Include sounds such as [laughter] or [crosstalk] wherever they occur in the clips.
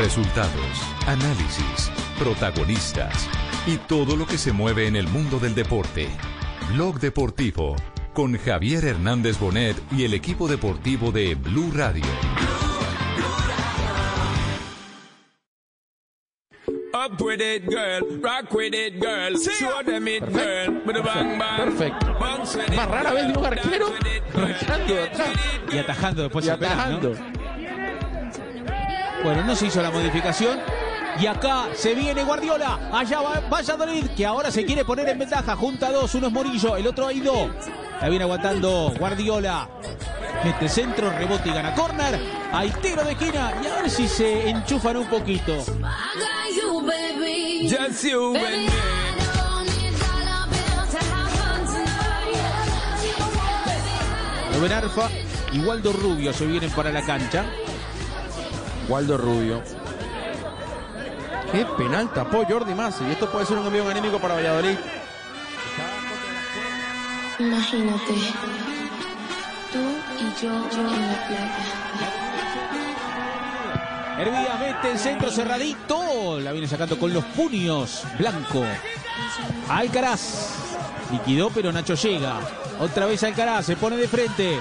Resultados, análisis, protagonistas y todo lo que se mueve en el mundo del deporte. Blog Deportivo con Javier Hernández Bonet y el equipo deportivo de Blue Radio. Up with it, girl. Rock with it, girl. Show them it, girl. Bang bang. Perfecto. Más rara vez de un arquero atrás Y atajando después y el penal, ¿no? Bueno, no se hizo la modificación. Y acá se viene Guardiola. Allá va Valladolid, que ahora se quiere poner en ventaja. Junta a dos, uno es Morillo, el otro Aido. La viene aguantando Guardiola. Mete centro, rebote y gana córner. Hay tiro de esquina y a ver si se enchufan un poquito. Rubén Arfa y Waldo Rubio se vienen para la cancha. Waldo Rubio. Qué penal tapó Jordi Masi. Y esto puede ser un envío anímico para Valladolid. Imagínate, tú y yo en la playa. Hervía mete el centro cerradito. La viene sacando con los puños. Blanco. Alcaraz. Liquidó, pero Nacho llega. Otra vez Alcaraz. Se pone de frente.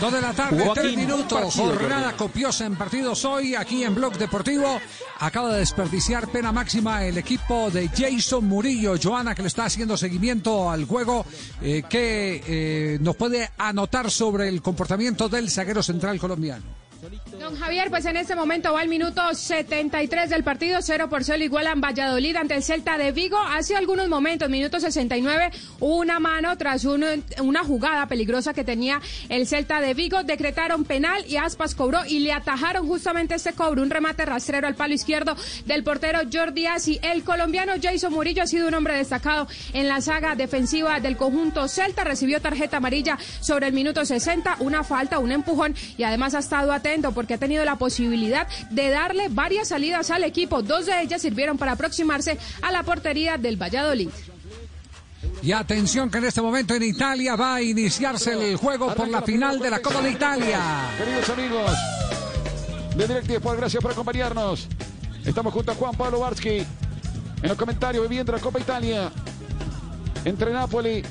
Dos de la tarde, Joaquín, tres minutos. partido, Jornada copiosa en partidos hoy aquí en Blog Deportivo. Acaba de desperdiciar pena máxima el equipo de Jason Murillo. Joana, que le está haciendo seguimiento al juego, eh, que eh, nos puede anotar sobre el comportamiento del zaguero central colombiano. Don Javier, pues en este momento va el minuto 73 del partido, 0 por 0 igualan Valladolid ante el Celta de Vigo. Hace algunos momentos, minuto 69, hubo una mano tras un- una jugada peligrosa que tenía el Celta de Vigo. Decretaron penal y Aspas cobró y le atajaron justamente este cobro, un remate rastrero al palo izquierdo del portero Jordi Asi. El colombiano Jason Murillo ha sido un hombre destacado en la saga defensiva del conjunto Celta. Recibió tarjeta amarilla sobre el minuto 60, una falta, un empujón y además ha estado atento porque ha tenido la posibilidad de darle varias salidas al equipo. Dos de ellas sirvieron para aproximarse a la portería del Valladolid. Y atención que en este momento en Italia va a iniciarse el juego por la final de la Copa de Italia. Queridos amigos de Direct gracias por acompañarnos. Estamos junto a Juan Pablo Barsky en los comentarios viviendo la Copa Italia entre Napoli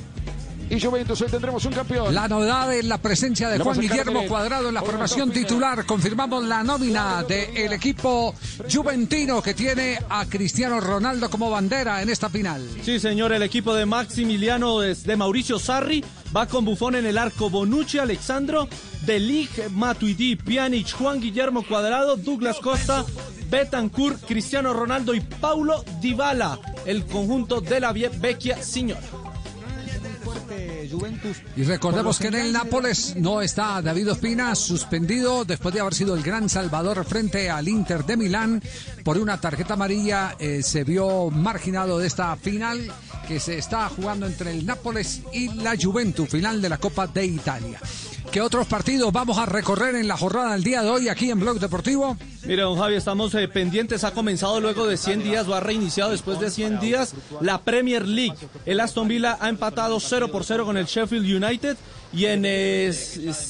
y Juventus. Hoy tendremos un campeón. La novedad es la presencia de Juan Guillermo Cuadrado en la formación titular. Confirmamos la nómina del equipo juventino que tiene a Cristiano Ronaldo como bandera en esta final. Sí, señor, el equipo de Maximiliano es de Mauricio Sarri va con Bufón en el arco Bonucci, Alexandro, De Ligt, Matuidi, Pjanic, Juan Guillermo Cuadrado, Douglas Costa, Betancourt, Cristiano Ronaldo y Paulo Dybala, el conjunto de la Vie- Vecchia Signora. Y recordemos que en el Nápoles no está David Ospina, suspendido después de haber sido el gran salvador frente al Inter de Milán por una tarjeta amarilla. eh, se vio marginado de esta final que se está jugando entre el Nápoles y la Juventus, final de la Copa de Italia. ¿Qué otros partidos vamos a recorrer en la jornada del día de hoy aquí en Blog Deportivo? Mire, don Javi, estamos eh, pendientes. Ha comenzado luego de 100 días, o ha reiniciado después de 100 días la Premier League. El Aston Villa ha empatado 0 por 0 con el Sheffield United. Y en eh,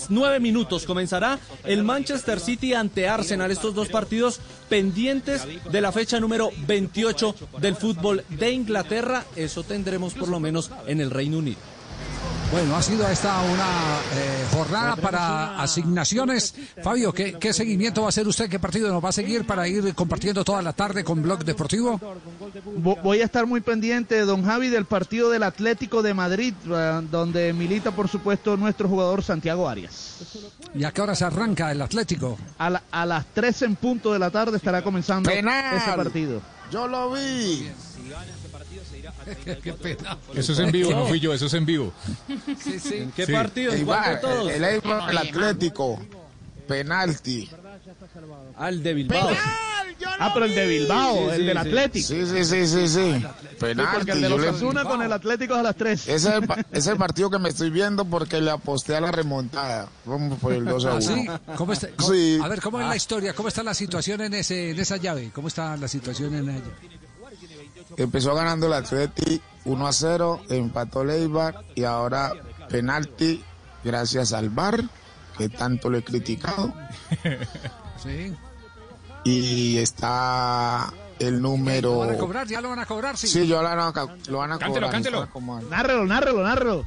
nueve minutos comenzará el Manchester City ante Arsenal. Estos dos partidos pendientes de la fecha número 28 del fútbol de Inglaterra. Eso tendremos por lo menos en el Reino Unido. Bueno, ha sido esta una eh, jornada para asignaciones. Fabio, ¿qué, ¿qué seguimiento va a hacer usted? ¿Qué partido nos va a seguir para ir compartiendo toda la tarde con Blog Deportivo? Vo- Voy a estar muy pendiente, don Javi, del partido del Atlético de Madrid, eh, donde milita, por supuesto, nuestro jugador Santiago Arias. ¿Y a qué hora se arranca el Atlético? A, la- a las 3 en punto de la tarde estará comenzando Penal. ese partido. Yo lo vi. [laughs] qué pena. Eso es en vivo, no fui yo, eso es en vivo. Sí, sí. ¿Qué Sí. partido? ¿En de todos? El, el Atlético. Penalti. Al de Bilbao. Ah, pero el de Bilbao, Sí, el sí, del sí. Atlético. Sí, sí, sí, sí, sí. Sí, Penalti. porque el de los le- Asuna con el Atlético es a las 3. Ese es, el, [laughs] es el partido que me estoy viendo porque le aposté a la remontada. ¿Cómo fue el 2 a 1? ¿Ah, sí? ¿Cómo está- cómo- Sí. A ver, ¿cómo es la historia? ¿Cómo está la situación en, ese, en esa llave? ¿Cómo está la situación en ella? Empezó ganando el Atleti 1 a 0, empató Leibar y ahora penalti gracias al VAR, que tanto le he criticado. [laughs] Sí. y está el número... ¿Lo van a cobrar? ¿Ya lo van a cobrar? Sí. Sí, yo lo van a, lo van a Cántelo, cobrar. cántelo. como- Nárrelo, nárrelo, nárrelo.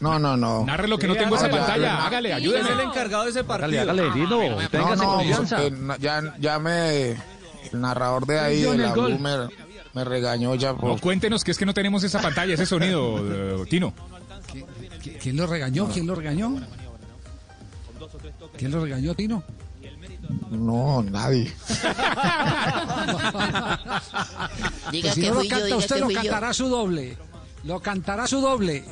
No, no, no. Narre lo que no tengo esa pantalla. Hágale, Es el ayúdeme. encargado de ese partido. Hágale, hágale, Tino. No, Téngase no, na- ya, ya me... El narrador de ahí, de la Blue, me, regañó ya No, por... cuéntenos que es que no tenemos esa pantalla, ese sonido, [laughs] eh, Tino. ¿Qui- ¿Quién lo regañó? ¿Quién lo regañó? ¿Quién lo regañó, Tino? No, nadie. [laughs] Diga Pues si que no lo yo, canta usted, lo yo. cantará su doble. Lo cantará su doble.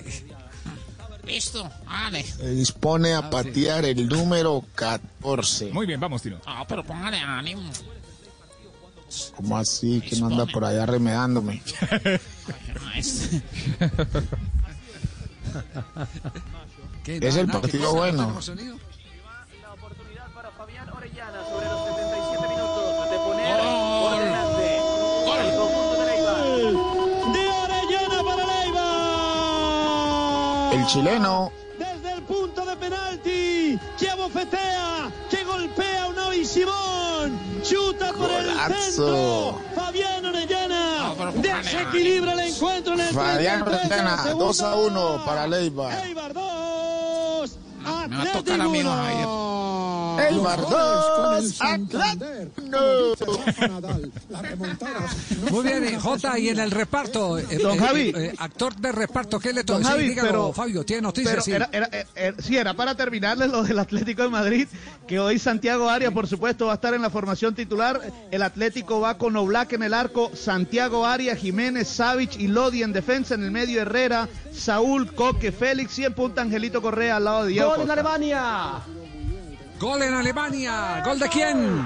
Listo, vale. Se dispone a patear el número 14. Muy bien, vamos, Tino. Ah, pero póngale ánimo. ¿Cómo así? Que no anda por allá remedándome. Es el partido ¿qué pasa? ¿No bueno. tenemos sonido? De Orellana para Leiva. El chileno. El punto de penalti. Que abofetea. Que golpea a Unai Simón. Chuta por el Golazo. centro. Fabián Orellana. Desequilibra el encuentro en el Fabián 33 de la Orellana, segunda. 2 a 1 para Leiva. Eibar 2. Me va a tocar a mí, no, Javier. Eibar 2, Atlético. Muy bien, eh, Jota, y en el reparto, eh, Don eh, Javi. eh, actor de reparto, ¿qué le Don toca? Sí, Javi, dígalo, pero- Fabio, tiene noticias, Pero sí. era, era- eh, sí, era para terminarles lo del Atlético de Madrid, que hoy Santiago Arias, por supuesto, va a estar en la formación titular. El Atlético va con Oblak en el arco, Santiago Arias, Jiménez, Savic y Lodi en defensa, en el medio Herrera, Saúl, Coque, Félix y en punta Angelito Correa al lado de Diego Gol en. Alemania. Gol en Alemania. ¿Gol de quién?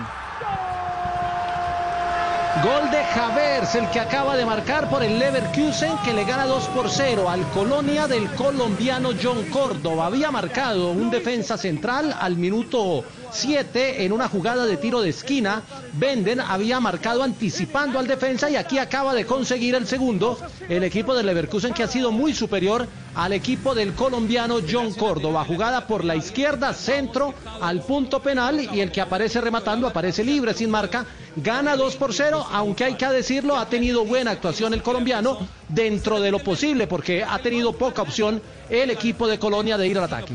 Gol de Javers, el que acaba de marcar por el Leverkusen, que le gana 2 por 0 al Colonia del colombiano John Córdoba. Había marcado un defensa central al minuto 7 en una jugada de tiro de esquina. Benden había marcado anticipando al defensa y aquí acaba de conseguir el segundo. El equipo del Leverkusen que ha sido muy superior al equipo del colombiano John Córdoba. Jugada por la izquierda, centro al punto penal y el que aparece rematando aparece libre sin marca. Gana 2 por 0, aunque hay que decirlo, ha tenido buena actuación el colombiano dentro de lo posible porque ha tenido poca opción el equipo de Colonia de ir al ataque.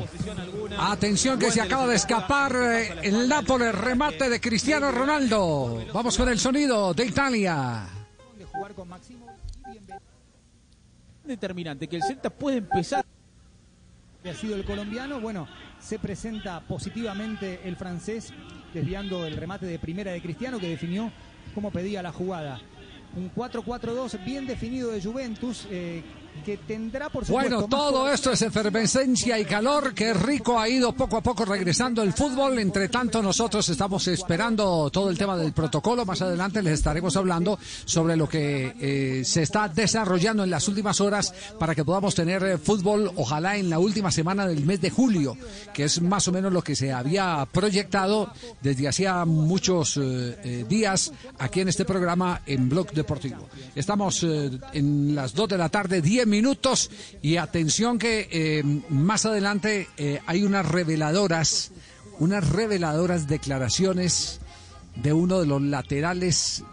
Atención que se acaba de escapar eh, el Nápoles, remate de Cristiano Ronaldo. Vamos con el sonido de Italia. determinante que el Celta puede empezar. Que ha sido el colombiano, bueno, se presenta positivamente el francés, desviando el remate de primera de Cristiano, que definió cómo pedía la jugada. Un 4-4-2 bien definido de Juventus, eh, que tendrá por supuesto... Bueno, todo esto es efervescencia y calor. Qué rico ha ido poco a poco regresando el fútbol. Entre tanto, nosotros estamos esperando todo el tema del protocolo. Más adelante les estaremos hablando sobre lo que eh, se está desarrollando en las últimas horas para que podamos tener eh, fútbol, ojalá en la última semana del mes de julio, que es más o menos lo que se había proyectado desde hacía muchos eh, días aquí en este programa en Blog Deportivo. Estamos en las 2 de la tarde, 10 minutos, y atención que eh, más adelante eh, hay unas reveladoras, unas reveladoras declaraciones de uno de los laterales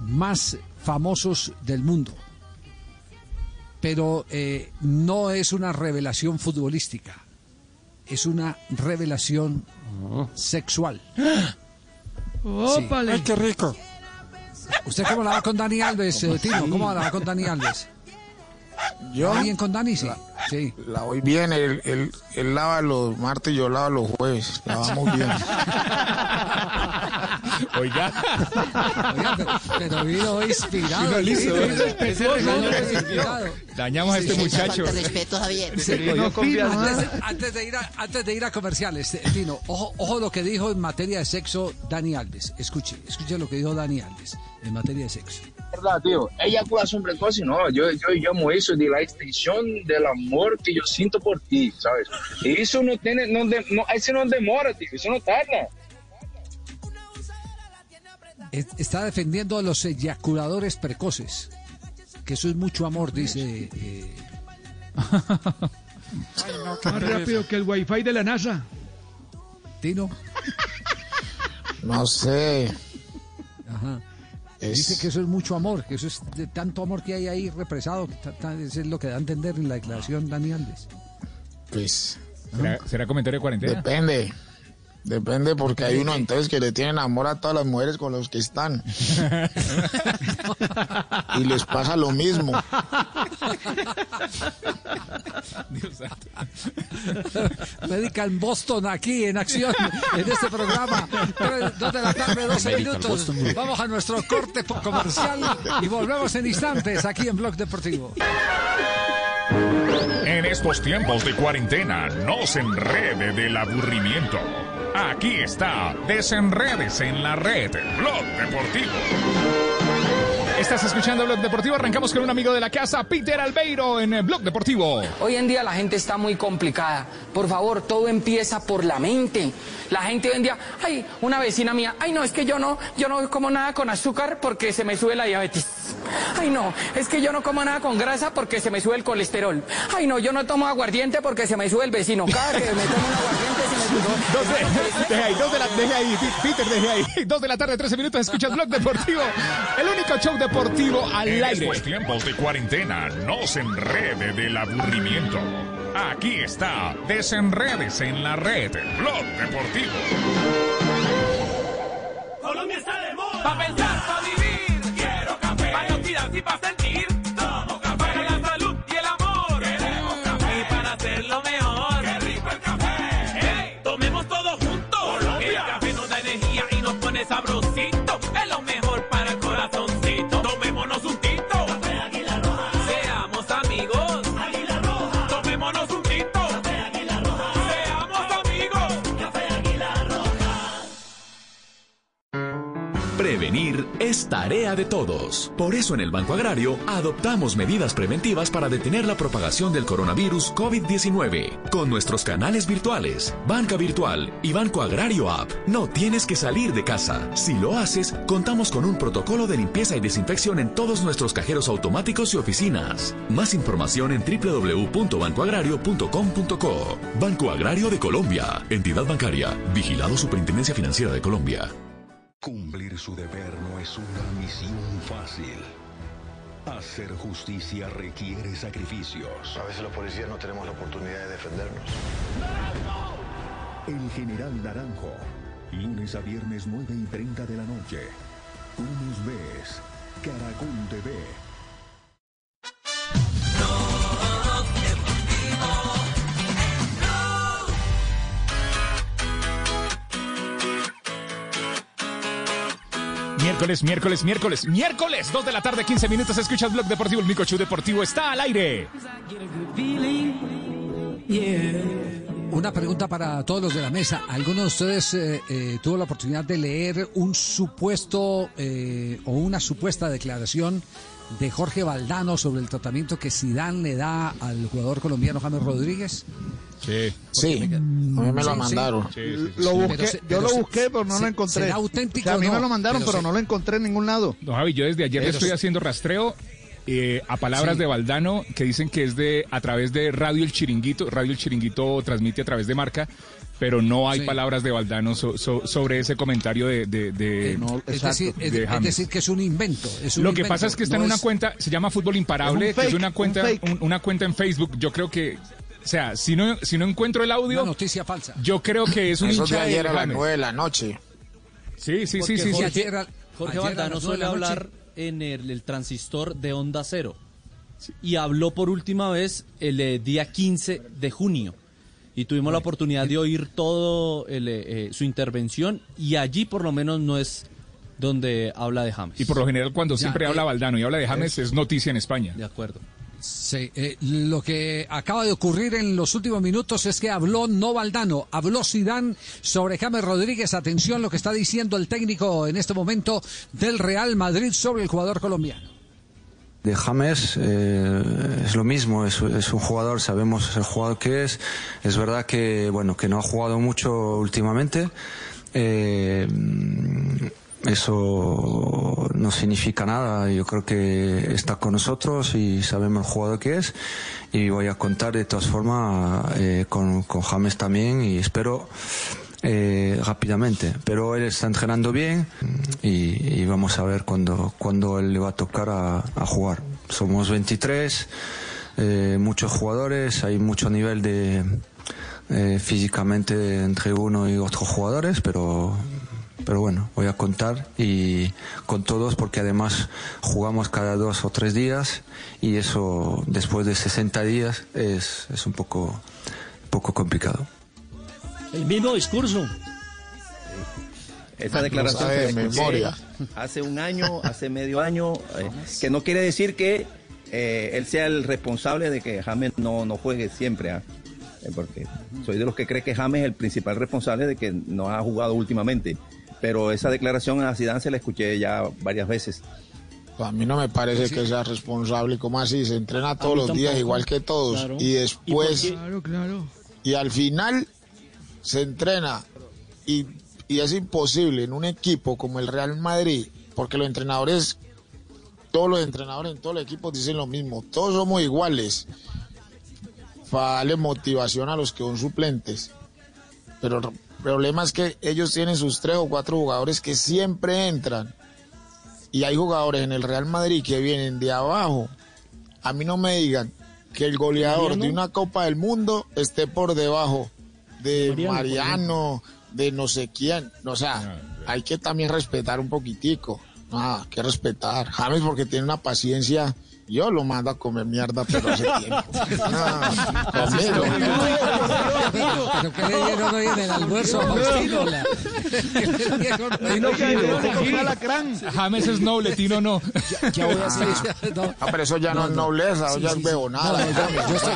más famosos del mundo. Pero eh, no es una revelación futbolística, es una revelación sexual. Sí. Ay, qué rico. ¿Usted cómo la va con Dani Alves, eh, Tino? ¿Cómo la va con Dani Alves? Yo ¿Va bien con Dani? Sí. sí. la voy bien, él, él, él lava los martes y yo lavo los jueves. La vamos bien. [laughs] Oiga. Oiga, pero, pero vino inspirado. Vino inspirado. Dañamos a este Sí, muchacho. Falta de respeto, Javier. Sí, no antes, antes de ir a, antes de ir a comerciales, eh, Tino, ojo, ojo lo que dijo en materia de sexo Dani Alves. Escuche, escuche lo que dijo Dani Alves en materia de sexo. Verdad, tío. Eyaculación precoz, no. Yo, yo llamo eso de la extensión del amor que yo siento por ti, ¿sabes? Y eso no tiene, no, de- no, eso no demora, tío. Eso no tarda. Es- Está defendiendo a los eyaculadores precoces. Que eso es mucho amor, dice. eh, [laughs] Más rápido que el wifi de la NASA. Tino. No sé. Ajá. Es- Dice que eso es mucho amor, que eso es de tanto amor que hay ahí represado, eso es lo que da a entender en la declaración Dani Alves. Pues ¿Será, será comentario de cuarentena? depende. Depende porque hay uno entonces que le tienen amor a todas las mujeres con los que están. y les pasa lo mismo. Medical Boston aquí en acción en este programa. Tres- Dos de la tarde, 12 Medical minutos. Vamos a nuestro corte comercial y volvemos en instantes aquí en Blog Deportivo. En estos tiempos de cuarentena, no se enrede del aburrimiento. Aquí está, desenredes en la red, Blog Deportivo. Estás escuchando Blog Deportivo, arrancamos con un amigo de la casa, Peter Albeiro, en eh, Blog Deportivo. Hoy en día la gente está muy complicada. Por favor, todo empieza por la mente. La gente hoy en día, ay, una vecina mía, ay no, es que yo no, yo no como nada con azúcar porque se me sube la diabetes. Ay no, es que yo no como nada con grasa porque se me sube el colesterol. Ay no, yo no tomo aguardiente porque se me sube el vecino. Cada que me tomo un aguardiente se me sube. Dos [laughs] de, deje ahí, dos de la, deje ahí, Peter, deje ahí. [laughs] Dos de la tarde, 13 minutos, escuchas Blog Deportivo. El único show deportivo al En aire. tiempos de cuarentena, no se enrede del aburrimiento. Aquí está, desenredes en la red, Blog Deportivo. Colombia está de moda. Pa' pensar, pa' vivir. Quiero café. Pa' y pa' sentir. Es tarea de todos. Por eso en el Banco Agrario adoptamos medidas preventivas para detener la propagación del coronavirus COVID-19. Con nuestros canales virtuales, Banca Virtual y Banco Agrario App, no tienes que salir de casa. Si lo haces, contamos con un protocolo de limpieza y desinfección en todos nuestros cajeros automáticos y oficinas. Más información en www.bancoagrario.com.co. Banco Agrario de Colombia, entidad bancaria, vigilado Superintendencia Financiera de Colombia. Cumplir su deber no es una misión fácil. Hacer justicia requiere sacrificios. A veces los policías no tenemos la oportunidad de defendernos. El General Naranjo, lunes a viernes 9 y 30 de la noche. Tú nos ves, Caracol TV. Miércoles, miércoles, miércoles, miércoles, 2 de la tarde, 15 minutos, escuchas Blog Deportivo, el show deportivo está al aire. Una pregunta para todos los de la mesa. ¿Alguno de ustedes eh, eh, tuvo la oportunidad de leer un supuesto eh, o una supuesta declaración de Jorge Valdano sobre el tratamiento que Zidane le da al jugador colombiano James Rodríguez? Sí. Sí, a mí me lo mandaron. Lo busqué, Pero se- yo pero lo busqué, pero no se- lo encontré. ¿será auténtico O sea, a mí no? me lo mandaron, Pero no lo encontré en ningún lado. No, Javi, yo desde ayer le Pero estoy haciendo rastreo eh, a palabras Sí. de Valdano que dicen que es de a través de Radio El Chiringuito. Radio El Chiringuito transmite a través de marca, pero no hay Sí. palabras de Valdano so- so- sobre ese comentario de, de, de- es, decir, es, de es James. decir, que es un invento. es un Lo que invento, pasa es que está no en una es- cuenta, se llama Fútbol Imparable, Es un que es fake, una un cuenta, un- una cuenta en Facebook. Yo creo que, o sea, si no, si no encuentro el audio, Una noticia falsa. yo creo que es un Eso hincha de ayer a las. 9 de la noche. Sí, sí, Porque sí, sí, sí. Jorge, Ayer Jorge ayer a Valdano nueve suele hablar en el, el transistor de onda cero. Y habló por última vez el eh, día 15 de junio. Y tuvimos la oportunidad de oír todo el, eh, eh, su intervención y allí por lo menos no es donde habla de James. Y por lo general cuando Ya, siempre eh, habla Valdano y habla de James es noticia en España. De acuerdo. Sí, eh, lo que acaba de ocurrir en los últimos minutos es que habló no Valdano, habló Sidán sobre James Rodríguez. Atención lo que está diciendo el técnico en este momento del Real Madrid sobre el jugador colombiano. De James eh, es lo mismo, es, es un jugador, sabemos el jugador que es. Es verdad que bueno que no ha jugado mucho últimamente. Eh, eso no significa nada. Yo creo que está con nosotros y sabemos el jugador que es. Y voy a contar de todas formas eh, con, con James también y espero eh, rápidamente. Pero él está entrenando bien y, vamos a ver cuándo cuando él le va a tocar a, jugar. Somos 23, eh, muchos jugadores, hay mucho nivel de eh, físicamente entre uno y otros jugadores, pero pero bueno, voy a contar y con todos porque además jugamos cada dos o tres días y eso después de 60 días es, es un poco, poco complicado. El mismo discurso. Esa Ah, declaración de memoria. hace un año, hace medio año, eh, que no quiere decir que eh, él sea el responsable de que James no, no juegue siempre, ¿ah? Eh, porque soy de los que cree que James es el principal responsable de que no ha jugado últimamente. Pero esa declaración a Zidane se la escuché ya varias veces. A mí no me parece Sí. que sea responsable. ¿Cómo así? Se entrena todos los días igual que todos. Claro. Y después. Claro, claro. Y al final se entrena. Y, y es imposible en un equipo como el Real Madrid. Porque los entrenadores. Todos los entrenadores en todos los equipos dicen lo mismo. Todos somos iguales. Para darle motivación a los que son suplentes. Pero el problema es que ellos tienen sus tres o cuatro jugadores que siempre entran. Y hay jugadores en el Real Madrid que vienen de abajo. A mí no me digan que el goleador de una Copa del Mundo esté por debajo de Mariano, de no sé quién. O sea, hay que también respetar un poquitico. Ah, hay que respetar. James porque tiene una paciencia. Yo lo mando a comer mierda, pero hace tiempo. [laughs] Ah, conmigo. ¿Pero qué le dieron hoy en el almuerzo a Faustino? [laughs] La- ¿Qué le dieron? Tino Fino. James es noble, Tino no. Ya voy a hacer eso. No, Ah, pero eso ya no, es nobleza, Sí, ya sí, es sí. bebonada. No, no, yo- yo estoy-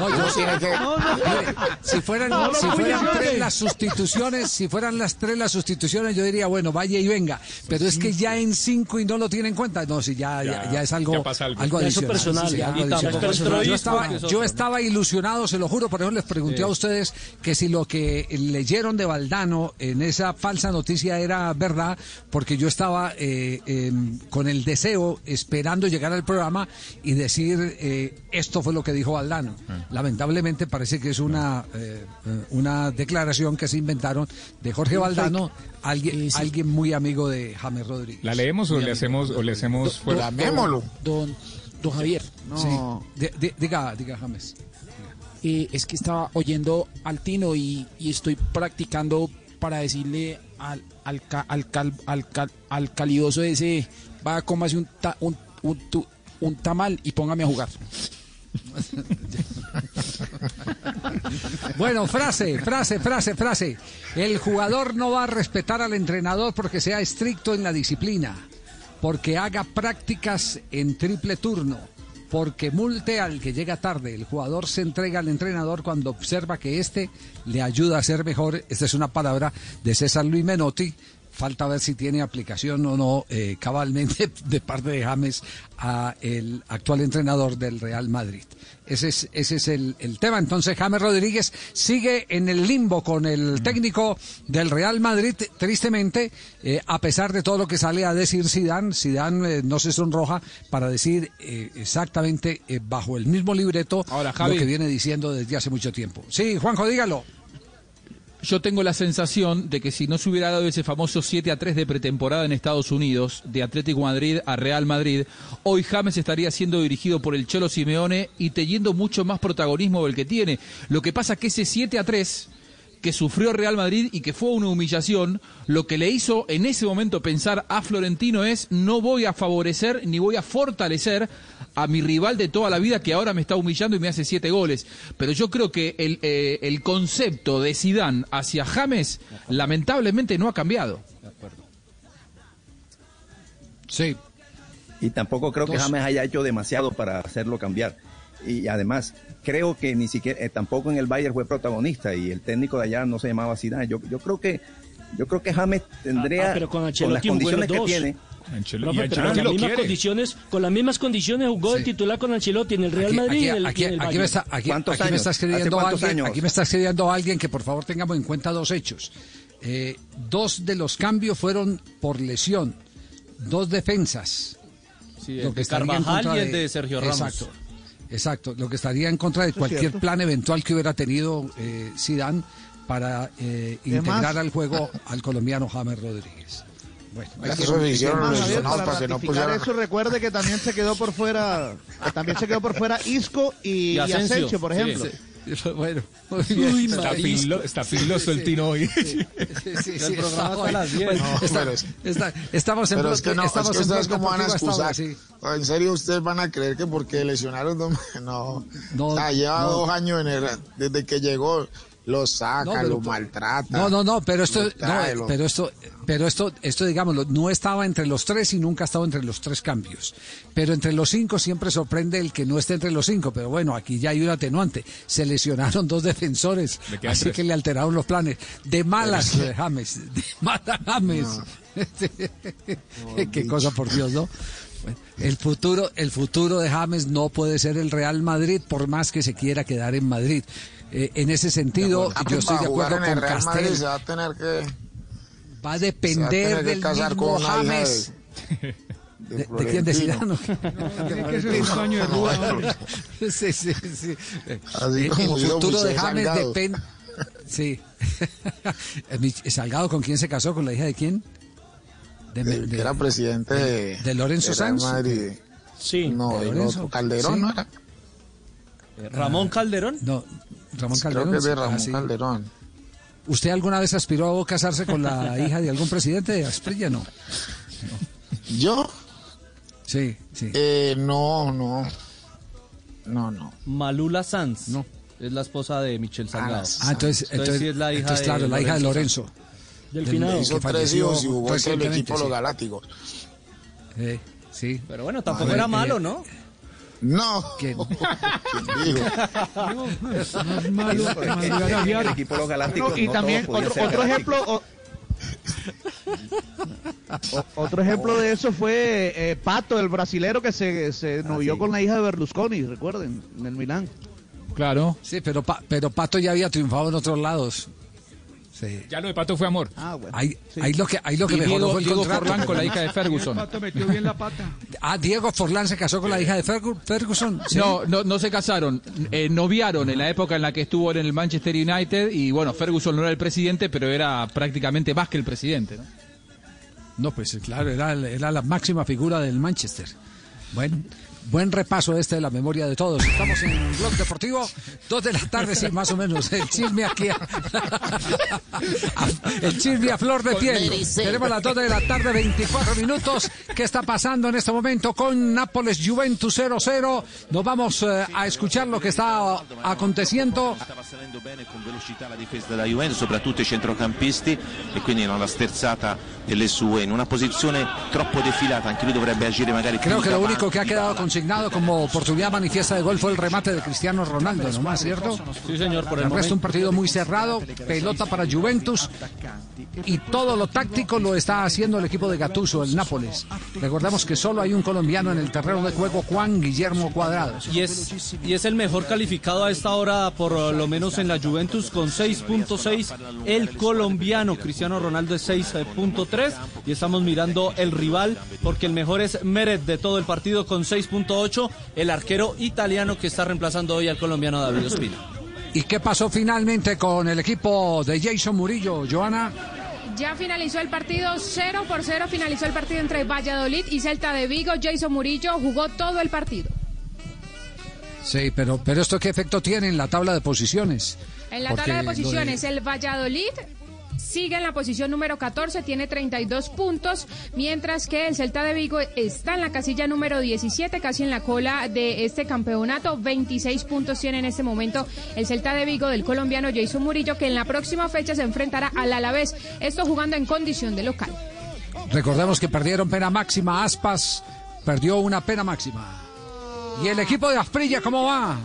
no, yo tiene que- Mire, si fueran, No, no, si no, fueran no, tres no. las sustituciones, si fueran las tres las sustituciones, yo diría, bueno, vaya y venga. Pero es que ya en cinco y no lo tiene en cuenta. No, si ya, ya, Ya, ya es algo, ya pasa algo. algo adicional. personal, Sí, sí, ya. algo Y tampoco adicional. es personal. Yo estaba, yo ilusionado, se lo juro, por eso les pregunté Sí. a ustedes que si lo que leyeron de Valdano en esa falsa noticia era verdad, porque yo estaba eh, eh, con el deseo, esperando llegar al programa y decir eh, esto fue lo que dijo Valdano. Lamentablemente parece que es una, eh, eh, una declaración que se inventaron de Jorge Valdano, alguien, alguien muy amigo de James Rodríguez. ¿La leemos o Muy le hacemos, o le hacemos fuera? Llamémoslo. Don, don Javier. Sí. Di- diga, diga James. Eh, es que estaba oyendo al Tino y, y estoy practicando para decirle al, al, ca- al, cal- al, cal- al calidoso ese, va a comerse un, ta- un, un, tu- un tamal y póngame a jugar. Bueno, frase, frase, frase, frase. El jugador no va a respetar al entrenador porque sea estricto en la disciplina, porque haga prácticas en triple turno, porque multe al que llega tarde. El jugador se entrega al entrenador cuando observa que éste le ayuda a ser mejor. Esta es una palabra de César Luis Menotti. Falta ver si tiene aplicación o no eh, cabalmente [laughs] de parte de James a el actual entrenador del Real Madrid. Ese es, ese es el, el tema. Entonces James Rodríguez sigue en el limbo con el técnico del Real Madrid, tristemente, eh, a pesar de todo lo que sale a decir Zidane. Zidane eh, no se sonroja para decir eh, exactamente bajo el mismo libreto Javi. lo que viene diciendo desde hace mucho tiempo. Sí, Juanjo, dígalo. Yo tengo la sensación de que si no se hubiera dado ese famoso 7 a 3 de pretemporada en Estados Unidos, de Atlético Madrid a Real Madrid, hoy James estaría siendo dirigido por el Cholo Simeone y teniendo mucho más protagonismo del que tiene. Lo que pasa que ese 7 a 3 que sufrió Real Madrid y que fue una humillación, lo que le hizo en ese momento pensar a Florentino es no voy a favorecer ni voy a fortalecer a mi rival de toda la vida que ahora me está humillando y me hace siete goles. Pero yo creo que el, eh, el concepto de Sidán hacia James lamentablemente no ha cambiado. Sí. Y tampoco creo que. James haya hecho demasiado para hacerlo cambiar. Y además, creo que ni siquiera, eh, tampoco en el Bayern fue protagonista y el técnico de allá no se llamaba Zidane. Yo, yo creo que, yo creo que James tendría, Ah, pero con con las condiciones que dos. tiene, pero con las mismas condiciones, con las mismas condiciones jugó el titular con Ancelotti en el Real Aquí, Madrid aquí- y en el, aquí- y en el aquí me está, aquí- aquí me está escribiendo alguien, aquí me está escribiendo alguien que por favor tengamos en cuenta dos hechos. Eh, dos de los cambios fueron por lesión, dos defensas. Sí, el Lo que de Carvajal contra y el de Sergio Ramos. Exacto. Exacto, lo que estaría en contra de Eso cualquier plan eventual que hubiera tenido eh, Zidane para eh, ¿Qué integrar más? al juego al colombiano James Rodríguez. Bueno, Eso hicieron los que no eso, recuerde que también se quedó por fuera, también se quedó por fuera Isco y, Y y Asensio, Asensio, por sí, ejemplo. [laughs] Bueno, Uy, está, filo- está filoso el Tino hoy. Sí, sí, El sí, programa está hasta bueno. las 10. Bueno, No, está- pero es- está- estamos en Pero es que no, es estamos que en ustedes cómo van a excusar. En serio, ustedes van a creer que porque lesionaron, no, [laughs] no. No, O sea, lleva no. dos años en el, desde que llegó, lo saca, No, pero- lo maltrata. No, no, no, pero esto, trae, no, pero esto, pero esto, esto, digámoslo, no estaba entre los tres y nunca ha estado entre los tres cambios. Pero entre los cinco siempre sorprende el que no esté entre los cinco. Pero bueno, aquí ya hay un atenuante. Se lesionaron dos defensores, así tres. que le alteraron los planes. De malas, James, de malas James. [laughs] Qué cosa por Dios, ¿no? El futuro, el futuro de James no puede ser el Real Madrid por más que se quiera quedar en Madrid. Eh, en ese sentido, Ah, yo pues estoy de acuerdo con el Real Madrid Castel. se va a tener que, Va a se va a depender del casar mismo James. de, ¿De, de quién [laughs] [laughs] de Florentino. Zidane? Tiene que ser un sueño de Rúa. Sí, sí, sí. Así El como dijo futuro de James Salgado. depende. Sí. [laughs] Mi- Salgado, ¿con quién se casó? ¿Con la hija de quién? De, El de- era presidente de, de Lorenzo Sanz. Madrid. Sí. No, ¿De el Lorenzo? Calderón, Sí. ¿no era? Ramón Calderón. No, Ramón Creo Calderón. que es de Ah, Ramón sí. Calderón. ¿Usted alguna vez aspiró a casarse con la [laughs] hija de algún presidente de Asprilla? No. ¿Yo? Sí, sí. Eh, no, no. No, no. Malula Sanz. No. Es la esposa de Michel Salgado. Ah, entonces, entonces, sí es la hija entonces, de claro, la hija de Lorenzo. Del Del- finado. Hizo tres falleció hijos y jugó en el equipo sí. Los Galácticos. Eh, sí. Pero bueno, tampoco ver, era eh, malo, ¿no? No. ¿Quién? ¿Quién dijo? No es malo a el equipo los Galácticos No, y no también otro, otro ejemplo o- o- otro ejemplo de eso fue eh, Pato, el brasilero que se, se novió sí. con la hija de Berlusconi, recuerden, en el Milán. Claro. Sí, pero, Pa- pero Pato ya había triunfado en otros lados. Sí. Ya lo de Pato fue amor. Ah, bueno. Ahí, ahí lo que, ahí lo que mejoró Diego, fue el Diego contrato. Forlán con la hija de El [laughs] Ferguson. pato metió bien la pata. [laughs] Ah, Diego Forlán se casó con la hija de Fergu- Ferguson. Sí. No, no, no se casaron, eh, noviaron en la época en la que estuvo en el Manchester United y bueno, Ferguson no era el presidente, pero era prácticamente más que el presidente. ¿no? No, pues claro, era, era la máxima figura del Manchester. Bueno, buen repaso este de la memoria de todos. Estamos en un blog deportivo, dos de la tarde, sí, más o menos. El chisme aquí. a- [laughs] el chisme a flor de piel. Tenemos las dos de la tarde, 24 minutos. ¿Qué está pasando en este momento con Nápoles Juventus 0-0? Nos vamos eh, a escuchar lo que está aconteciendo. Stava salendo bene con velocità la difesa della Juventus, soprattutto i centrocampisti e quindi non la sterzata delle sue in una posizione troppo defilata, anche lui dovrebbe agire magari più Creo que lo único que ha quedado consignado como oportunidad manifiesta de gol fue el remate de Cristiano Ronaldo, nomás, ¿cierto? Sí, señor, por el El resto un partido muy cerrado, pelota para Juventus y todo lo táctico lo está haciendo el equipo de Gattuso, el Nápoles. Recordamos que solo hay un colombiano en el terreno de juego, Juan Guillermo Cuadrado. Y es, y es el mejor calificado a esta hora, por lo menos en la Juventus, con 6.6. El colombiano Cristiano Ronaldo es 6.3. Y estamos mirando el rival, porque el mejor es Meret de todo el partido con 6.8. El arquero italiano que está reemplazando hoy al colombiano David Ospina. ¿Y qué pasó finalmente con el equipo de Jason Murillo, Joana? Ya finalizó el partido 0 por 0, finalizó el partido entre Valladolid y Celta de Vigo. Jason Murillo jugó todo el partido. Sí, pero, pero esto qué efecto tiene en la tabla de posiciones. En la Porque tabla de posiciones, el Valladolid sigue en la posición número 14, tiene 32 puntos, mientras que el Celta de Vigo está en la casilla número 17, casi en la cola de este campeonato. 26 puntos tiene en este momento el Celta de Vigo del colombiano Jason Murillo, que en la próxima fecha se enfrentará al Alavés, esto jugando en condición de local. Recordemos que perdieron pena máxima, Aspas perdió una pena máxima. ¿Y el equipo de Asprilla cómo va?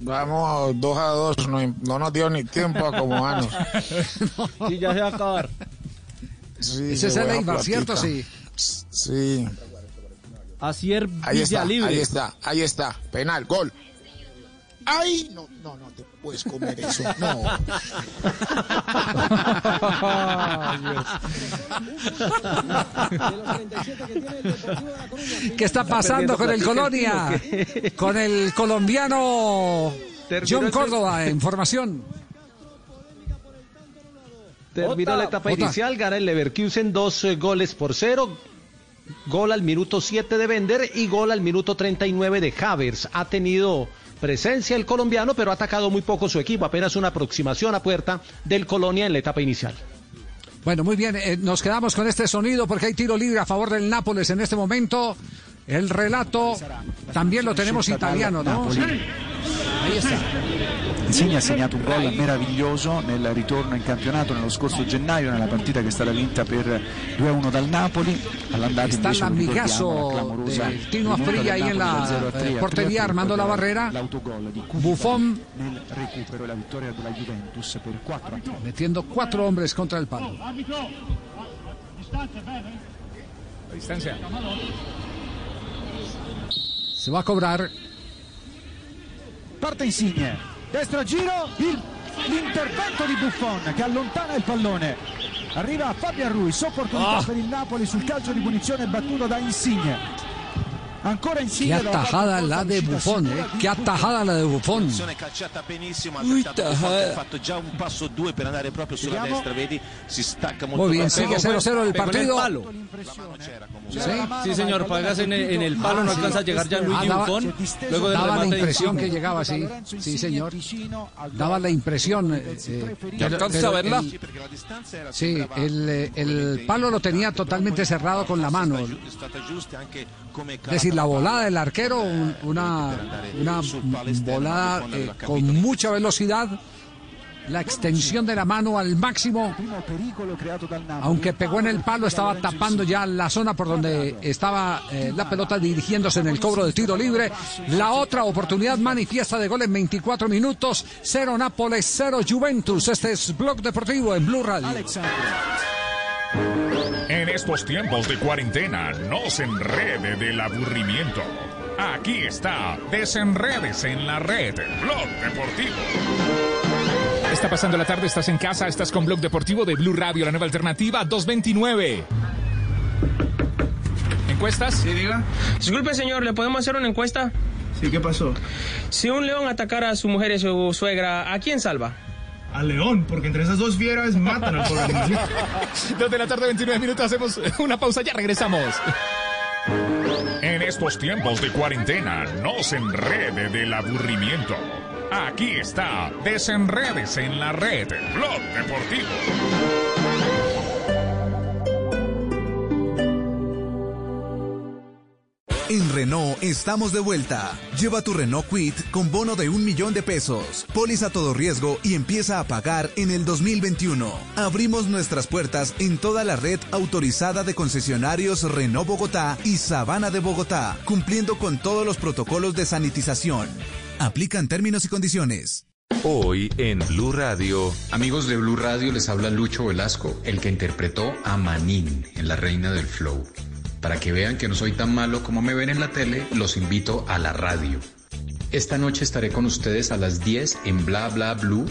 Vamos dos a dos, no, no nos dio ni tiempo a acomodarnos. [laughs] Sí, ya se va a acabar. Sí, Ese es el Eibar, ¿cierto? Sí. Sí. Asier Ahí está, Villalibre. ahí está, ahí está. Penal, gol. ¡Ay! No, no, no te puedes comer eso. No. [laughs] ¿Qué está pasando con el Colonia? Con el colombiano John Córdoba en formación. Terminó la etapa inicial, gana el Leverkusen dos eh, goles por cero. Gol al minuto 7 de Bender y gol al minuto 39 de Havers. Ha tenido presencia el colombiano, pero ha atacado muy poco su equipo. Apenas una aproximación a puerta del Colonia en la etapa inicial. Bueno, muy bien, eh, nos quedamos con este sonido porque hay tiro libre a favor del Nápoles en este momento. El relato también lo tenemos italiano. Insigne ha segnato un gol meraviglioso nel ritorno in campionato nello scorso gennaio nella partita che è stata vinta per 2-1 dal Napoli all'andata invece lo ricordiamo, la del Tino del ahí en la del 0 a 3 eh, a portería Trieste, armando la barrera. l'autogol di Buffon nel recupero e la vittoria della Juventus per 4 a 3 metiendo cuatro hombres contra el palo. A distancia. Se va a cobrar. Parte Insigne, destra giro, il- l'intervento di Buffon che allontana il pallone. Arriva Fabian Ruiz, opportunità Ah. per il Napoli sul calcio di punizione battuto da Insigne. Ancora Qué parte atajada la de Buffon, eh. Qué atajada la de Buffon. Azione calciata benissimo, ha ha fatto già un passo o due per andare proprio sulla Vediamo. destra, vedi? Si stacca molto Muy bien, bene. sigue 0-0 el partido. Sí. Sí, señor, pagas en, en el palo, no Ah, sí. alcanza a llegar ya Luigi Ah, daba- Buffon. Luego del Daba la impresión que llegaba así. Sí, señor. Daba la impresión. eh, eh, alcanza a verla? el- Sí, el, eh, el palo lo tenía totalmente cerrado con la mano. Es la volada del arquero, un- una, volada eh, con mucha velocidad, la extensión de la mano al máximo, aunque pegó en el palo, estaba tapando ya la zona por donde estaba eh, la pelota dirigiéndose en el cobro de tiro libre. La otra oportunidad manifiesta de gol en 24 minutos, 0 Nápoles, 0 Juventus. Este es Blog Deportivo en Blue Radio. En estos tiempos de cuarentena, no se enrede del aburrimiento. Aquí está, desenredes en la red, Blog Deportivo. Está pasando la tarde, estás en casa, estás con Blog Deportivo de Blue Radio, la nueva alternativa 229. ¿Encuestas? Sí, diga. Disculpe, señor, ¿le podemos hacer una encuesta? Sí, ¿qué pasó? Si un león atacara a su mujer y su suegra, ¿a quién salva? Al león, porque entre esas dos fieras matan al pobre. [laughs] Dos de la tarde, 29 minutos, hacemos una pausa, ya regresamos. En estos tiempos de cuarentena, no se enrede del aburrimiento. Aquí está, desenredes en la red, Blog Deportivo. En Renault estamos de vuelta. Lleva tu Renault Quit con bono de un millón de pesos, póliza todo riesgo y empieza a pagar en el 2021. Abrimos nuestras puertas en toda la red autorizada de concesionarios Renault Bogotá y Sabana de Bogotá, cumpliendo con todos los protocolos de sanitización. Aplican términos y condiciones. Hoy en Blue Radio. Amigos de Blue Radio, les habla Lucho Velasco, el que interpretó a Manín en La Reina del Flow. Para que vean que no soy tan malo como me ven en la tele, los invito a la radio. Esta noche estaré con ustedes a las 10 en Bla Bla Blue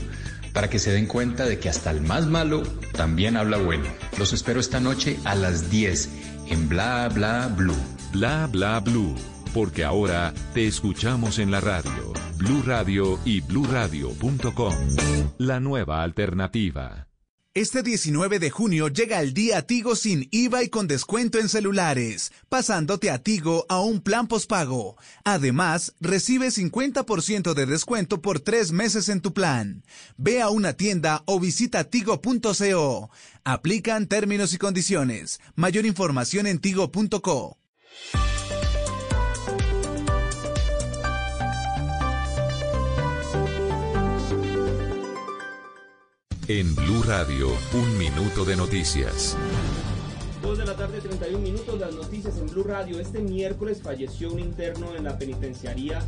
para que se den cuenta de que hasta el más malo también habla bueno. Los espero esta noche a las 10 en Bla Bla Blue. Bla bla blue, porque ahora te escuchamos en la radio. Blue Radio y bluradio.com. La nueva alternativa. Este 19 de junio llega el día Tigo sin IVA y con descuento en celulares, pasándote a Tigo a un plan pospago. Además, recibe 50% de descuento por tres meses en tu plan. Ve a una tienda o visita tigo.co. Aplican términos y condiciones. Mayor información en tigo.co. En Blue Radio, un minuto de noticias. 2 de la tarde, 31 minutos, las noticias en Blue Radio. Este miércoles falleció un interno en la penitenciaría.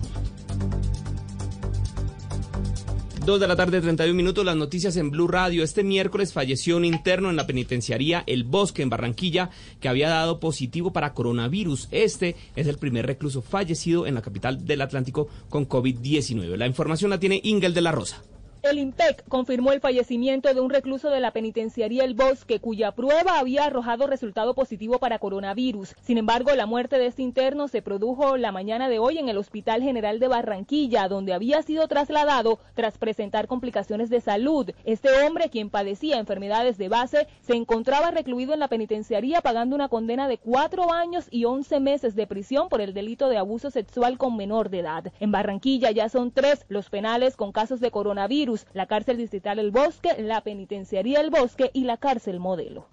2 de la tarde, 31 minutos, las noticias en Blue Radio. Este miércoles falleció un interno en la penitenciaría El Bosque, en Barranquilla, que había dado positivo para coronavirus. Este es el primer recluso fallecido en la capital del Atlántico con COVID-19. La información la tiene Ingel de la Rosa. El IMPEC confirmó el fallecimiento de un recluso de la penitenciaría El Bosque, cuya prueba había arrojado resultado positivo para coronavirus. Sin embargo, la muerte de este interno se produjo la mañana de hoy en el Hospital General de Barranquilla, donde había sido trasladado tras presentar complicaciones de salud. Este hombre, quien padecía enfermedades de base, se encontraba recluido en la penitenciaría pagando una condena de cuatro años y once meses de prisión por el delito de abuso sexual con menor de edad. En Barranquilla ya son tres los penales con casos de coronavirus la cárcel distrital El Bosque, la penitenciaría El Bosque y la cárcel Modelo.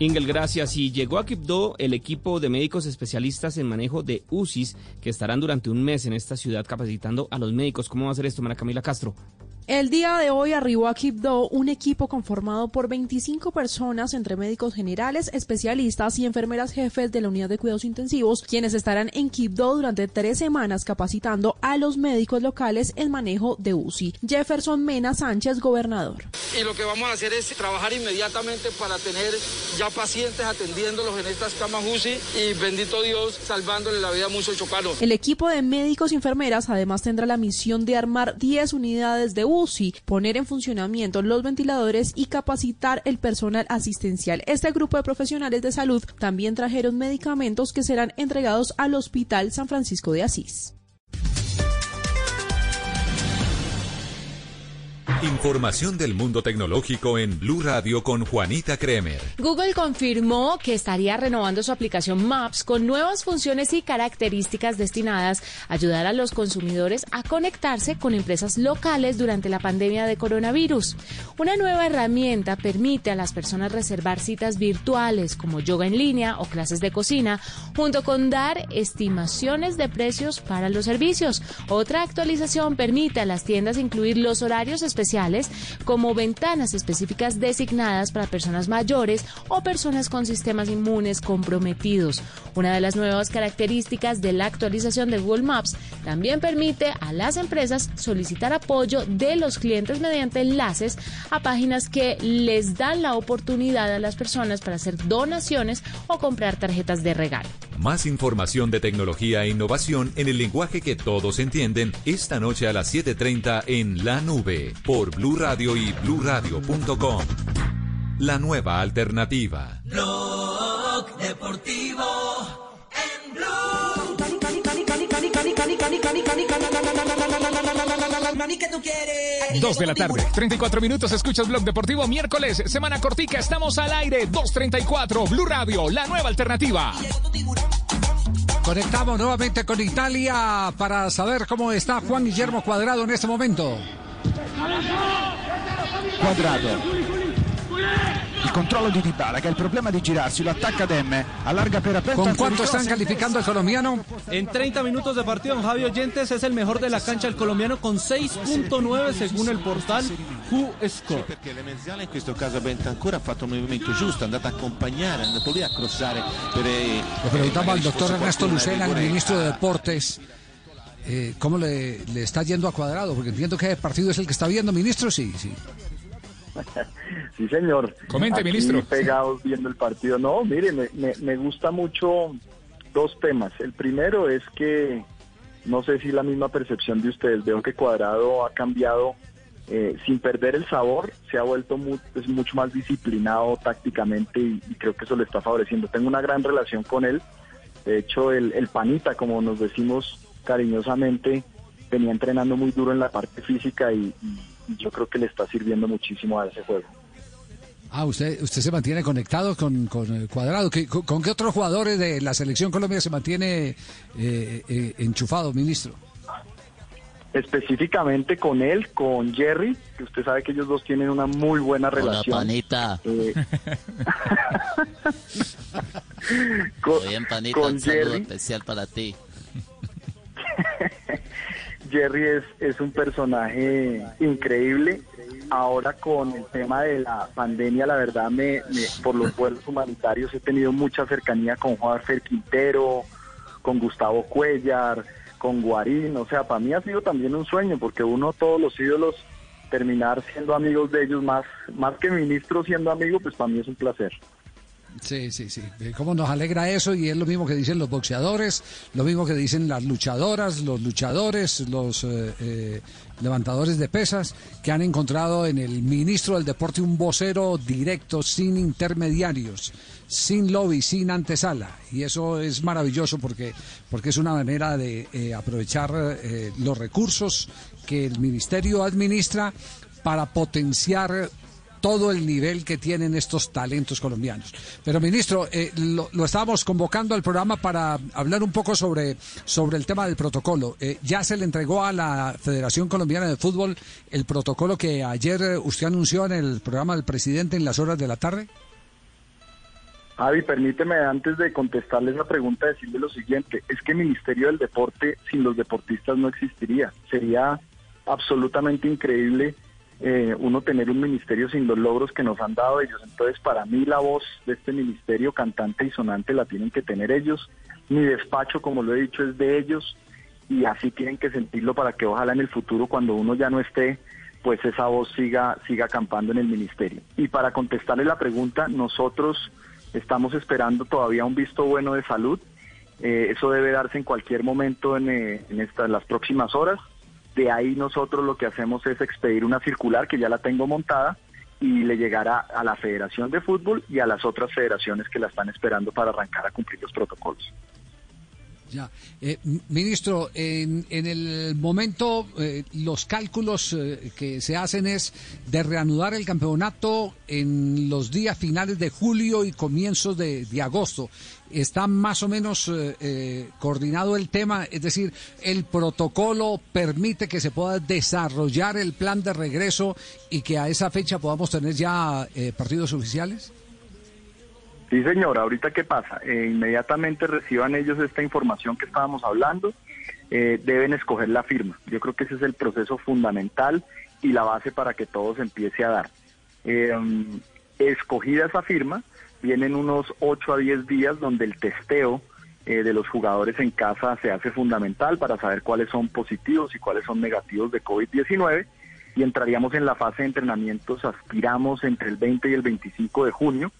Ingel, gracias. Y llegó a Quibdó el equipo de médicos especialistas en manejo de UCIs que estarán durante un mes en esta ciudad capacitando a los médicos. ¿Cómo va a ser esto, Mara Camila Castro? El día de hoy arribó a Quibdó un equipo conformado por 25 personas entre médicos generales, especialistas y enfermeras jefes de la unidad de cuidados intensivos, quienes estarán en Quibdó durante tres semanas capacitando a los médicos locales en manejo de UCI. Jefferson Mena Sánchez, gobernador. Y lo que vamos a hacer es trabajar inmediatamente para tener ya pacientes atendiéndolos en estas camas UCI y bendito Dios salvándole la vida a muchos chocanos. El equipo de médicos y enfermeras además tendrá la misión de armar 10 unidades de UCI UCI, poner en funcionamiento los ventiladores y capacitar el personal asistencial. Este grupo de profesionales de salud también trajeron medicamentos que serán entregados al Hospital San Francisco de Asís. Información del mundo tecnológico en Blue Radio con Juanita Kremer. Google confirmó que estaría renovando su aplicación Maps con nuevas funciones y características destinadas a ayudar a los consumidores a conectarse con empresas locales durante la pandemia de coronavirus. Una nueva herramienta permite a las personas reservar citas virtuales como yoga en línea o clases de cocina, junto con dar estimaciones de precios para los servicios. Otra actualización permite a las tiendas incluir los horarios como ventanas específicas designadas para personas mayores o personas con sistemas inmunes comprometidos. Una de las nuevas características de la actualización de Google Maps también permite a las empresas solicitar apoyo de los clientes mediante enlaces a páginas que les dan la oportunidad a las personas para hacer donaciones o comprar tarjetas de regalo. Más información de tecnología e innovación en el lenguaje que todos entienden esta noche a las 7:30 en La Nube por Blue Radio y bluradio.com. La nueva alternativa. Blog deportivo en Blue. Dos de la tarde, 34 minutos, escuchas Blog Deportivo, miércoles, semana cortica, estamos al aire, 2.34, Blue Radio, la nueva alternativa. Conectamos nuevamente con Italia para saber cómo está Juan Guillermo Cuadrado en este momento. Quadrato. Il controllo di Dybala che ha il problema di girarsi, lo attacca Demme, allarga per aperto. ¿Con cuánto están calificando el colombiano? En 30 minutos de partido, Javier Oyentes es el mejor de la cancha el colombiano con 6.9 según el portal WhoScore. Perché Lemenziale in questo caso Bentancur ha fatto un movimento giusto, è andato a accompagnare, è andato lì a crossare per... eh, Le preguntaba al doctor Ernesto Lucena, rigore ministro de Deportes, eh, cómo le, le está yendo a Cuadrado, porque entiendo que el partido es el que está viendo, ministro, sí, sí. [laughs] Sí, señor. Comente, Aquí ministro. Pegados viendo el partido. No, mire, me, me, me gusta mucho dos temas. El primero es que no sé si la misma percepción de ustedes. Veo que Cuadrado ha cambiado eh, sin perder el sabor, se ha vuelto mu- es mucho más disciplinado tácticamente y, y creo que eso le está favoreciendo. Tengo una gran relación con él. De hecho, el, el panita, como nos decimos cariñosamente, venía entrenando muy duro en la parte física y- yo creo que le está sirviendo muchísimo a ese juego. Ah, usted, usted se mantiene conectado con, con eh, Cuadrado. ¿Qué- con, con qué otros jugadores de la selección Colombia se mantiene eh, eh, enchufado, ministro? Específicamente con él, con Jerry, que usted sabe que ellos dos tienen una muy buena Hola, relación. panita. Eh, [laughs] con, Bien, panita, con un saludo Jerry. especial para ti. [laughs] Jerry es, es un personaje increíble. Ahora con el tema de la pandemia, la verdad, me, me- por los vuelos humanitarios he tenido mucha cercanía con Juan Fer Quintero, con Gustavo Cuellar, con Guarín. O sea, para mí ha sido también un sueño, porque uno, todos los ídolos, terminar siendo amigos de ellos, más, más que ministro siendo amigo, pues para mí es un placer. Sí, sí, sí. Eh, Cómo nos alegra eso y es lo mismo que dicen los boxeadores, lo mismo que dicen las luchadoras, los luchadores, los eh, eh, levantadores de pesas, que han encontrado en el ministro del deporte un vocero directo, sin intermediarios, sin lobby, sin antesala. Y eso es maravilloso porque, porque es una manera de eh, aprovechar los recursos que el ministerio administra para potenciar todo el nivel que tienen estos talentos colombianos. Pero, ministro, eh, lo, lo estábamos convocando al programa para hablar un poco sobre, sobre el tema del protocolo. Eh, ya se le entregó a la Federación Colombiana de Fútbol el protocolo que ayer eh, usted anunció en el programa del presidente en las horas de la tarde. Avi, permíteme antes de contestarle esa pregunta decirle lo siguiente, es que el Ministerio del Deporte sin los deportistas no existiría. Sería absolutamente increíble eh, uno tener un ministerio sin los logros que nos han dado ellos. Entonces, para mí la voz de este ministerio cantante y sonante la tienen que tener ellos. Mi despacho, como lo he dicho, es de ellos y así tienen que sentirlo para que ojalá en el futuro, cuando uno ya no esté, pues esa voz siga, siga acampando en el ministerio. Y para contestarle la pregunta, nosotros estamos esperando todavía un visto bueno de salud. Eh, eso debe darse en cualquier momento en, eh, en estas las próximas horas. De ahí nosotros lo que hacemos es expedir una circular que ya la tengo montada y le llegará a la Federación de Fútbol y a las otras federaciones que la están esperando para arrancar a cumplir los protocolos. Ya. Eh, ministro, en, en el momento eh, los cálculos eh, que se hacen es de reanudar el campeonato en los días finales de julio y comienzos de, de agosto. ¿Está más o menos eh, coordinado el tema? Es decir, ¿el protocolo permite que se pueda desarrollar el plan de regreso y que a esa fecha podamos tener ya partidos oficiales? Sí, señora, ahorita qué pasa, Eh, inmediatamente reciban ellos esta información que estábamos hablando, eh, deben escoger la firma. Yo creo que ese es el proceso fundamental y la base para que todo se empiece a dar. Um, escogida esa firma, vienen unos 8 a 10 días donde el testeo eh, de los jugadores en casa se hace fundamental para saber cuáles son positivos y cuáles son negativos de COVID-19 y entraríamos en la fase de entrenamientos, aspiramos entre el 20 y el 25 de junio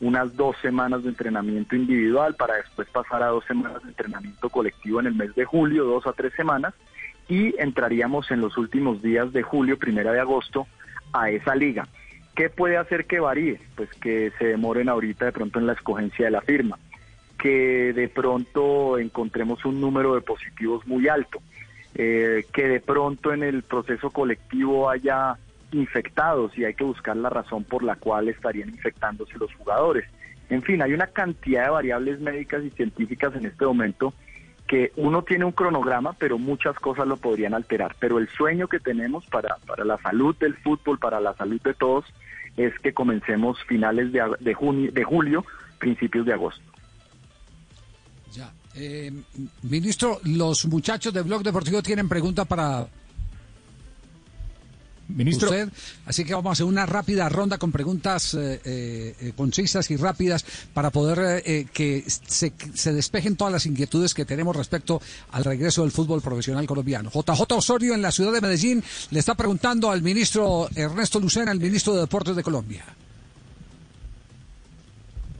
unas dos semanas de entrenamiento individual para después pasar a dos semanas de entrenamiento colectivo en el mes de julio, dos a tres semanas, y entraríamos en los últimos días de julio, primera de agosto, a esa liga. ¿Qué puede hacer que varíe? Pues que se demoren ahorita de pronto en la escogencia de la firma, que de pronto encontremos un número de positivos muy alto, eh, que de pronto en el proceso colectivo haya infectados y hay que buscar la razón por la cual estarían infectándose los jugadores. En fin, hay una cantidad de variables médicas y científicas en este momento que uno tiene un cronograma, pero muchas cosas lo podrían alterar. Pero el sueño que tenemos para, para la salud del fútbol, para la salud de todos, es que comencemos finales de, de, junio, de julio, principios de agosto. Ya. Eh, ministro, los muchachos de Blog Deportivo tienen pregunta para Ministro. usted, así que vamos a hacer una rápida ronda con preguntas eh, eh, eh, concisas y rápidas para poder eh, que se, se despejen todas las inquietudes que tenemos respecto al regreso del fútbol profesional colombiano. JJ Osorio en la ciudad de Medellín le está preguntando al ministro Ernesto Lucena, el ministro de Deportes de Colombia.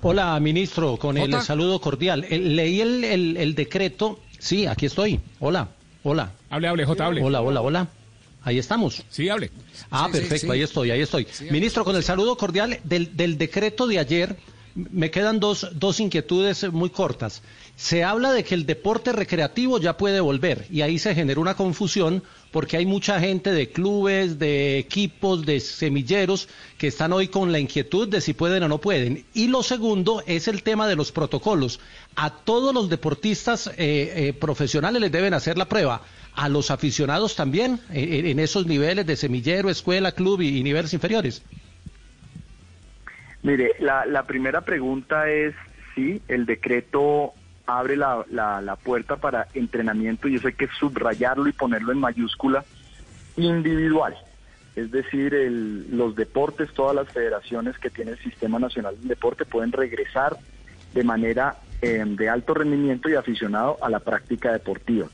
Hola, ministro, con el saludo cordial. Leí el, el- el decreto. Sí, aquí estoy. Hola, hola. Hable, hable, Jota, hable. Hola, hola, hola. Ahí estamos. Sí, hable. Ah, Sí, perfecto, sí. ahí estoy, ahí estoy. Ministro, con el saludo cordial del, del decreto de ayer, me quedan dos, dos inquietudes muy cortas. Se habla de que el deporte recreativo ya puede volver y ahí se genera una confusión porque hay mucha gente de clubes, de equipos, de semilleros que están hoy con la inquietud de si pueden o no pueden. Y lo segundo es el tema de los protocolos. A todos los deportistas eh, eh, profesionales les deben hacer la prueba. A los aficionados también, eh, en esos niveles de semillero, escuela, club y, niveles inferiores. Mire, la, la primera pregunta es si el decreto abre la, la, la puerta para entrenamiento, y eso hay que subrayarlo y ponerlo en mayúscula, individual. Es decir, el- los deportes, todas las federaciones que tiene el Sistema Nacional del Deporte pueden regresar de manera eh, de alto rendimiento y aficionado a la práctica deportiva.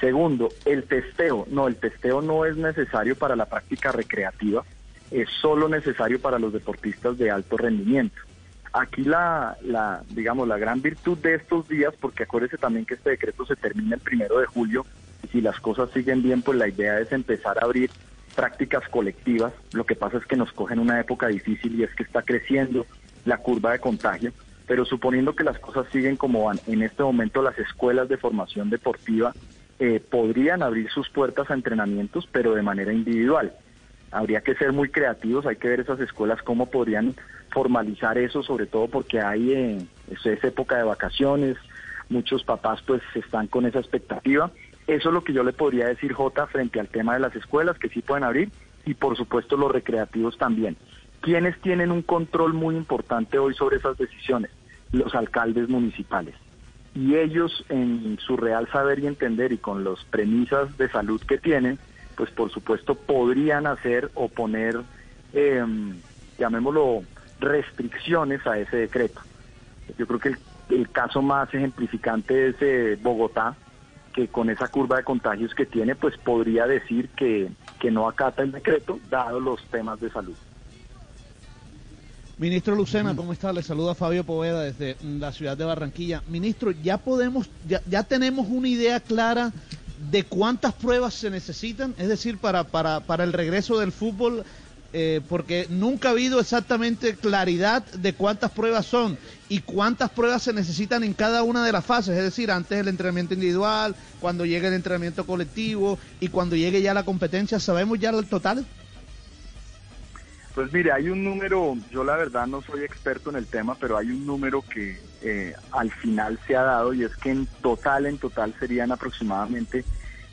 Segundo, el testeo. No, el testeo no es necesario para la práctica recreativa, es solo necesario para los deportistas de alto rendimiento. Aquí la, la, digamos, la gran virtud de estos días, porque acuérdese también que este decreto se termina el primero de julio, y si las cosas siguen bien, pues la idea es empezar a abrir prácticas colectivas. Lo que pasa es que nos cogen una época difícil y es que está creciendo la curva de contagio, pero suponiendo que las cosas siguen como van, en este momento las escuelas de formación deportiva eh, podrían abrir sus puertas a entrenamientos, pero de manera individual. Habría que ser muy creativos, hay que ver esas escuelas cómo podrían formalizar eso, sobre todo porque hay eh, es, época de vacaciones, muchos papás pues están con esa expectativa. Eso es lo que yo le podría decir, Jota, frente al tema de las escuelas, que sí pueden abrir, y por supuesto los recreativos también. ¿Quiénes tienen un control muy importante hoy sobre esas decisiones? Los alcaldes municipales. Y ellos, en su real saber y entender y con las premisas de salud que tienen, pues por supuesto podrían hacer o poner, eh, llamémoslo, restricciones a ese decreto. Yo creo que el, caso más ejemplificante es eh, Bogotá, que con esa curva de contagios que tiene, pues podría decir que, que no acata el decreto, dado los temas de salud. Ministro Lucena, ¿cómo está? Le saluda Fabio Poveda desde la ciudad de Barranquilla. Ministro, ya podemos, ya, ya tenemos una idea clara de cuántas pruebas se necesitan, es decir, para, para, para el regreso del fútbol, eh, porque nunca ha habido exactamente claridad de cuántas pruebas son y cuántas pruebas se necesitan en cada una de las fases, es decir, antes el entrenamiento individual, cuando llegue el entrenamiento colectivo y cuando llegue ya la competencia, ¿sabemos ya el total? Pues mire, hay un número, yo la verdad no soy experto en el tema, pero hay un número que eh, al final se ha dado y es que en total, en total serían aproximadamente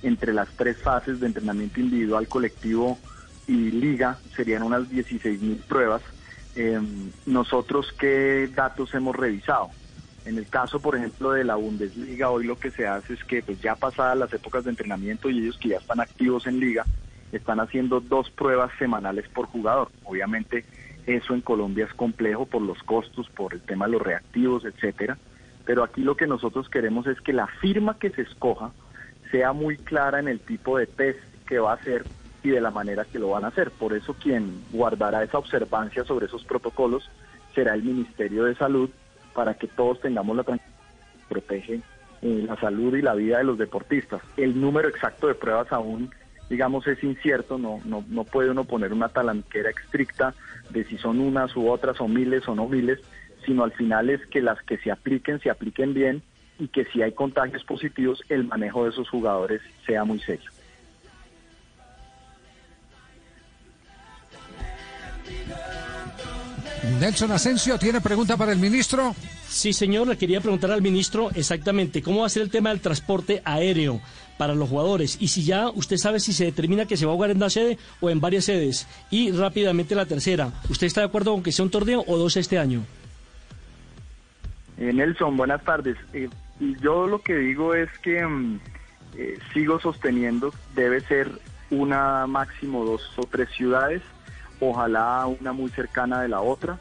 entre las tres fases de entrenamiento individual, colectivo y liga, serían unas 16 mil pruebas. Eh, nosotros, ¿qué datos hemos revisado? En el caso, por ejemplo, de la Bundesliga, hoy lo que se hace es que pues ya pasadas las épocas de entrenamiento y ellos que ya están activos en liga, están haciendo dos pruebas semanales por jugador. Obviamente eso en Colombia es complejo por los costos, por el tema de los reactivos, etcétera. Pero aquí lo que nosotros queremos es que la firma que se escoja sea muy clara en el tipo de test que va a hacer y de la manera que lo van a hacer. Por eso quien guardará esa observancia sobre esos protocolos será el Ministerio de Salud para que todos tengamos la tranquilidad que protege eh, la salud y la vida de los deportistas. El número exacto de pruebas aún digamos, es incierto, no, no, no puede uno poner una talanquera estricta de si son unas u otras o miles o no miles, sino al final es que las que se apliquen, se apliquen bien y que si hay contagios positivos, el manejo de esos jugadores sea muy serio. Nelson Asensio tiene pregunta para el ministro. Sí, señor, le quería preguntar al ministro exactamente cómo va a ser el tema del transporte aéreo para los jugadores y si ya usted sabe si se determina que se va a jugar en una sede o en varias sedes. Y rápidamente la tercera, ¿usted está de acuerdo con que sea un torneo o dos este año? Eh, Nelson, buenas tardes. Eh, yo lo que digo es que mm, eh, sigo sosteniendo, debe ser una máximo dos o tres ciudades, ojalá una muy cercana de la otra,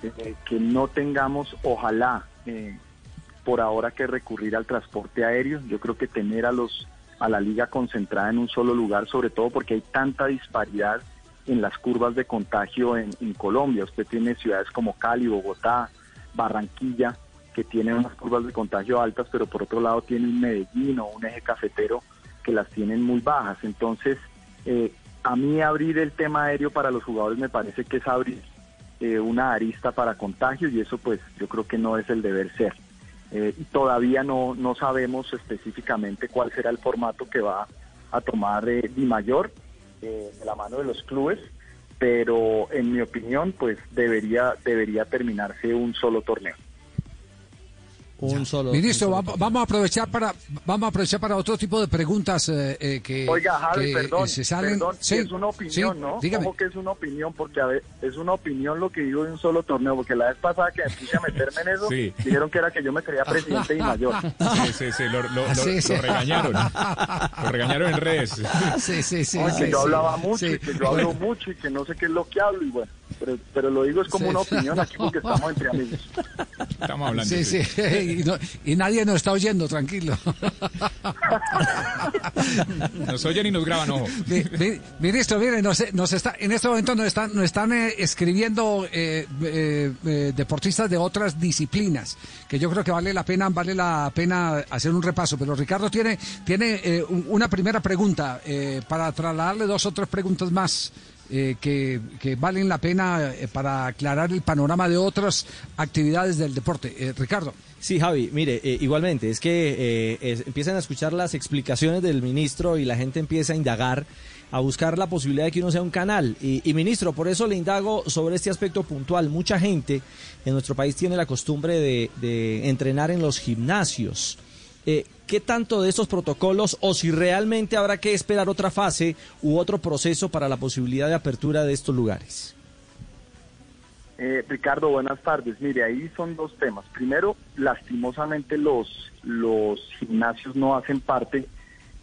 que no tengamos, ojalá, por ahora que recurrir al transporte aéreo. Yo creo que tener a los a la liga concentrada en un solo lugar, sobre todo porque hay tanta disparidad en las curvas de contagio en, Colombia. Usted tiene ciudades como Cali, Bogotá, Barranquilla, que tienen unas curvas de contagio altas, pero por otro lado tiene un Medellín o un eje cafetero que las tienen muy bajas. Entonces, eh, a mí abrir el tema aéreo para los jugadores me parece que es abrir eh, una arista para contagios y eso pues yo creo que no es el deber ser. Eh, todavía no, no sabemos específicamente cuál será el formato que va a tomar eh, Di Mayor eh, de la mano de los clubes, pero en mi opinión pues debería, debería terminarse un solo torneo. Un solo. Ministro, va- vamos a aprovechar para vamos a aprovechar para otro tipo de preguntas eh, eh, que, Oiga, Javi, que, perdón, eh, se salen. perdón, Sí, es una opinión, sí, ¿no? Dígame. Que es una opinión, porque a ver, es una opinión lo que digo de un solo torneo, porque la vez pasada que me puse a meterme en eso, Sí. dijeron que era que yo me creía presidente y mayor. Sí, sí, sí, lo, lo- lo- Sí, sí. lo regañaron. Lo regañaron en redes. Sí, sí, sí. Que sí, yo sí. hablaba mucho Sí. y que yo hablo mucho y que no sé qué es lo que hablo y bueno, pero, pero lo digo es como Sí. una opinión aquí porque estamos entre amigos. Estamos hablando. Sí, sí. [laughs] Y, no- y nadie nos está oyendo, tranquilo. Nos oyen y nos graban, ojo. Mi- mi- Ministro, mire, nos, nos está, en este momento nos están, nos están eh, escribiendo eh, eh, eh, deportistas de otras disciplinas, que yo creo que vale la pena, vale la pena hacer un repaso. Pero Ricardo tiene, tiene eh, un- una primera pregunta eh, para trasladarle dos o tres preguntas más. Eh, que, valen la pena eh, para aclarar el panorama de otras actividades del deporte. Eh, Ricardo. Sí, Javi, mire, eh, igualmente, es que empiezan a escuchar las explicaciones del ministro y la gente empieza a indagar, a buscar la posibilidad de que uno sea un canal. Y, y, ministro, por eso le indago sobre este aspecto puntual. Mucha gente en nuestro país tiene la costumbre de entrenar en los gimnasios. Eh, ¿Qué tanto de estos protocolos o si realmente habrá que esperar otra fase u otro proceso para la posibilidad de apertura de estos lugares? Eh, Ricardo, buenas tardes. Mire, ahí son dos temas. Primero, lastimosamente los, los gimnasios no hacen parte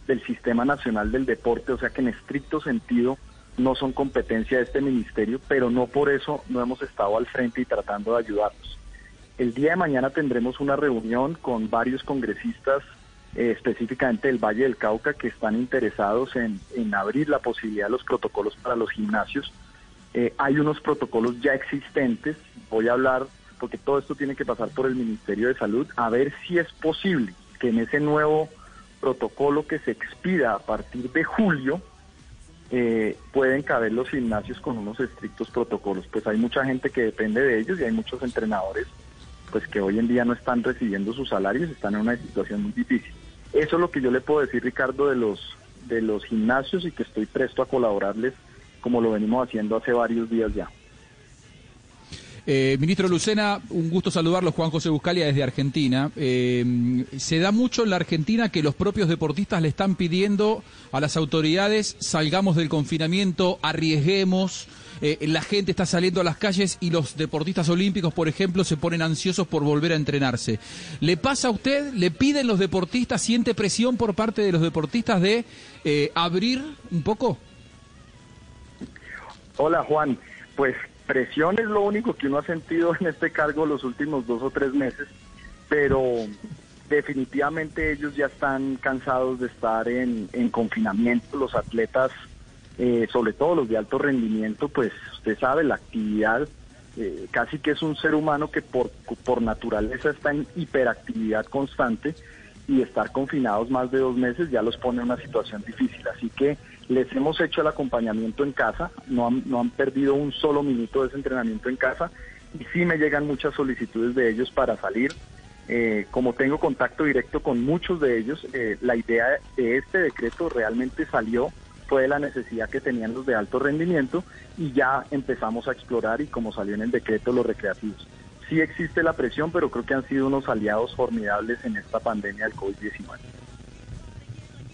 del Sistema Nacional del Deporte, o sea que en estricto sentido no son competencia de este ministerio, pero no por eso no hemos estado al frente y tratando de ayudarlos. El día de mañana tendremos una reunión con varios congresistas, eh, específicamente del Valle del Cauca, que están interesados en, abrir la posibilidad de los protocolos para los gimnasios. Eh, hay unos protocolos ya existentes, voy a hablar, porque todo esto tiene que pasar por el Ministerio de Salud, a ver si es posible que en ese nuevo protocolo que se expida a partir de julio, eh, pueden caber los gimnasios con unos estrictos protocolos. Pues hay mucha gente que depende de ellos y hay muchos entrenadores pues que hoy en día no están recibiendo sus salarios, están en una situación muy difícil. Eso es lo que yo le puedo decir, Ricardo, de los de los gimnasios y que estoy presto a colaborarles como lo venimos haciendo hace varios días ya. Eh, ministro Lucena, un gusto saludarlo, Juan José Buscalia desde Argentina. Eh, se da mucho en la Argentina que los propios deportistas le están pidiendo a las autoridades salgamos del confinamiento, arriesguemos. Eh, la gente está saliendo a las calles y los deportistas olímpicos, por ejemplo, se ponen ansiosos por volver a entrenarse. ¿Le pasa a usted? ¿Le piden los deportistas? ¿Siente presión por parte de los deportistas de eh, abrir un poco? Hola Juan, pues presión es lo único que uno ha sentido en este cargo los últimos dos o tres meses, pero definitivamente ellos ya están cansados de estar en, en confinamiento, los atletas, eh, sobre todo los de alto rendimiento, pues usted sabe, la actividad eh, casi que es un ser humano que por, por naturaleza está en hiperactividad constante y estar confinados más de dos meses ya los pone en una situación difícil. Así que les hemos hecho el acompañamiento en casa, no han, no han perdido un solo minuto de ese entrenamiento en casa y sí me llegan muchas solicitudes de ellos para salir. Eh, como tengo contacto directo con muchos de ellos, eh, la idea de este decreto realmente salió, fue la necesidad que tenían los de alto rendimiento y ya empezamos a explorar y como salió en el decreto los recreativos. Sí existe la presión, pero creo que han sido unos aliados formidables en esta pandemia del COVID-19.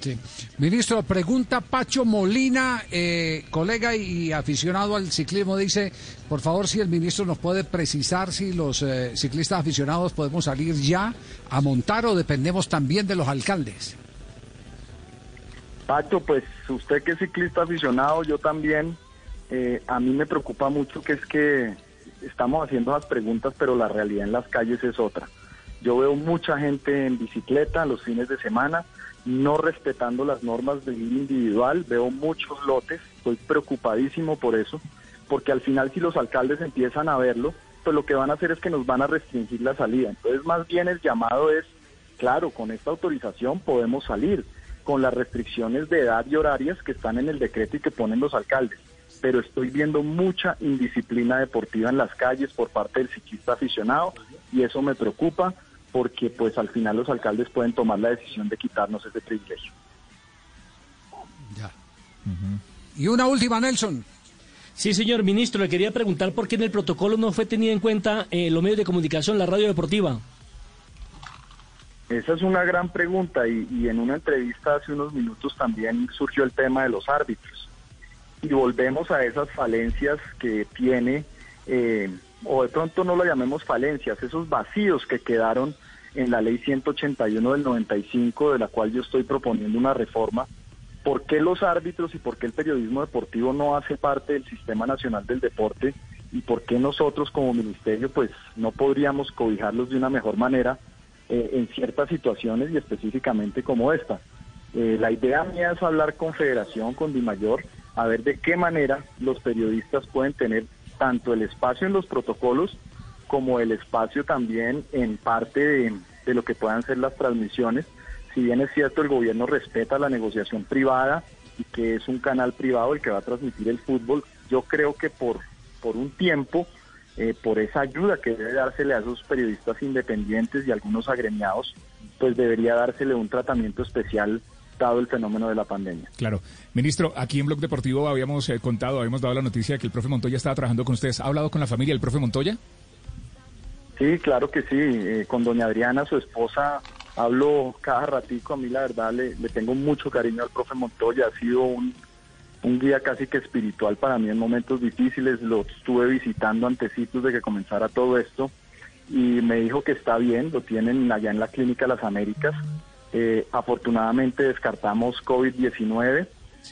Sí. Ministro, pregunta Pacho Molina, eh, colega y aficionado al ciclismo, dice, por favor, si el ministro nos puede precisar si los eh, ciclistas aficionados podemos salir ya a montar o dependemos también de los alcaldes. Pacho, pues usted que es ciclista aficionado, yo también, eh, a mí me preocupa mucho que es que estamos haciendo las preguntas, pero la realidad en las calles es otra. Yo veo mucha gente en bicicleta los fines de semana, no respetando las normas de vida individual, veo muchos lotes, estoy preocupadísimo por eso, porque al final si los alcaldes empiezan a verlo, pues lo que van a hacer es que nos van a restringir la salida. Entonces más bien el llamado es, claro, con esta autorización podemos salir, con las restricciones de edad y horarias que están en el decreto y que ponen los alcaldes. Pero estoy viendo mucha indisciplina deportiva en las calles por parte del ciclista aficionado y eso me preocupa porque pues al final los alcaldes pueden tomar la decisión de quitarnos ese privilegio. Y una última, Nelson. Sí, señor ministro, le quería preguntar por qué en el protocolo no fue tenida en cuenta eh, los medios de comunicación, la radio deportiva. Esa es una gran pregunta y, y en una entrevista hace unos minutos también surgió el tema de los árbitros. Y volvemos a esas falencias que tiene, eh, o de pronto no lo llamemos falencias, esos vacíos que quedaron en la ley 181 del 95, de la cual yo estoy proponiendo una reforma. ¿Por qué los árbitros y por qué el periodismo deportivo no hace parte del Sistema Nacional del Deporte? ¿Y por qué nosotros como ministerio pues no podríamos cobijarlos de una mejor manera eh, en ciertas situaciones y específicamente como esta? Eh, la idea mía es hablar con Federación, con Dimayor, a ver de qué manera los periodistas pueden tener tanto el espacio en los protocolos como el espacio también en parte de, de lo que puedan ser las transmisiones. Si bien es cierto, el gobierno respeta la negociación privada y que es un canal privado el que va a transmitir el fútbol, yo creo que por, por un tiempo, eh, por esa ayuda que debe dársele a esos periodistas independientes y algunos agremiados, pues debería dársele un tratamiento especial dado el fenómeno de la pandemia. Claro. Ministro, aquí en Blog Deportivo habíamos eh, contado, habíamos dado la noticia de que el profe Montoya estaba trabajando con ustedes. ¿Ha hablado con la familia del profe Montoya? Sí, claro que sí. Eh, con doña Adriana, su esposa, hablo cada ratico. A mí la verdad le, le tengo mucho cariño al profe Montoya. Ha sido un, un guía casi que espiritual para mí en momentos difíciles. Lo estuve visitando antecitos de que comenzara todo esto y me dijo que está bien, lo tienen allá en la Clínica Las Américas. Eh, afortunadamente descartamos COVID-19,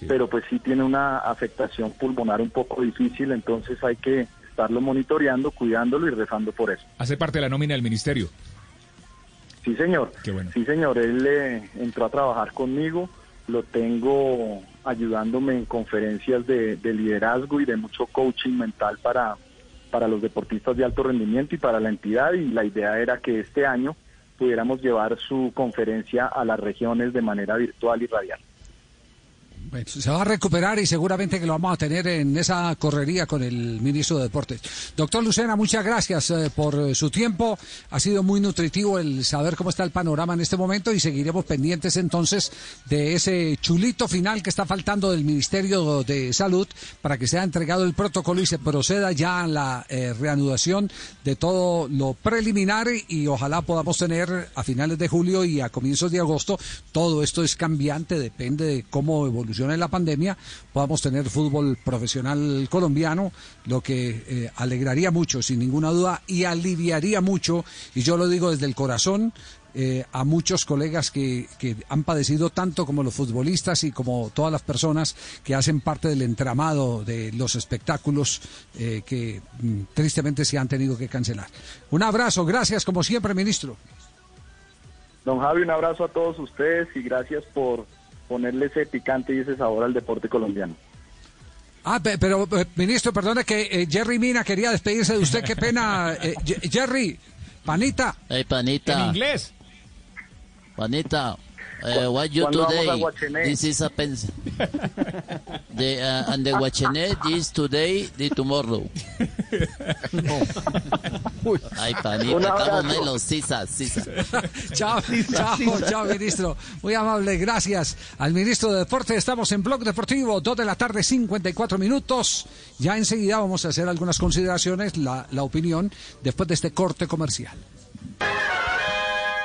pero pues sí tiene una afectación pulmonar un poco difícil, entonces hay que estarlo monitoreando, cuidándolo y rezando por eso. Hace parte de la nómina del ministerio. Sí, señor. Qué bueno. Sí, señor. Él eh, entró a trabajar conmigo. Lo tengo ayudándome en conferencias de, de liderazgo y de mucho coaching mental para, para los deportistas de alto rendimiento y para la entidad. Y la idea era que este año pudiéramos llevar su conferencia a las regiones de manera virtual y radial. Se va a recuperar y seguramente que lo vamos a tener en esa correría con el ministro de Deportes. Doctor Lucena, muchas gracias eh, por eh, su tiempo. Ha sido muy nutritivo el saber cómo está el panorama en este momento y seguiremos pendientes entonces de ese chulito final que está faltando del Ministerio de Salud para que sea entregado el protocolo y se proceda ya a la eh, reanudación de todo lo preliminar y ojalá podamos tener a finales de julio y a comienzos de agosto. Todo esto es cambiante, depende de cómo evolucione la pandemia, podamos tener fútbol profesional colombiano, lo que eh, alegraría mucho, sin ninguna duda, y aliviaría mucho, y yo lo digo desde el corazón, eh, a muchos colegas que, que, han padecido tanto como los futbolistas y como todas las personas que hacen parte del entramado de los espectáculos eh, que mm, tristemente se han tenido que cancelar. Un abrazo, gracias como siempre, ministro. Don Javi, un abrazo a todos ustedes y gracias por ponerle ese picante y ese sabor al deporte colombiano. Ah, pero, ministro, perdone que eh, Jerry Mina quería despedirse de usted. Qué pena, eh, Jerry, panita. Hey, panita. En inglés. Panita. Uh, what you today? This is a pens. [laughs] the uh, and the Guachené is today, the tomorrow. Ay, panita, caramelo, sisa, sisa. [laughs] chao, chao, chao, ministro. Muy amable, gracias al ministro de Deporte. Estamos en Blog Deportivo, 2 de la tarde, 54 minutos. Ya enseguida vamos a hacer algunas consideraciones, la, la opinión, después de este corte comercial.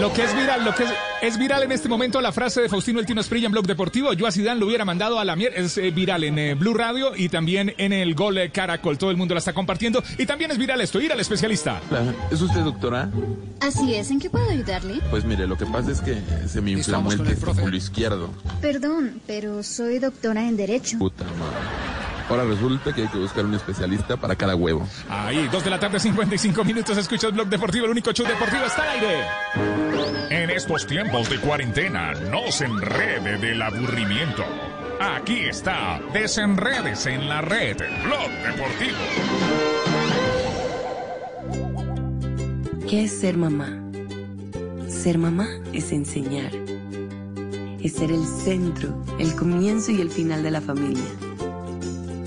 Lo que es viral, lo que es, es, viral en este momento la frase de Faustino El Tino Esprilla en Blog Deportivo. Yo a Zidane lo hubiera mandado a la mierda. Es eh, viral en eh, Blue Radio y también en el Gol eh, Caracol. Todo el mundo la está compartiendo. Y también es viral esto. Ir al especialista. ¿Es usted doctora? Así es. ¿En qué puedo ayudarle? Pues mire, lo que pasa es que se me inflamó el testículo izquierdo. Perdón, pero soy doctora en Derecho. Puta madre. Ahora resulta que hay que buscar un especialista para cada huevo. Ahí, dos de la tarde, 55 minutos. Escucha el blog deportivo, el único show deportivo está al aire. En estos tiempos de cuarentena, no se enrede del aburrimiento. Aquí está, desenredes en la red, blog deportivo. ¿Qué es ser mamá? Ser mamá es enseñar. Es ser el centro, el comienzo y el final de la familia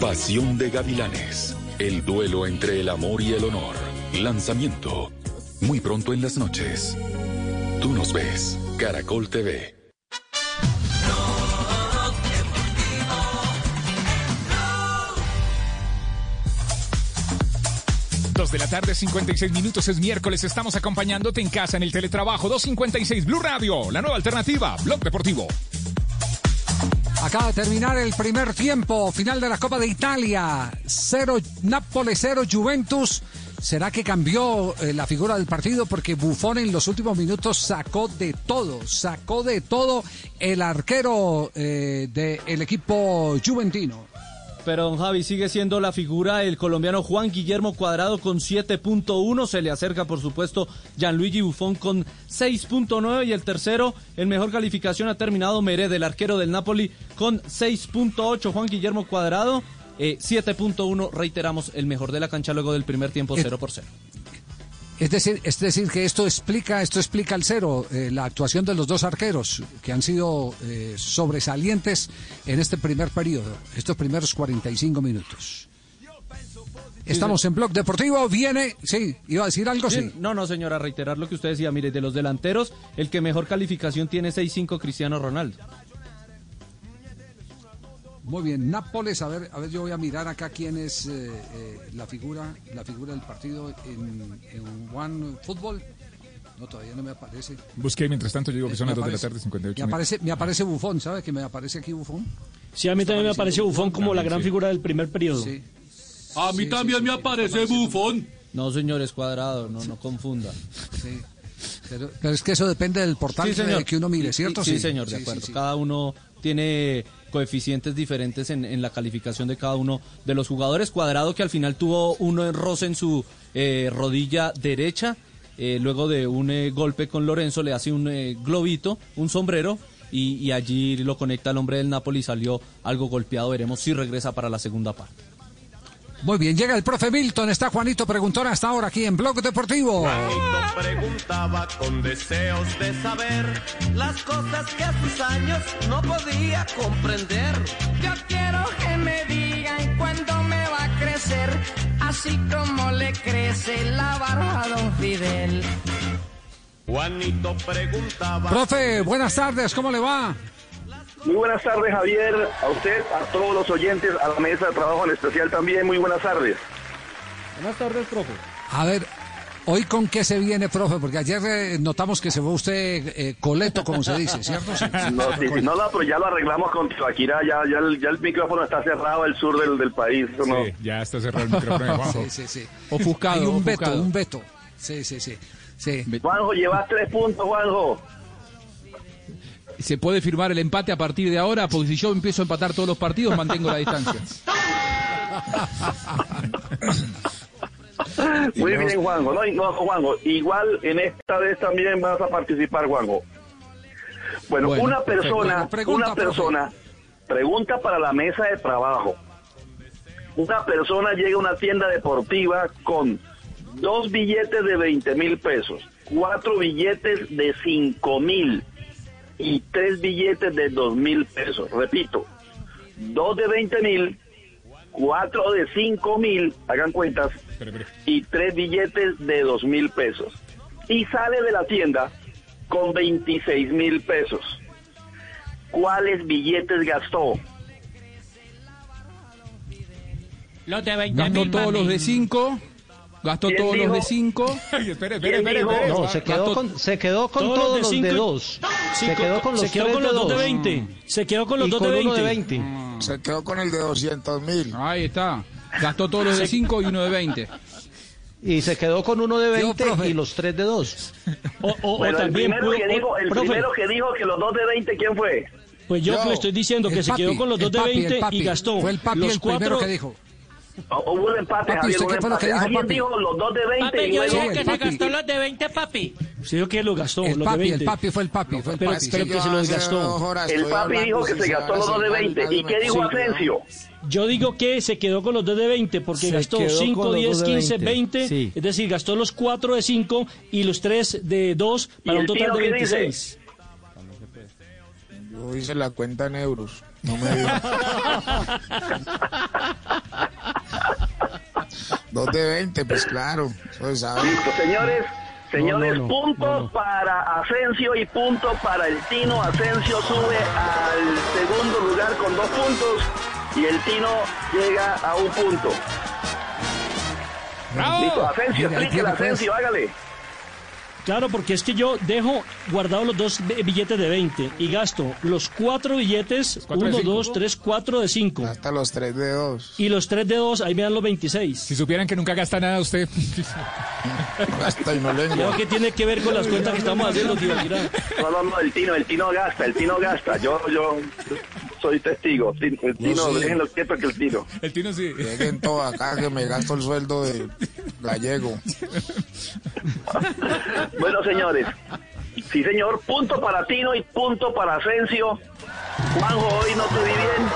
Pasión de Gavilanes. El duelo entre el amor y el honor. Lanzamiento. Muy pronto en las noches. Tú nos ves. Caracol TV. Dos de la tarde, 56 minutos, es miércoles, estamos acompañándote en casa en el teletrabajo 256 Blue Radio, la nueva alternativa, Blog Deportivo. Acaba de terminar el primer tiempo, final de la Copa de Italia. Cero Nápoles, cero Juventus. ¿Será que cambió eh, la figura del partido? Porque Buffon en los últimos minutos sacó de todo, sacó de todo el arquero eh, del equipo juventino. Pero don Javi sigue siendo la figura el colombiano Juan Guillermo Cuadrado con 7.1. Se le acerca, por supuesto, Gianluigi Buffon con 6.9. Y el tercero, el mejor calificación ha terminado Mered, el arquero del Napoli, con 6.8. Juan Guillermo Cuadrado, eh, 7.1. Reiteramos, el mejor de la cancha luego del primer tiempo, 0 por 0. Es decir, es decir, que esto explica, esto explica al cero eh, la actuación de los dos arqueros que han sido eh, sobresalientes en este primer periodo, estos primeros 45 minutos. Estamos en Blog Deportivo, viene, sí, iba a decir algo, sí. No, no, señora, reiterar lo que usted decía, mire, de los delanteros, el que mejor calificación tiene 6.5 Cristiano Ronaldo. Muy bien, Nápoles, a ver, a ver, yo voy a mirar acá quién es eh, eh, la figura, la figura del partido en, en One Football. No, todavía no me aparece. Busqué mientras tanto, yo digo que son las 2 de la aparece- tarde, 58 Me aparece, me aparece Bufón, ¿sabe? Que me aparece aquí Bufón. Sí, a mí también me aparece Bufón como la gran figura del primer periodo. A mí también me aparece Bufón. No, señores, cuadrado, no, no confunda. Sí. Pero, pero es que eso depende del portal Sí, que- señor. que uno mire, Sí, ¿cierto? Sí, señor, de Sí, sí, acuerdo. sí. Cada uno tiene coeficientes diferentes en, la calificación de cada uno de los jugadores. Cuadrado que al final tuvo uno en roce en su eh, rodilla derecha. eh, luego de un eh, golpe con Lorenzo le hace un globito, un sombrero. Y, y allí lo conecta el hombre del Napoli salió algo golpeado. Veremos si regresa para la segunda parte. Muy bien, llega el profe Milton, está Juanito Preguntón hasta ahora aquí en Blog Deportivo. Juanito preguntaba con deseos de saber las cosas que a sus años no podía comprender. Yo quiero que me digan cuándo me va a crecer, así como le crece la barba a don Fidel. Juanito preguntaba. Profe, buenas tardes, ¿cómo le va? Muy buenas tardes, Javier, a usted, a todos los oyentes, a la mesa de trabajo en especial también. Muy buenas tardes. Buenas tardes, profe. A ver, hoy con qué se viene, profe, porque ayer eh, notamos que se fue usted eh, coleto, como se dice, ¿cierto? Sí. [laughs] No, sí, sí, no, no, pero ya lo arreglamos con Tibaquira, ya, ya, el, ya el micrófono está cerrado al sur del, del país. no. Sí, ya está cerrado el micrófono de Juanjo. [laughs] Sí, sí, sí. Ofuscado, Hay un veto, un veto. Sí, sí, sí. sí. Juanjo, llevas tres puntos, Juanjo. ¿Se puede firmar el empate a partir de ahora? Porque si yo empiezo a empatar todos los partidos, mantengo la distancia. Muy bien, Juanjo. No, no, Juanjo, igual en esta vez también vas a participar, Juanjo. Bueno, Bueno, una persona, pregunta, una persona pregunta para la mesa de trabajo. Una persona llega a una tienda deportiva con dos billetes de 20 mil pesos, cuatro billetes de 5 mil y tres billetes de 2 mil pesos. Repito, dos de 20 mil, cuatro de 5 mil, hagan cuentas, y tres billetes de 2 mil pesos. Y sale de la tienda con 26 mil pesos. ¿Cuáles billetes gastó? Los de 20 Gastó todos los de 5. Gastó ¿Quién todos los dijo? de 5. [laughs] espere, ¿Quién dijo? No, se quedó con, se quedó con todos, los de dos. Se quedó con los se quedó con los de dos de dos. 20. Se quedó con los Y dos con de uno 20. de 20. Se quedó con el de 200 mil. Ahí está. Gastó todos los de 5 y uno de 20. Y se quedó con uno de Yo, 20 profe. y los tres de dos. O, o- Bueno, o el también primero, pudo- que dijo, el profe, primero que dijo que los dos de 20, ¿quién fue? Pues yo, Yo. le estoy diciendo que El se papi, quedó con los el dos de papi, el 20 papi. y gastó Fue el papi los el primero cuatro. que dijo. Hubo un empate, Papi, Javier, ¿usted un qué fue lo que empate. dijo, Alguien papi? dijo los dos de 20 Papi, y yo luego- dije que se gastó los de 20, papi. Sí, yo que lo gastó, El los de papi, 20. el papi fue el papi, fue el pero, papi. pero sí. que se los gastó. El papi dijo que se gastó los dos de 20. ¿Y qué dijo Asensio? Yo digo que se quedó con los dos de 20 porque Se gastó quedó con 5, los 10, dos de 15, 20. 20. Sí. Es decir, gastó los 4 de 5 y los 3 de 2 para ¿Y un total de qué dice? 26. Yo hice la cuenta en euros. No me dio. Dos de 20, pues claro. Listo, señores. Señores, No, no, no, punto no, no. para Asensio y punto para el Tino. Asensio sube al segundo lugar con dos puntos y el Tino llega a un punto. Listo, Asensio, explíquele, pues. Asensio, hágale. Claro, porque es que yo dejo guardados los dos bi- billetes de 20 y gasto los cuatro billetes, cuatro de 1, cinco. 2, 3, 4 de 5. Hasta los tres de dos. Y los tres de 2, ahí me dan los 26. Si supieran que nunca gasta nada usted. Hasta y no lengua. Creo que tiene que ver con las cuentas que estamos haciendo. No, no, no, el Tino, el Tino gasta, el Tino gasta. Yo, yo soy testigo. El Tino, sí. déjenlo quieto que el Tino. [laughs] El Tino sí. Lleguen todos acá que me gasto el sueldo de gallego. [laughs] Bueno, señores. Sí, señor. Punto para Tino y punto para Asensio. Juanjo, hoy no te vi bien.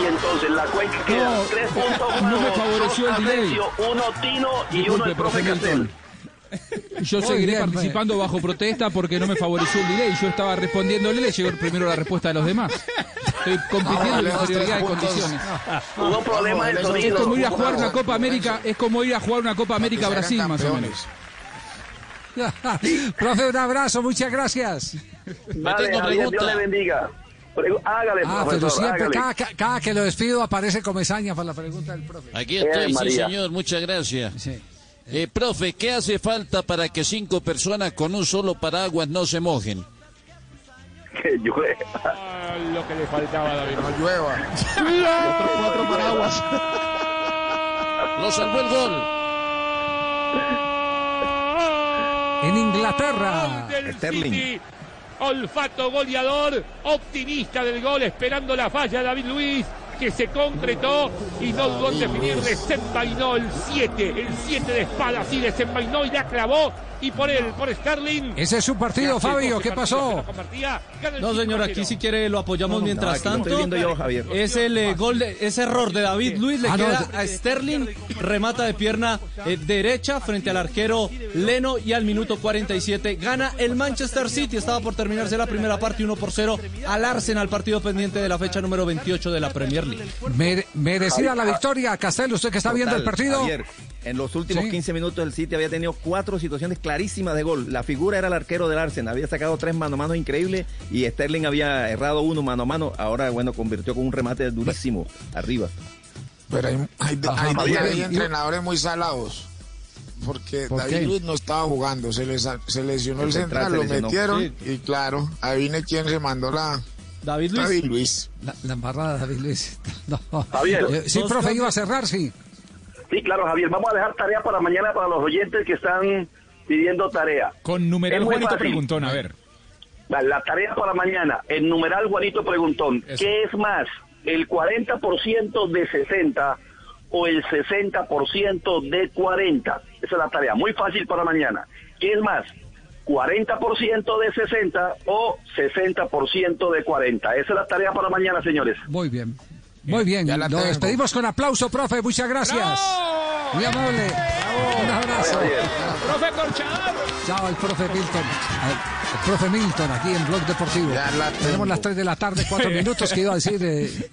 Y entonces la cuenca queda No, tres puntos. no me favoreció el delay. Asensio, uno Tino y uno el profe Castel. Yo Muy seguiré bien, participando bajo protesta porque no me favoreció el delay. Yo estaba respondiéndole, le llegó primero la respuesta de los demás. [laughs] Estoy compitiendo en inferioridad de condiciones. Hubo problemas de Vamos, Es sonido. como ir a jugar una. Copa América, es como ir a jugar una Copa América Brasil, más o menos. [laughs] Profe, un abrazo, muchas gracias. Dale, tengo Dios le bendiga. Hágale, Ah, pero siempre, cada, ca- cada que lo despido aparece comezaña para la pregunta del profe. Aquí Eh, estoy, sí María. señor, muchas gracias. Sí. Eh, profe, ¿qué hace falta para que cinco personas con un solo paraguas no se mojen? Que llueve. Lo que le faltaba a David. No llueva. Otros cuatro paraguas. Lo salvó el gol. En Inglaterra. del Sterling. City. Olfato goleador, optimista del gol, esperando la falla de David Luis, que se concretó y no dudó en definir, desenvainó el 7, el 7 de espada, sí, desenvainó y la clavó, y por él, por Sterling. Ese es su partido, Fabio. 12 ¿Qué pasó? no señor, 5-0. aquí si quiere lo apoyamos mientras tanto. estoy viendo yo, Javier. Es el eh, gol, de, ese error de David Luis le Ah, queda a Sterling, remata de pierna eh, derecha frente al arquero Leno y al minuto 47 gana el Manchester City. Estaba por terminarse la primera parte 1 por 0 al Arsenal, partido pendiente de la fecha número 28 de la Premier League. Mere- merecida la victoria. Castel, usted que está viendo el partido. Javier, en los últimos Sí. 15 minutos el City había tenido cuatro situaciones clarísimas de gol. La figura era el arquero del Arsenal, había sacado tres mano a mano increíbles y Sterling había errado uno mano a mano. Ahora, bueno, convirtió con un remate durísimo arriba. Pero hay, hay, Ajá, hay- Javier, hay y- entrenadores muy salados. Porque ¿Por David? Luis no estaba jugando, se, les, se lesionó el, El central central, se lo metieron y claro, adivine quién se mandó la... David Luis. David Luis. La, la embarrada de David Luis. [laughs] No. Javier. Eh, sí, profe, iba a cerrar, sí. Sí, claro, Javier. Vamos a dejar tarea para mañana para los oyentes que están pidiendo tarea. Con numeral Juanito fácil. Preguntón, a ver. La tarea para mañana, el numeral Juanito Preguntón. Eso. ¿Qué es más, el 40% de 60 o el 60% de 40? Esa es la tarea, muy fácil para mañana. ¿Qué es más, 40% de 60 o 60% de 40? Esa es la tarea para mañana, señores. Muy bien. Muy bien. ya la Lo tengo. despedimos con aplauso, profe. Muchas gracias. Muy amable. Un abrazo. Profe Corchador. Chao, el profe Milton. El, el profe Milton aquí en Blog Deportivo. Ya la tengo. Tenemos las 3 de la tarde, 4 [laughs] minutos que iba a decir. Eh,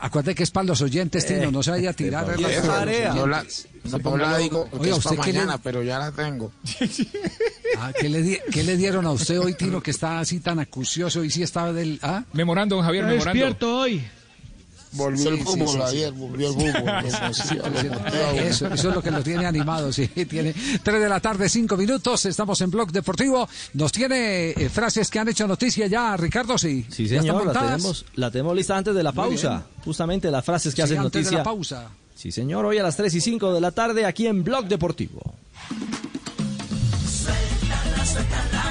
acuérdate que es para los oyentes, Tino. No se vaya a tirar. Yo las la- los Yo la, digo Oiga, es ¿usted para qué le- mañana, pero ya la tengo. Ah, ¿qué, le di- qué le dieron a usted hoy, Tino, que está así tan acucioso y sí estaba del... ¿ah? Memorando, don Javier, memorando. Despierto hoy. Volvió el fútbol sí, sí, sí. ayer, volvió el fútbol. Eso, eso es lo que lo tiene animado, sí. [laughs] Tiene 3 de la tarde, 5 minutos. Estamos en Blog Deportivo. Nos tiene eh, frases que han hecho noticia ya, Ricardo, sí. Sí, ¿Ya están señor, la tenemos, la tenemos lista antes de la pausa. Justamente las frases que Sí, hacen antes de noticia. la pausa. Sí, señor, hoy a las 3 y 5 de la tarde aquí en Blog Deportivo. Suéltala, suéltala.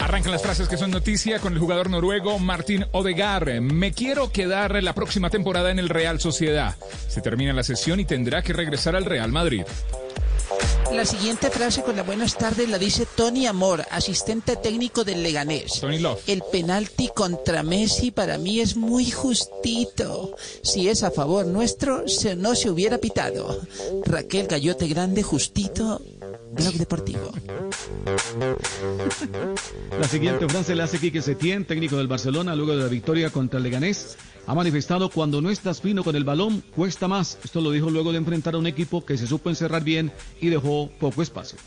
Arrancan las frases que son noticia con el jugador noruego Martín Odegaard. Me quiero quedar la próxima temporada en el Real Sociedad. Se termina la sesión y tendrá que regresar al Real Madrid. La siguiente frase con la buenas tardes la dice Tony Amor, asistente técnico del Leganés. Tony Love. El penalti contra Messi para mí es muy justito. Si es a favor nuestro, se, no se hubiera pitado. Raquel Gallote Grande, justito, Blog Deportivo. La siguiente frase la hace Quique Setién, técnico del Barcelona, luego de la victoria contra el Leganés. Ha manifestado cuando no estás fino con el balón, cuesta más. Esto lo dijo luego de enfrentar a un equipo que se supo encerrar bien y dejó poco espacio.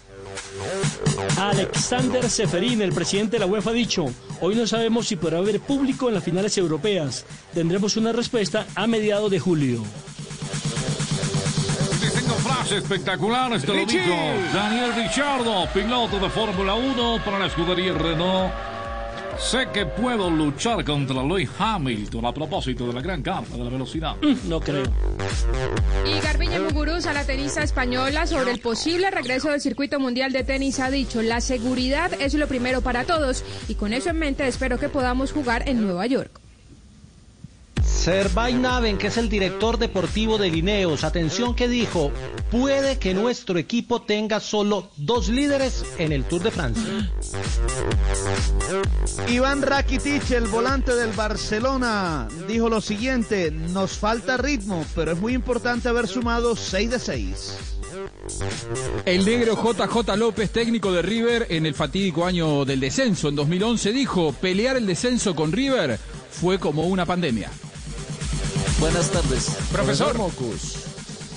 Alexander Seferin, el presidente de la UEFA, ha dicho, hoy no sabemos si podrá haber público en las finales europeas. Tendremos una respuesta a mediados de julio. Frase espectacular, te lo digo. Daniel Ricciardo, piloto de Fórmula 1 para la escudería Renault. Sé que puedo luchar contra Lewis Hamilton a propósito de la gran carta de la velocidad. No creo. Y Garbiñe Muguruza, la tenista española, sobre el posible regreso del circuito mundial de tenis, ha dicho, la seguridad es lo primero para todos y con eso en mente espero que podamos jugar en Nueva York. Servay Naven, que es el director deportivo de Lineos, atención que dijo, puede que nuestro equipo tenga solo dos líderes en el Tour de Francia. Iván Rakitic, el volante del Barcelona, dijo lo siguiente, nos falta ritmo, pero es muy importante haber sumado 6 de 6. El negro JJ López, técnico de River en el fatídico año del descenso en 2011, dijo, pelear el descenso con River fue como una pandemia. Buenas tardes. Profesor.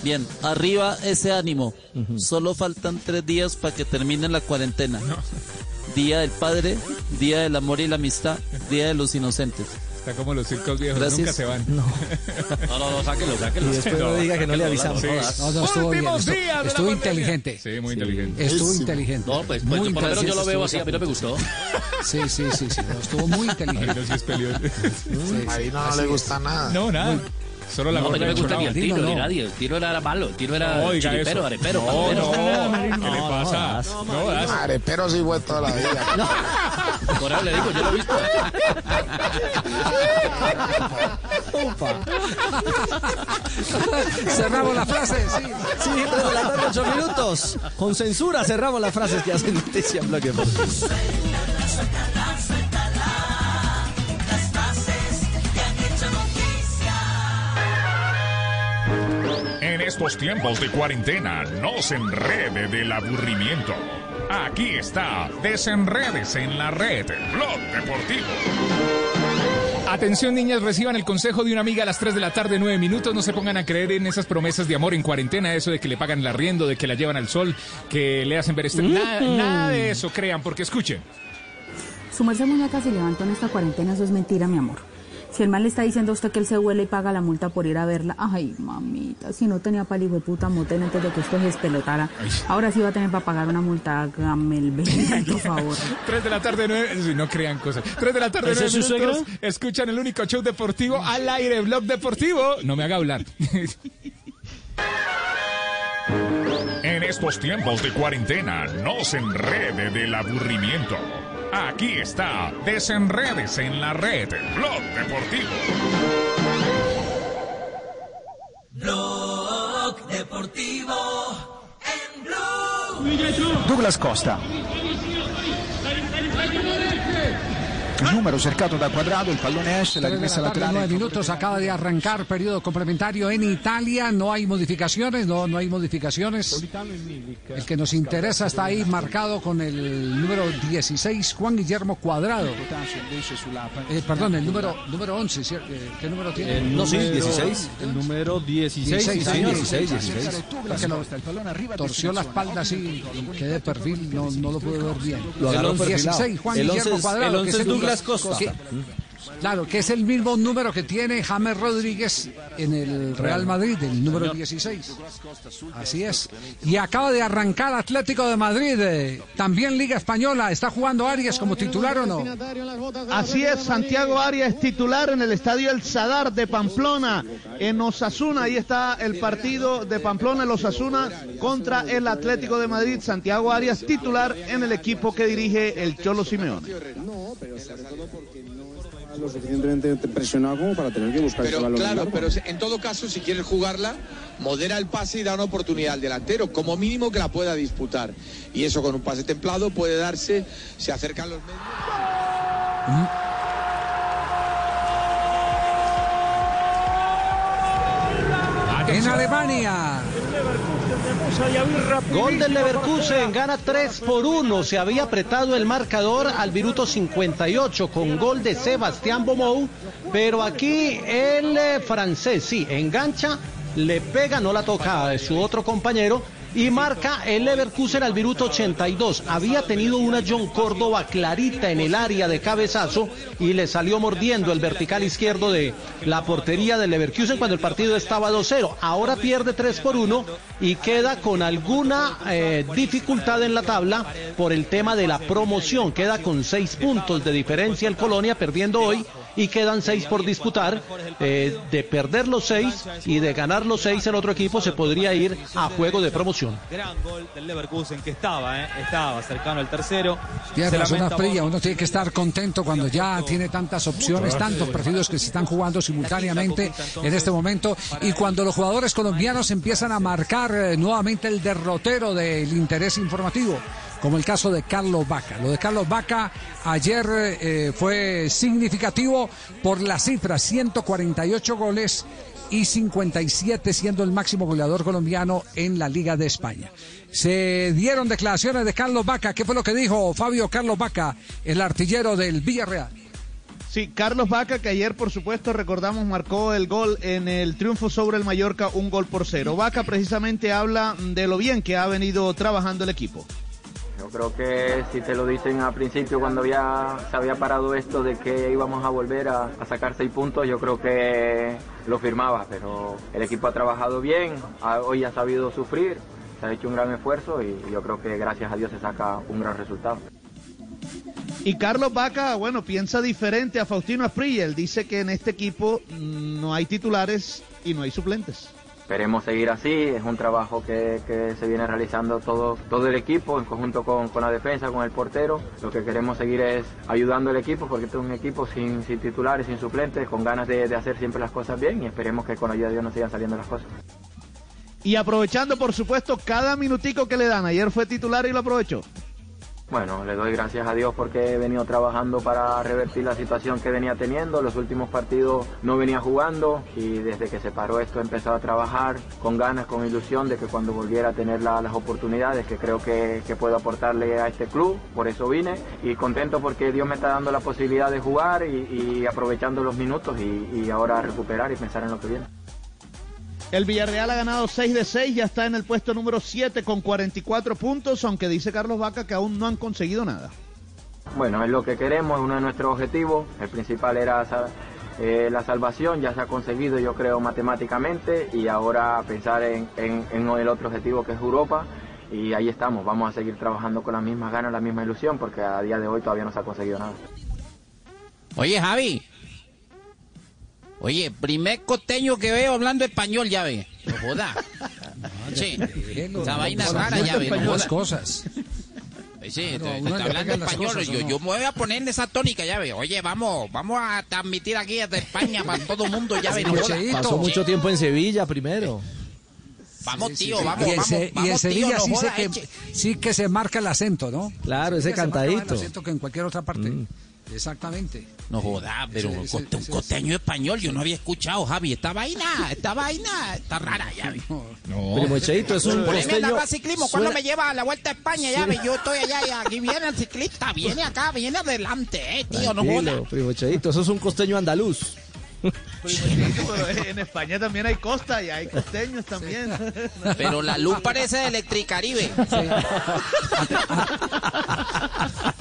Bien, arriba ese ánimo. Solo faltan tres días para que termine la cuarentena. Día del Padre, Día del Amor y la Amistad, Día de los Inocentes. Está como los circos viejos, Gracias. nunca se van. No. [laughs] no, no, no, sáquelo, sáquelo. Y después no diga que no le avisamos. Sí. No, no, estuvo bien. Últimos Estuvo, estuvo inteligente. Sí, muy inteligente. Estuvo Sí. inteligente. No, pues, Muy pues, por lo menos yo lo veo estuvo así, a mí no me gustó. Sí, sí, sí, sí. no, estuvo muy inteligente. Ahí no se peleó. Ahí no, le es. gusta nada. No, nada. Solo la No, gorra no me gusta ni el tiro, Dino, ni no. nadie. El tiro era malo, el tiro era No, diga chiripero, eso. arepero, No, palmero. no, ¿qué le pasa? No, das. Arepero sí fue toda la vida. [laughs] Por eso le digo, yo lo he visto. [laughs] Cerramos la frase, sí. Sí, de la tarde, ocho minutos. Con censura cerramos las frases que hacen noticia en Bloque estos tiempos de cuarentena, no se enrede del aburrimiento. Aquí está, desenredes en la red, Blog Deportivo. Atención niñas, reciban el consejo de una amiga a las 3 de la tarde, 9 minutos. No se pongan a creer en esas promesas de amor en cuarentena, eso de que le pagan el arriendo, de que la llevan al sol, que le hacen ver este... Nada, nada de eso, crean, porque escuchen. Su merced muñeca se levantó en esta cuarentena, eso es mentira, mi amor. Si el mal le está diciendo a usted que él se huele y paga la multa por ir a verla, ay, mamita, si no tenía para el hijo de puta motel antes de que esto se despelotara, ahora sí va a tener para pagar una multa, hágame el bendito favor. [laughs] 3 de la tarde, 9... sí, No crean cosas. 3 de la tarde, ¿Ese 9 es su minutos. suegra? Escuchan el único show deportivo al aire, Blog Deportivo. No me haga hablar. [laughs] En estos tiempos de cuarentena, no se enrede del aburrimiento. Aquí está, desenredes en la red, Blog Deportivo. Blog Deportivo en Blue. Douglas Costa. Numero cercato da Quadrado, il pallone esce, la rimessa la laterale. minutos, acaba de arrancar periodo complementario en Italia, no hay modificaciones, no, no hay modificaciones. El que nos interesa está ahí marcado con el número 16, Juan Guillermo Cuadrado. Eh, perdón, el número, número 11, ¿cier- eh, ¿qué número tiene? El No, sí, número- 16. El número 16, sí, 16, señor. 16, 16. Que lo- torció la espalda así, quedé de perfil, no, no lo pude ver bien. Lo el perfilado. 16, Juan El Guillermo Cuadrado. el que es Douglas Costa. que- claro, que es el mismo número que tiene James Rodríguez en el Real Madrid, el número 16. Así es. Y acaba de arrancar Atlético de Madrid, eh, también Liga Española. ¿Está jugando Arias como titular o no? Así es, Santiago Arias es titular en el estadio El Sadar de Pamplona, en Osasuna. Ahí está el partido de Pamplona, el Osasuna contra el Atlético de Madrid. Santiago Arias titular en el equipo que dirige el Cholo Simeone. Lo suficientemente presionado como para tener que buscar ese Pero balón claro, largo. pero en todo caso, si quieres jugarla, modera el pase y da una oportunidad al delantero, como mínimo que la pueda disputar. Y eso con un pase templado puede darse, se acercan los medios. En Alemania. Gol del Leverkusen, gana 3 por 1. Se había apretado el marcador al minuto 58 con gol de Sebastián Bomou. Pero aquí el eh, francés, sí, engancha, le pega, no la toca a su otro compañero Y marca el Leverkusen al minuto 82. Había tenido una John Córdoba clarita en el área de cabezazo y le salió mordiendo el vertical izquierdo de la portería del Leverkusen cuando el partido estaba 2-0. Ahora pierde 3 por 1 y queda con alguna eh, dificultad en la tabla por el tema de la promoción. Queda con 6 puntos de diferencia el Colonia perdiendo hoy y quedan seis por disputar. Eh, de perder los seis y de ganar los seis el otro equipo se podría ir a juego de promoción. Gran gol del Leverkusen que estaba, ¿eh? estaba cercano al tercero. Tiene razón, Asprilla, uno tiene que estar contento cuando ya tiene tantas opciones, tantos partidos que se están jugando simultáneamente en este momento y cuando los jugadores colombianos empiezan a marcar eh, nuevamente el derrotero del interés informativo. Como el caso de Carlos Vaca. Lo de Carlos Vaca ayer eh, fue significativo por la cifra, 148 goles y 57 siendo el máximo goleador colombiano en la Liga de España. Se dieron declaraciones de Carlos Vaca. ¿Qué fue lo que dijo Fabio Carlos Vaca, el artillero del Villarreal? Sí, Carlos Vaca, que ayer, por supuesto, recordamos, marcó el gol en el triunfo sobre el Mallorca, un gol por cero. Vaca precisamente habla de lo bien que ha venido trabajando el equipo. Yo creo que si te lo dicen al principio cuando ya se había parado esto de que íbamos a volver a, sacar seis puntos, yo creo que lo firmaba, pero el equipo ha trabajado bien, hoy ha sabido sufrir, se ha hecho un gran esfuerzo y yo creo que gracias a Dios se saca un gran resultado. Y Carlos Vaca, bueno, piensa diferente a Faustino Asprilla. Él dice que en este equipo no hay titulares y no hay suplentes. Esperemos seguir así, es un trabajo que, que se viene realizando todo, todo el equipo en conjunto con, con la defensa, con el portero. Lo que queremos seguir es ayudando al equipo porque este es un equipo sin, sin titulares, sin suplentes, con ganas de, de hacer siempre las cosas bien y esperemos que con ayuda de Dios nos sigan saliendo las cosas. Y aprovechando, por supuesto, cada minutico que le dan. Ayer fue titular y lo aprovechó. Bueno, le doy gracias a Dios porque he venido trabajando para revertir la situación que venía teniendo. Los últimos partidos no venía jugando y desde que se paró esto he empezado a trabajar con ganas, con ilusión de que cuando volviera a tener la- las oportunidades que creo que, puedo aportarle a este club. Por eso vine y contento porque Dios me está dando la posibilidad de jugar y, y aprovechando los minutos y, y ahora recuperar y pensar en lo que viene. El Villarreal ha ganado 6 de 6, ya está en el puesto número 7 con 44 puntos, aunque dice Carlos Vaca que aún no han conseguido nada. Bueno, es lo que queremos, es uno de nuestros objetivos. El principal era eh, la salvación, ya se ha conseguido yo creo matemáticamente y ahora pensar en, en- en el otro objetivo que es Europa y ahí estamos, vamos a seguir trabajando con las mismas ganas, la misma ilusión porque a día de hoy todavía no se ha conseguido nada. Oye, Javi. Oye, primer costeño que veo hablando español, ya ve. No joda. Sí, esa vaina es rara, ya ve. No joda. cosas. Sí, Claro, está hablando español. cosas, ¿o yo, no? yo me voy a poner en esa tónica, ya ve. Oye, vamos, vamos a transmitir aquí desde España para todo el mundo, ya ve. No joda. Pasó mucho tiempo en Sevilla primero. Vamos, tío, Sí, vamos, y en, vamos. Se- y en vamos, tío, Sevilla no sí, joda, que, sí que se marca el acento, ¿no? Claro, ese Sí que se marca más el cantadito. acento que en cualquier otra parte. Exactamente. No joda, pero Ese- un ese- coste- un ese- costeño español, yo no había escuchado, Javi. Esta vaina, esta vaina está rara, ya ve. Primo Cheito, es un costeño. narrar ciclismo, ¿cuándo suena- me lleva a la vuelta a España? Ya Suena- ve, yo estoy allá y aquí viene el ciclista, viene acá, viene adelante, eh, tío, no joda. primo Cheito, eso es un costeño andaluz. en España también hay costa y hay costeños también. Pero la luz parece de Electricaribe. [laughs]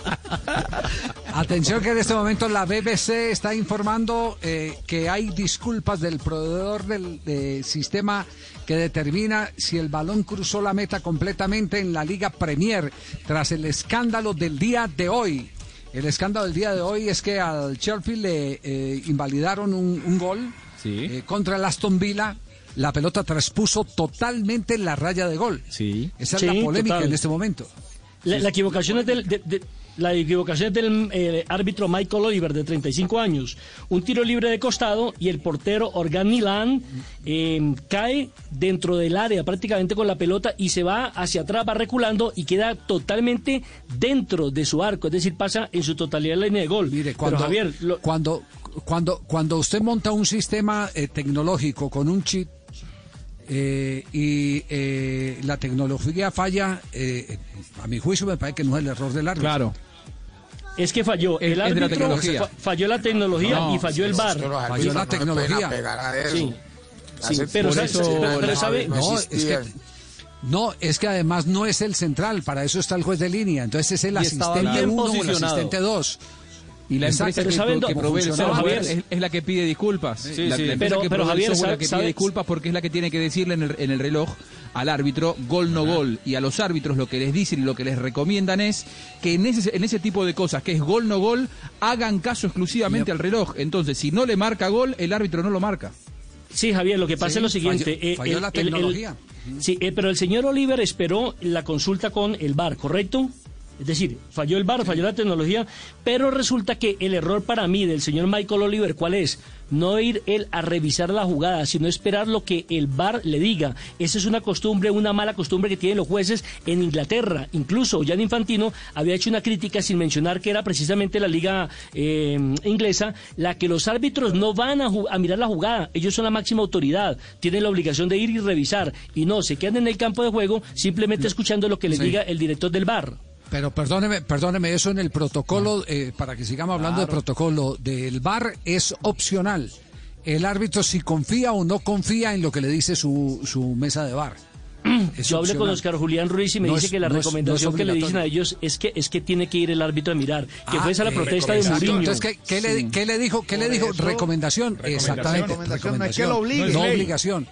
Atención que en este momento la BBC está informando eh, que hay disculpas del proveedor del de sistema que determina si el balón cruzó la meta completamente en la Liga Premier tras el escándalo del día de hoy. El escándalo del día de hoy es que al Sheffield le eh, invalidaron un, un gol eh, contra el Aston Villa. La pelota traspuso totalmente la raya de gol. Sí. Esa es Sí, la polémica total. en este momento. La, la equivocación es del, de- de- la equivocación es del eh, árbitro Michael Oliver, de 35 años. Un tiro libre de costado y el portero Organ Milan eh, cae dentro del área prácticamente con la pelota y se va hacia atrás, va reculando y queda totalmente dentro de su arco. Es decir, pasa en su totalidad la línea de gol. Mire, cuando, Javier, lo- cuando, cuando, cuando usted monta un sistema eh, tecnológico con un chip eh, y eh, la tecnología falla, eh, a mi juicio me parece que no es el error del árbitro. Claro. es que falló el de árbitro, tecnología. fa- falló la tecnología No, y falló el los Falló la tecnología. Sí. Sí, pero, Por sabe- eso- pero- pero sabe, no, es que No, es que además no es el central, para eso está el juez de línea. Entonces es el Y asistente bien 1 o el asistente 2. Y la Exacto, empresa que, ¿saben que provee el software es, es la que pide disculpas. Sí, la, sí. la Pero- que pero provee Javier, es la que ¿sabe- pide disculpas porque es la que tiene que decirle en el, en el reloj al árbitro gol no gol. Y a los árbitros lo que les dicen y lo que les recomiendan es que en ese, en ese tipo de cosas, que es gol no gol, hagan caso exclusivamente al reloj. Entonces, si no le marca gol, el árbitro no lo marca. Sí, Javier, lo que pasa Sí, es lo siguiente. falló- falló la tecnología. sí, eh, pero el señor Oliver esperó la consulta con el VAR, ¿correcto? Es decir, falló el VAR, falló la tecnología, pero resulta que el error para mí del señor Michael Oliver, ¿cuál es? No ir él a revisar la jugada, sino esperar lo que el VAR le diga. Esa es una costumbre, una mala costumbre que tienen los jueces en Inglaterra. Incluso Jan Infantino había hecho una crítica sin mencionar que era precisamente la liga eh, inglesa la que los árbitros no van a, a mirar la jugada. Ellos son la máxima autoridad, tienen la obligación de ir y revisar y no se quedan en el campo de juego simplemente escuchando lo que les Sí. diga el director del VAR. Pero perdóneme, perdóneme, eso en el protocolo, eh, para que sigamos hablando de protocolo del VAR, es opcional. El árbitro si confía o no confía en lo que le dice su, su mesa de VAR. Es Yo hablé con. Oscar Julián Ruiz y me No dice es- que la no es- recomendación no es que le dicen a ellos es que es que tiene que ir el árbitro a mirar, que Ah, fue esa la eh, protesta de. Mourinho. Entonces, ¿qué, qué le, qué le dijo? ¿Qué le dijo? Recomendación. Exactamente. Recomendación, no es que lo obligue. No Ley. obligación.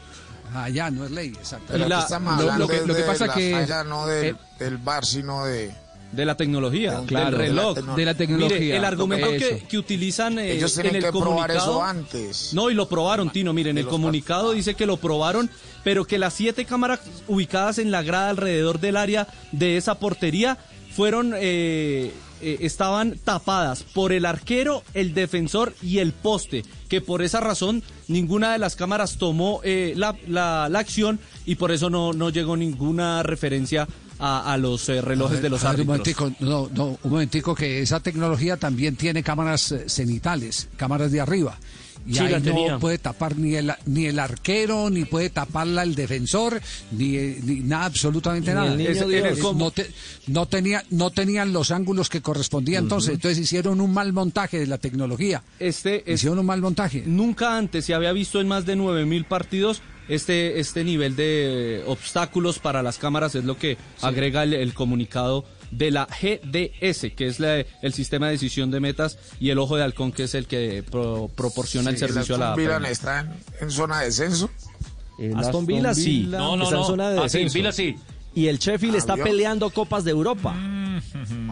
Ah, ya, no es ley. Pero aquí estamos lo- lo hablando que- lo que pasa la que- falla no del, eh, del bar, sino de... De la tecnología, Claro, del reloj, de la tecnología. Mire, el argumento que, que utilizan eh, Ellos tienen en el que probar comunicado. eso antes. No, y lo probaron, Tino. Miren, el comunicado dice que lo probaron, pero que las siete cámaras ubicadas en la grada alrededor del área de esa portería fueron. eh, eh, estaban tapadas por el arquero, el defensor y el poste, que por esa razón ninguna de las cámaras tomó eh, la, la- la acción y por eso no, no llegó ninguna referencia a, a los eh, relojes de los A ver, un árbitros. momentico, no, no, un momentico que esa tecnología también tiene cámaras eh, cenitales, cámaras de arriba. Y Sí, ahí no puede tapar ni el, ni el arquero, ni puede taparla el defensor, ni, eh, ni nada, absolutamente Ni nada. Es- Dios. es- no, te- no, tenía, no tenían los ángulos que correspondían, entonces, entonces hicieron un mal montaje de la tecnología. Este es- Hicieron un mal montaje. Nunca antes se había visto en más de 9000 partidos este, este nivel de obstáculos para las cámaras, es lo que agrega el, el comunicado de la GDS, que es la- el sistema de decisión de metas, y el ojo de halcón, que es el que pro- proporciona el servicio a la Aston Villa Premier. está en, en zona de descenso. El Aston Villa sí. No, no, está en no. zona de Ah, sí, descenso. Villa sí. Y el Sheffield Ah, está peleando Copas de Europa.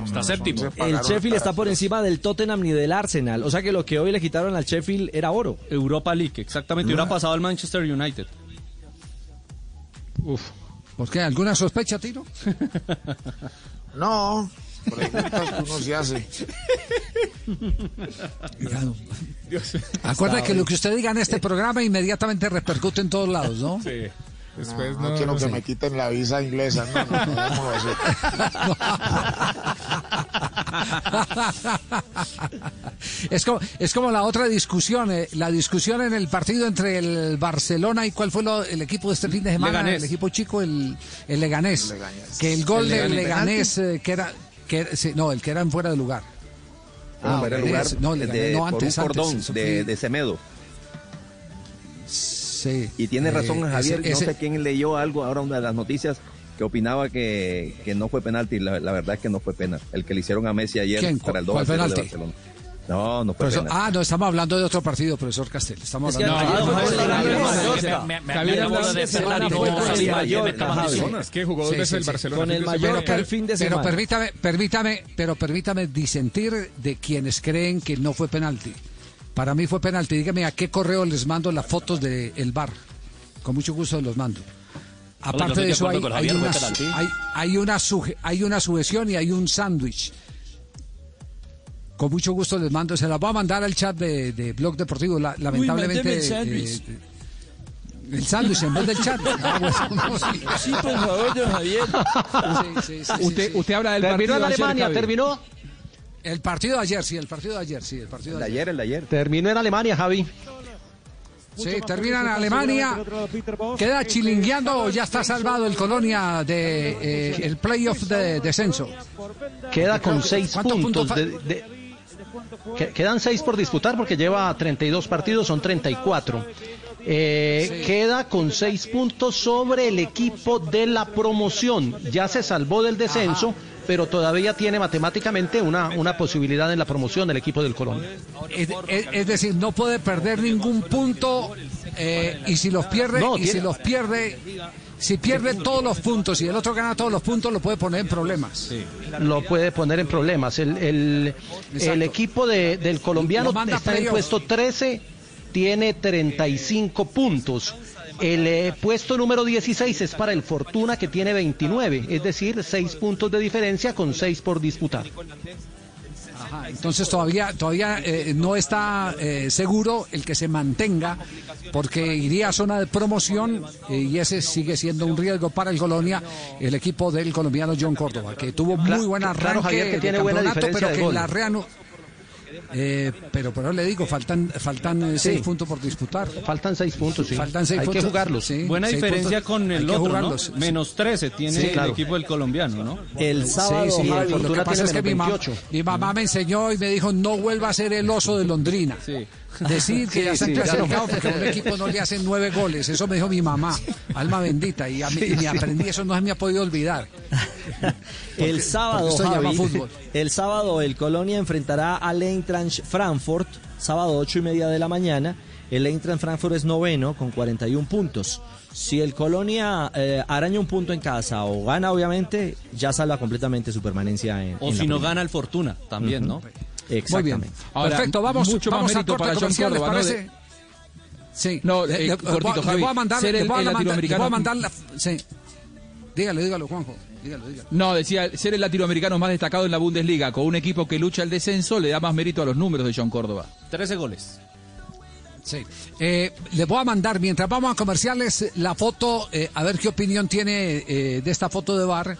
Está séptimo. El Sheffield está por encima del Tottenham ni del Arsenal. O sea que lo que hoy le quitaron al Sheffield era oro. Europa League, exactamente. Hubiera pasado al Manchester United. Uf. ¿Por qué? ¿Alguna sospecha, Tiro? [laughs] No, preguntas que uno se hace. Acuerda que lo que usted diga en este programa inmediatamente repercute en todos lados, ¿no? Sí. Después no, no, quiero que me quiten la visa inglesa. No, no, no, así. es, como, es como la otra discusión, eh, la discusión en el partido entre el Barcelona y cuál fue lo- el equipo de este fin de semana, Leganés. el equipo chico, el, el Leganés. Leganés. Que el gol El del Leganés. Leganés, eh, que era, que sí, no, el que era en fuera de lugar. Ah, Ah, era lugar no, Leganés, de, no, por antes, un antes, cordón de, de Semedo. Sí. Y tiene eh, razón Javier, ese- ese- no sé quién leyó algo ahora una de las noticias que opinaba que, que no fue penalti. La, la verdad es que no fue penal. El que le hicieron a Messi ayer ¿Quién? para el ¿Cuál 2 a 0 de? Barcelona. No, no fue profesor- penal. ah, no, estamos hablando de otro partido, profesor Castel. Estamos Es que hablando de-. Es que jugó dos veces el. Barcelona. Con fin el de Mallorca semana. el fin de Pero semana. permítame, permítame, pero permítame disentir de quienes creen que no fue penalti. Para mí fue penalti. Dígame a qué correo les mando las fotos del el bar. Con mucho gusto los mando. Aparte de de eso hay, hay una, hay, hay una suje- hay una sujeción y hay un sándwich. Con mucho gusto les mando, se las voy a mandar al chat de, de Blog Deportivo. La- lamentablemente. el sándwich. eh, el sándwich en vez del chat. [laughs] Ah, bueno, sí. Sí, por favor, don Javier. Sí, sí, sí, sí, Usted, sí. usted habla del Terminó partido en de ayer, Alemania, terminó. El partido de ayer, sí, el partido de ayer, sí, el partido El de de ayer. ayer, el de ayer. Terminó en Alemania, Javi. Sí, termina en Alemania. Queda chilingueando o ya está salvado el Colonia de eh, el playoff de descenso. Queda con seis ¿Cuántos puntos. puntos de- de- que- quedan seis por disputar porque lleva 32 partidos, son 34. Eh, Queda con seis puntos sobre el equipo de la promoción. Ya se salvó del descenso, pero todavía tiene matemáticamente una, una posibilidad en la promoción del equipo del Colonia. Es, es- es decir, no puede perder ningún punto eh, y si los pierde, No, y tiene- si los pierde, si pierde todos los puntos y el otro gana todos los puntos, lo puede poner en problemas. Lo puede poner en problemas. El, el- el equipo de- del colombiano está en puesto 13, tiene 35 puntos. El eh, puesto número 16 es para el Fortuna que tiene 29, es decir, 6 puntos de diferencia con 6 por disputar. Ajá, entonces todavía, todavía eh, no está eh, seguro el que se mantenga, porque iría a zona de promoción eh, y ese sigue siendo un riesgo para el Colonia, el equipo del colombiano John Córdoba, que tuvo muy buen arranque claro, Javier, que de tiene buena campeonato, diferencia pero de que gol. la reanu- Eh, pero pero le digo, faltan faltan eh, Sí. seis puntos por disputar. Faltan seis puntos, sí. Faltan seis Hay que jugarlos. Sí, Buena seis diferencia puntos. con el otro. Menos 13 tiene Sí, el equipo del colombiano, ¿no? El sábado, Sí, sí, Javi, lo que pasa es que mi, mam- 28. mi mamá me enseñó y me dijo no vuelva a ser el oso de Londrina. Decir que [laughs] Sí, ya se han sí, ya no. clasificado porque a un [laughs] equipo no le hacen nueve goles. Eso me dijo mi mamá, alma bendita. Y, a mí- y me aprendí, eso no se me ha podido olvidar. [laughs] El sábado, Javi, el sábado el Colonia enfrentará al Eintracht Frankfurt, sábado ocho y media de la mañana. El Eintracht Frankfurt es noveno con 41 puntos. Si el Colonia eh, araña un punto en casa o gana, obviamente, ya salva completamente su permanencia en O en si la no primera. gana el Fortuna, también, ¿no? Exactamente. Ahora, Perfecto, vamos, mucho más vamos a corte para John comercial, ¿les Córdoba, ¿no? parece? Sí. No, eh, le- cortito, Javi. Le voy a mandar, Ser el- voy a el mandar- latinoamericano- voy a mandar la... Sí. Dígalo, dígalo, Juanjo. Dígalo, dígalo. No, decía, ser el latinoamericano más destacado en la Bundesliga, con un equipo que lucha el descenso, le da más mérito a los números de John Córdoba. 13 goles. Sí. Eh, les voy a mandar, mientras vamos a comerciales, la foto, eh, a ver qué opinión tiene eh, de esta foto de bar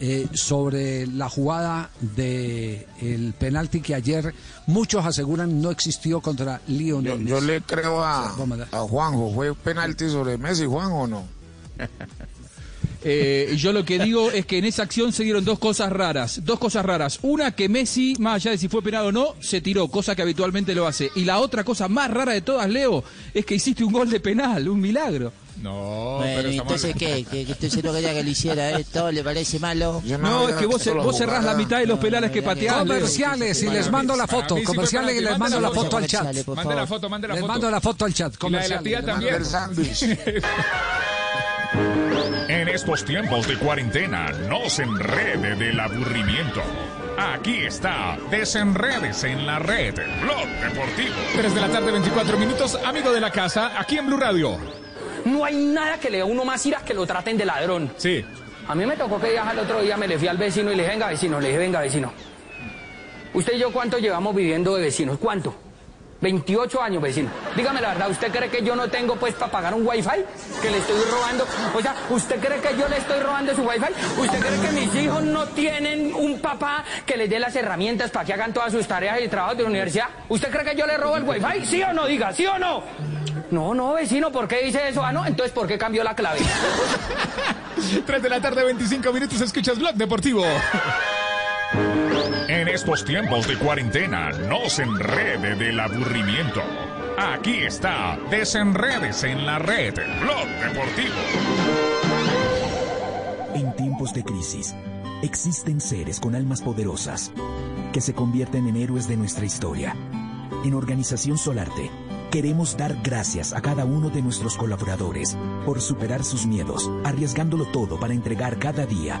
eh, sobre la jugada de el penalti que ayer muchos aseguran no existió contra Lionel. yo le creo a, Juanjo. ¿Fue penalti sobre Messi, Juan, o no? [laughs] Eh, yo lo que digo es que en esa acción se dieron dos cosas raras. Dos cosas raras. Una, que Messi, más allá de si fue penal o no, se tiró, cosa que habitualmente lo hace. Y la otra cosa más rara de todas, Leo, es que hiciste un gol de penal, un milagro. No, Bueno, pero entonces, ¿qué? ¿Que, que usted se lo quería que le hiciera esto? ¿Le parece malo? No, es que vos, vos cerrás la mitad de los penales que pateás. Comerciales y les mando la foto. Comerciales y les mando la la foto al chat. Mande la foto, mande la Les foto. mando la foto al chat. La de la Comerciales. tía les también. [laughs] En estos tiempos de cuarentena, no se enrede del aburrimiento. Aquí está, desenredes en la red, Blog Deportivo. 3 de la tarde, 24 minutos. Amigo de la casa, aquí en Blue Radio. No hay nada que le dé a uno más iras que lo traten de ladrón. Sí. A mí me tocó que viajar el otro día, me le fui al vecino y le dije, venga vecino, le dije, venga vecino. ¿Usted y yo cuánto llevamos viviendo de vecinos? ¿Cuánto? 28 años, vecino. Dígame la verdad, ¿usted cree que yo no tengo pues para pagar un wifi? Que le estoy robando. O sea, ¿usted cree que yo le estoy robando su wifi? ¿Usted cree que mis hijos no tienen un papá que les dé las herramientas para que hagan todas sus tareas y trabajos de la universidad? ¿Usted cree que yo le robo el wifi? ¿Sí o no? Diga, ¿sí o no? No, no, vecino, ¿por qué dice eso? Ah, no, entonces ¿por qué cambió la clave? [laughs] 3 de la tarde, 25 minutos. Escuchas Blog Deportivo. [laughs] En estos tiempos de cuarentena, no se enrede del aburrimiento. Aquí está, desenredes en la red, Blog Deportivo. En tiempos de crisis, existen seres con almas poderosas que se convierten en héroes de nuestra historia. En Organización Solarte, queremos dar gracias a cada uno de nuestros colaboradores por superar sus miedos, arriesgándolo todo para entregar cada día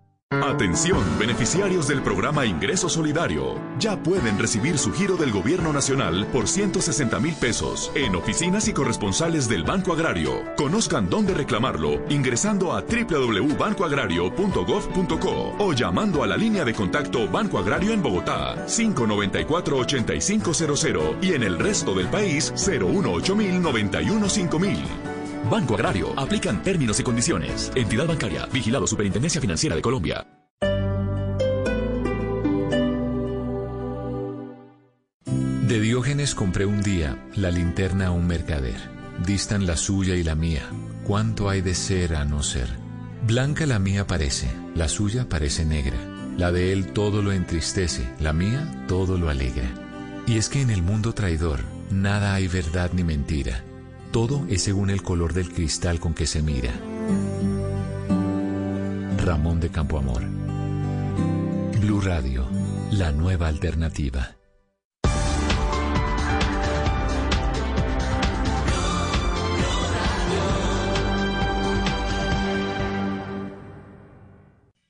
Atención, beneficiarios del programa Ingreso Solidario. Ya pueden recibir su giro del gobierno nacional por 160 mil pesos en oficinas y corresponsales del Banco Agrario. Conozcan dónde reclamarlo ingresando a www.bancoagrario.gov.co o llamando a la línea de contacto Banco Agrario en Bogotá 594-8500 y en el resto del país 018 915 Banco Agrario. Aplican términos y condiciones. Entidad bancaria. Vigilado Superintendencia Financiera de Colombia. De Diógenes compré un día la linterna a un mercader. distan la suya y la mía. ¿Cuánto hay de ser a no ser? Blanca la mía parece, la suya parece negra. La de él todo lo entristece, la mía todo lo alegra. Y es que en el mundo traidor nada hay verdad ni mentira. Todo es según el color del cristal con que se mira. Ramón de Campoamor. Blue Radio, la nueva alternativa.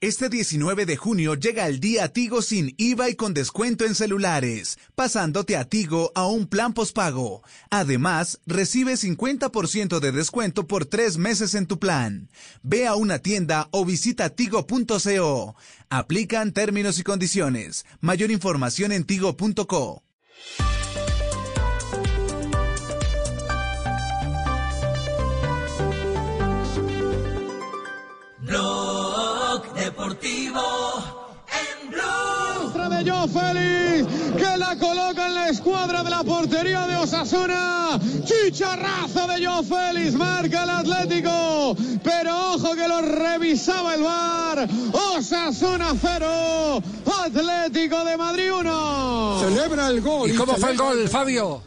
Este 19 de junio llega el día Tigo sin IVA y con descuento en celulares, pasándote a Tigo a un plan pospago. Además, recibe 50% de descuento por tres meses en tu plan. Ve a una tienda o visita tigo.co. Aplican términos y condiciones. Mayor información en tigo.co. de Joe Félix, que la coloca en la escuadra de la portería de Osasuna. Chicharrazo de Joe Félix, marca el Atlético. Pero ojo que lo revisaba el VAR. Osasuna 0, Atlético de Madrid 1. Celebra el gol. ¿Y cómo fue el gol, Fabio?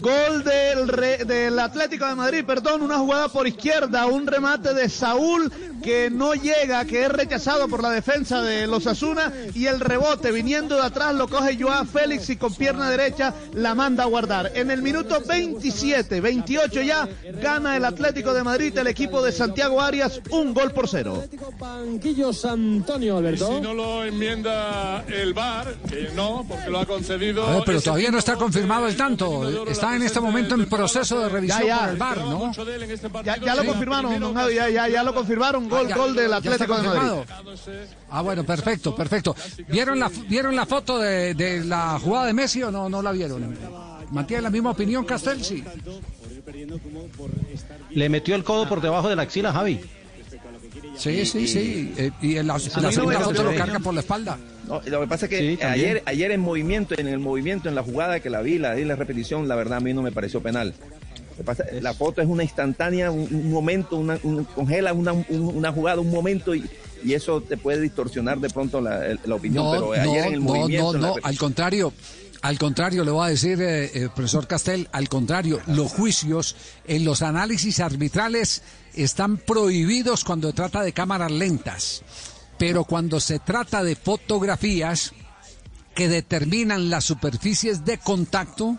Gol del, re- del Atlético de Madrid, perdón, una jugada por izquierda, un remate de Saúl que no llega, que es rechazado por la defensa de los Asuna y el rebote viniendo de atrás lo coge Joao Félix y con pierna derecha la manda a guardar. En el minuto 27, 28 ya, gana el Atlético de Madrid, el equipo de Santiago Arias, un gol por cero. Banquillos Antonio Alberto. Si no lo enmienda el VAR, que no, porque lo ha concedido. A ver, pero todavía no está confirmado el tanto. Está en este momento en proceso de revisión Ya, ya. por el VAR, ¿no? Ya, ya lo confirmaron, don Javi, ya, ya, ya lo confirmaron, gol, Ah, del Atlético de Madrid. Ah, bueno, perfecto, perfecto. ¿Vieron la, ¿vieron la foto de, de la jugada de Messi o no, no la vieron? ¿Mantiene la misma opinión Castel? Sí. Le metió el codo por debajo de la axila, Javi. Sí, sí, sí. Eh, y en la, segunda foto lo carga por la espalda. No, lo que pasa es que Sí, ayer, ayer en movimiento, en el movimiento, en la jugada que la vi, la en la repetición, la verdad a mí no me pareció penal. Pasa- la foto es una instantánea, un, un momento, una, un- congela una, un- una jugada, un momento y, y eso te puede distorsionar de pronto la, opinión. No, pero ayer en el no, no, movimiento. no, la no, al contrario. Al contrario, le voy a decir, eh, eh, profesor Castel, al contrario, los juicios en los análisis arbitrales están prohibidos cuando se trata de cámaras lentas, pero cuando se trata de fotografías que determinan las superficies de contacto,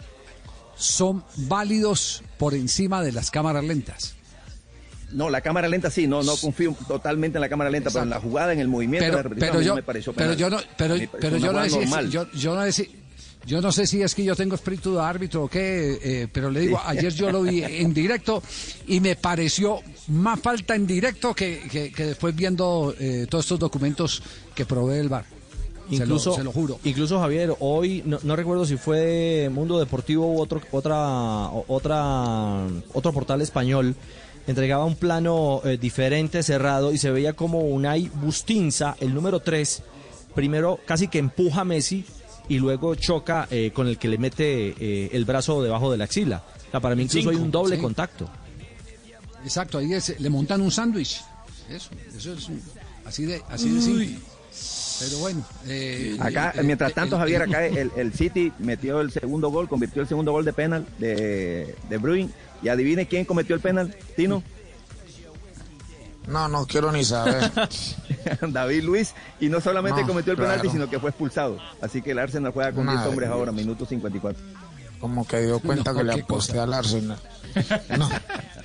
son válidos por encima de las cámaras lentas. No, la cámara lenta sí, no, no confío totalmente en la cámara lenta, pero en la jugada, en el movimiento, en la pero, repetición, pero a mí yo, no me pareció pero yo no, pero, pero yo no normal. yo, yo no yo no sé si es que yo tengo espíritu de árbitro o qué, eh, pero le digo, ayer yo lo vi [laughs] en directo y me pareció más falta en directo que, que- que después viendo eh, todos estos documentos que provee el VAR. Se lo- Incluso, se lo juro. Incluso Javier, hoy no, no recuerdo si fue Mundo Deportivo u otro, otra, otra, otro portal español entregaba un plano eh, diferente, cerrado, y se veía como Unai Bustinza, el número 3, primero casi que empuja a Messi y luego choca eh, con el que le mete eh, el brazo debajo de la axila. O sea, para mí incluso hay un doble sí. contacto. Exacto, ahí es- le montan un sándwich. Eso, eso es así de, así de simple. Pero bueno. eh, Acá, eh, mientras tanto, el- Javier, acá [laughs] el, el City metió el segundo gol, convirtió el segundo gol de penal de, de Bruin. Y adivine quién cometió el penal, Tino. No, no quiero ni saber. [laughs] David Luis. Y no solamente No, cometió el penalti, claro. sino que fue expulsado. Así que el Arsenal juega con Madre 10 hombres Dios. ahora, minuto 54. Como que dio cuenta No, que le aposté al Arsenal. [laughs] No.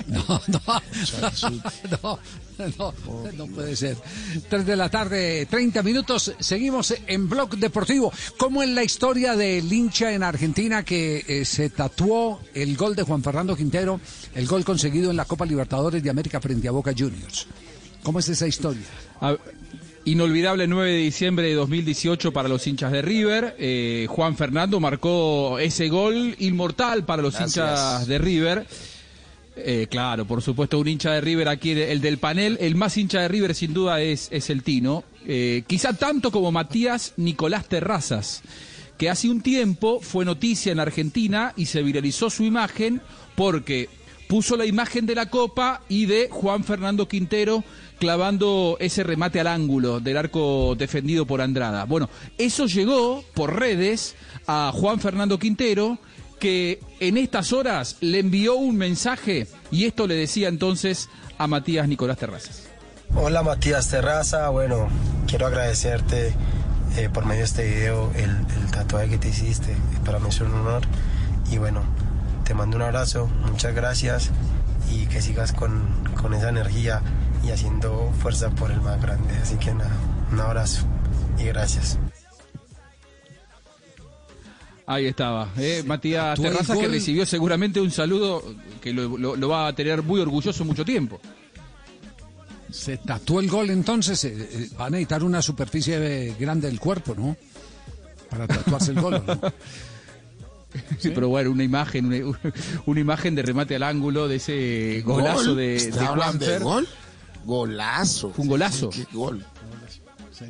No, no, no, no, no puede ser. Tres de la tarde, 30 minutos. Seguimos en Blog Deportivo. Como en la historia del hincha en Argentina que eh, se tatuó el gol de Juan Fernando Quintero, el gol conseguido en la Copa Libertadores de América frente a Boca Juniors. ¿Cómo es esa historia? A- Inolvidable 9 de diciembre de 2018 para los hinchas de River. Eh, Juan Fernando marcó ese gol inmortal para los Gracias. hinchas de River. Eh, claro, por supuesto, un hincha de River aquí, el del panel. El más hincha de River, sin duda, es, es el Tino. Eh, quizá tanto como Matías Nicolás Terrazas, que hace un tiempo fue noticia en Argentina y se viralizó su imagen porque puso la imagen de la copa y de Juan Fernando Quintero clavando ese remate al ángulo del arco defendido por Andrada. Bueno, eso llegó por redes a Juan Fernando Quintero que en estas horas le envió un mensaje y esto le decía entonces a Matías Nicolás Terrazas. Hola Matías Terraza, bueno, quiero agradecerte eh, por medio de este video el, el tatuaje que te hiciste, para mí es un honor y bueno, te mando un abrazo, muchas gracias y que sigas con, con esa energía y haciendo fuerza por el más grande, así que nada, un abrazo y gracias. Ahí estaba, eh, Matías el Terrazas que gol. recibió seguramente un saludo que lo, lo- lo va a tener muy orgulloso mucho tiempo. Se tatuó el gol entonces. eh, eh, va a necesitar una superficie eh, grande del cuerpo, ¿no? Para tatuarse el gol. ¿o ¿no? Sí, pero bueno, una imagen, una, una imagen de remate al ángulo de ese golazo Gol. de, de ¿Está hablando de gol? Golazo. Fue un golazo. ¿Qué gol?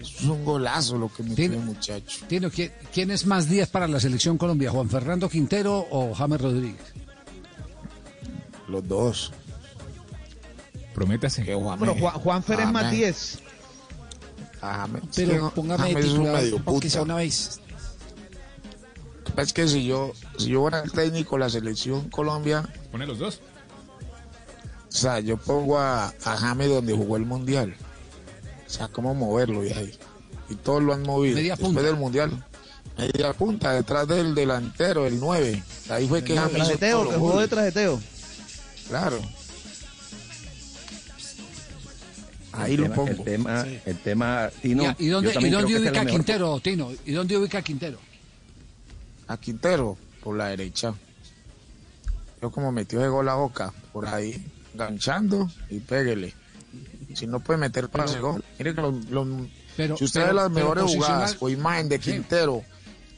Es un golazo lo que metió Tiene- el muchacho. Tino, ¿quién, quién es más 10 para la selección Colombia? ¿Juan Fernando Quintero o James Rodríguez? Los dos. Prométase. Que Juan, Bueno, Juan, Juanfer es más James- 10. James- Pero no- póngame de titular, aunque sea una vez. Es que si yo, si yo fuera el técnico de la selección Colombia, Pone los dos. O sea, yo pongo a, a James donde jugó el mundial. O sea, cómo moverlo y ahí. Y todos lo han movido. Media Después punta. del mundial. Media punta, detrás del delantero, el 9. Ahí fue que James Trajeteo, que jugó de trajeteo. Claro. Ahí el lo tema, pongo. El tema, el tema, Tino, Ya, ¿Y dónde, y dónde creo que esa ubica es la mejor Quintero, Tino? ¿Y dónde ubica Quintero? A Quintero, por la derecha. Yo como metió de gol a boca, por ahí, ganchando y péguele. Si no puede meter pase gol. Mire que los, los- Pero- si usted pero- ve las mejores jugadas o imagen de Sí. Quintero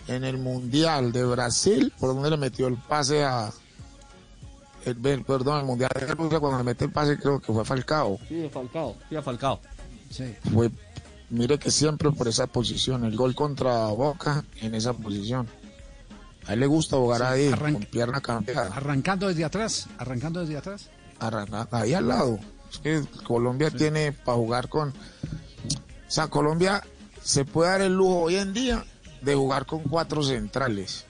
en el Mundial de Brasil, por donde le metió el pase a... El, el- perdón, el Mundial de Rusia, cuando le metió el pase creo que fue a Falcao. Sí, Falcao. Sí, a Falcao. Sí. Fue, mire que siempre por esa posición, el gol contra Boca en esa posición. A él le gusta jugar Sí, ahí, arranca- con pierna cambiada. Arrancando desde atrás, arrancando desde atrás. Arranca- ahí al lado. Es que Colombia tiene para jugar con. O sea, Colombia se puede dar el lujo hoy en día de jugar con cuatro centrales.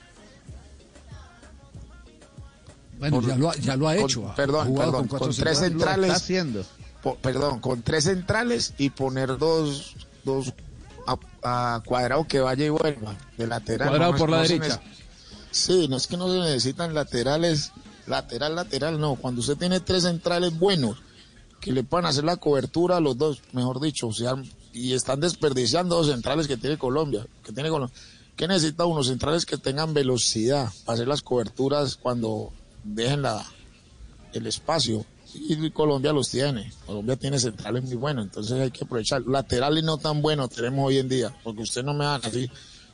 Bueno, Por- ya, lo ha, ya lo ha con- hecho. perdón, perdón, con tres centrales. Lo está haciendo. po- perdón, con tres centrales y poner dos, dos a, a cuadrado que vaya y vuelva de lateral. Cuadrado No, por la no derecha. Sí, no es que no se necesitan laterales, lateral, lateral, no. Cuando usted tiene tres centrales buenos que le puedan hacer la cobertura a los dos, mejor dicho, o sea, y están desperdiciando los centrales que tiene Colombia, que tiene Colombia. ¿Qué necesita unos centrales que tengan velocidad para hacer las coberturas cuando dejen la, el espacio? Y Colombia los tiene. Colombia tiene centrales muy buenos, entonces hay que aprovechar. Laterales no tan buenos tenemos hoy en día, porque usted no me va a decir,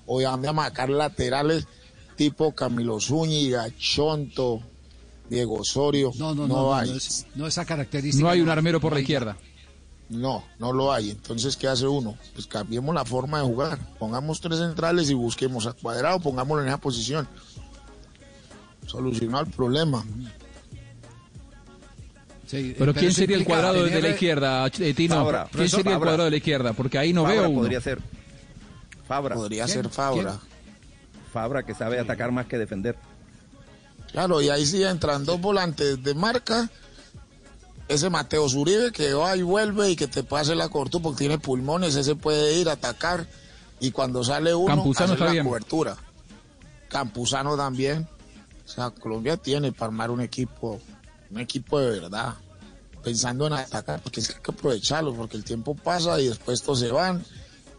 hoy van a marcar laterales tipo Camilo Zúñiga, Chonto, Diego Osorio. No, no, no, no, hay. no es, no esa característica. No hay un armero por no la izquierda. No, no lo hay. Entonces, ¿qué hace uno? Pues cambiemos la forma de jugar. Pongamos tres centrales y busquemos a cuadrado, pongámoslo en esa posición. Solucionar el problema. Sí, Pero ¿quién sería el cuadrado de la izquierda, eh, Tino? Fabra, ¿Quién profesor sería el cuadrado de la izquierda? Porque ahí no Fabra veo uno. podría ser. Fabra. Podría ¿Quién? ser Fabra. Fabra que sabe atacar más que defender. Claro, y ahí sí entran dos volantes de marca. Ese Mateo Zuribe que va y vuelve y que te pase la cortura porque tiene pulmones, ese puede ir a atacar y cuando sale uno Campuzano está la bien. cobertura. Campuzano también. O sea, Colombia tiene para armar un equipo, un equipo de verdad, pensando en atacar, porque es que hay que aprovecharlo, porque el tiempo pasa y después todos se van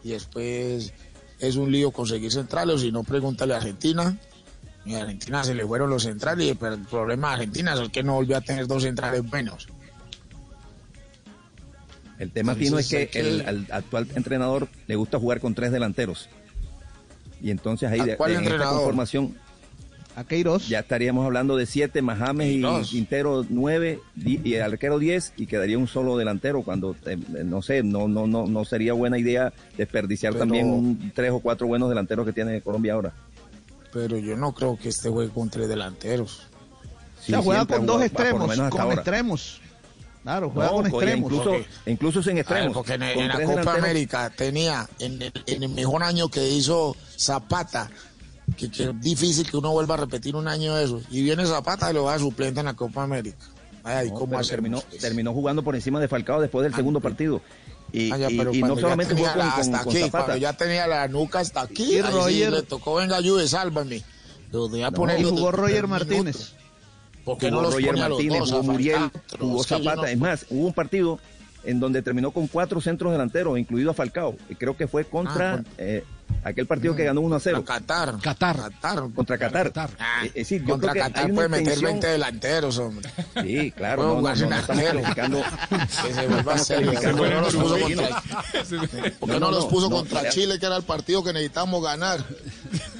y después es un lío conseguir centrales, o si no, pregúntale a Argentina. Y a Argentina se le fueron los centrales, pero el problema de Argentina es que no volvió a tener dos centrales buenos. El tema, Tino, es que el al actual entrenador le gusta jugar con tres delanteros. Y entonces ahí ¿A de, cuál en esta entrenador? conformación A Queiroz. ya estaríamos hablando de siete, más James y Queiroz. Quintero nueve di- y el arquero diez y quedaría un solo delantero cuando eh, no sé, no no no no sería buena idea desperdiciar Pero- también un- tres o cuatro buenos delanteros que tiene Colombia ahora. Pero yo no creo que este juegue con tres delanteros. o sea, juega con dos extremos, con ahora. extremos. Claro, juega No, con extremos. incluso, incluso sin ver, extremos. porque en, la Copa delanteros. América tenía en el, en el mejor año que hizo Zapata, que, que es difícil que uno vuelva a repetir un año de esos. Y viene Zapata y lo va a suplente en la Copa América. Ay, No, ¿cómo terminó, terminó jugando por encima de Falcao después del segundo partido. Y, Ah, ya, y- pero y no solamente jugó tenía con, con- hasta con aquí, Zapata. cuando ya tenía la nuca hasta aquí, Y sí le tocó, venga, ayude, sálvame. Lo voy a No, poner y jugó Roger. Martínez. ¿Por qué jugó no los Roger Martínez, jugó Muriel, jugó Zapata. no- Es más, hubo un partido en donde terminó con cuatro centros delanteros, incluido a Falcao. Y creo que fue contra Ah, con- eh, aquel partido que ganó 1 a 0. A Qatar. Qatar. Qatar. Contra Qatar. Ah, Eh, es decir, yo contra creo que Qatar puede meter intención- 20 delanteros, hombre. Sí, claro. No, no, no, no estamos arquero. calificando. Que se vuelva a hacer. ¿Por qué no los puso contra, ¿por qué no los puso no, contra ya- Chile, que era el partido que necesitamos ganar?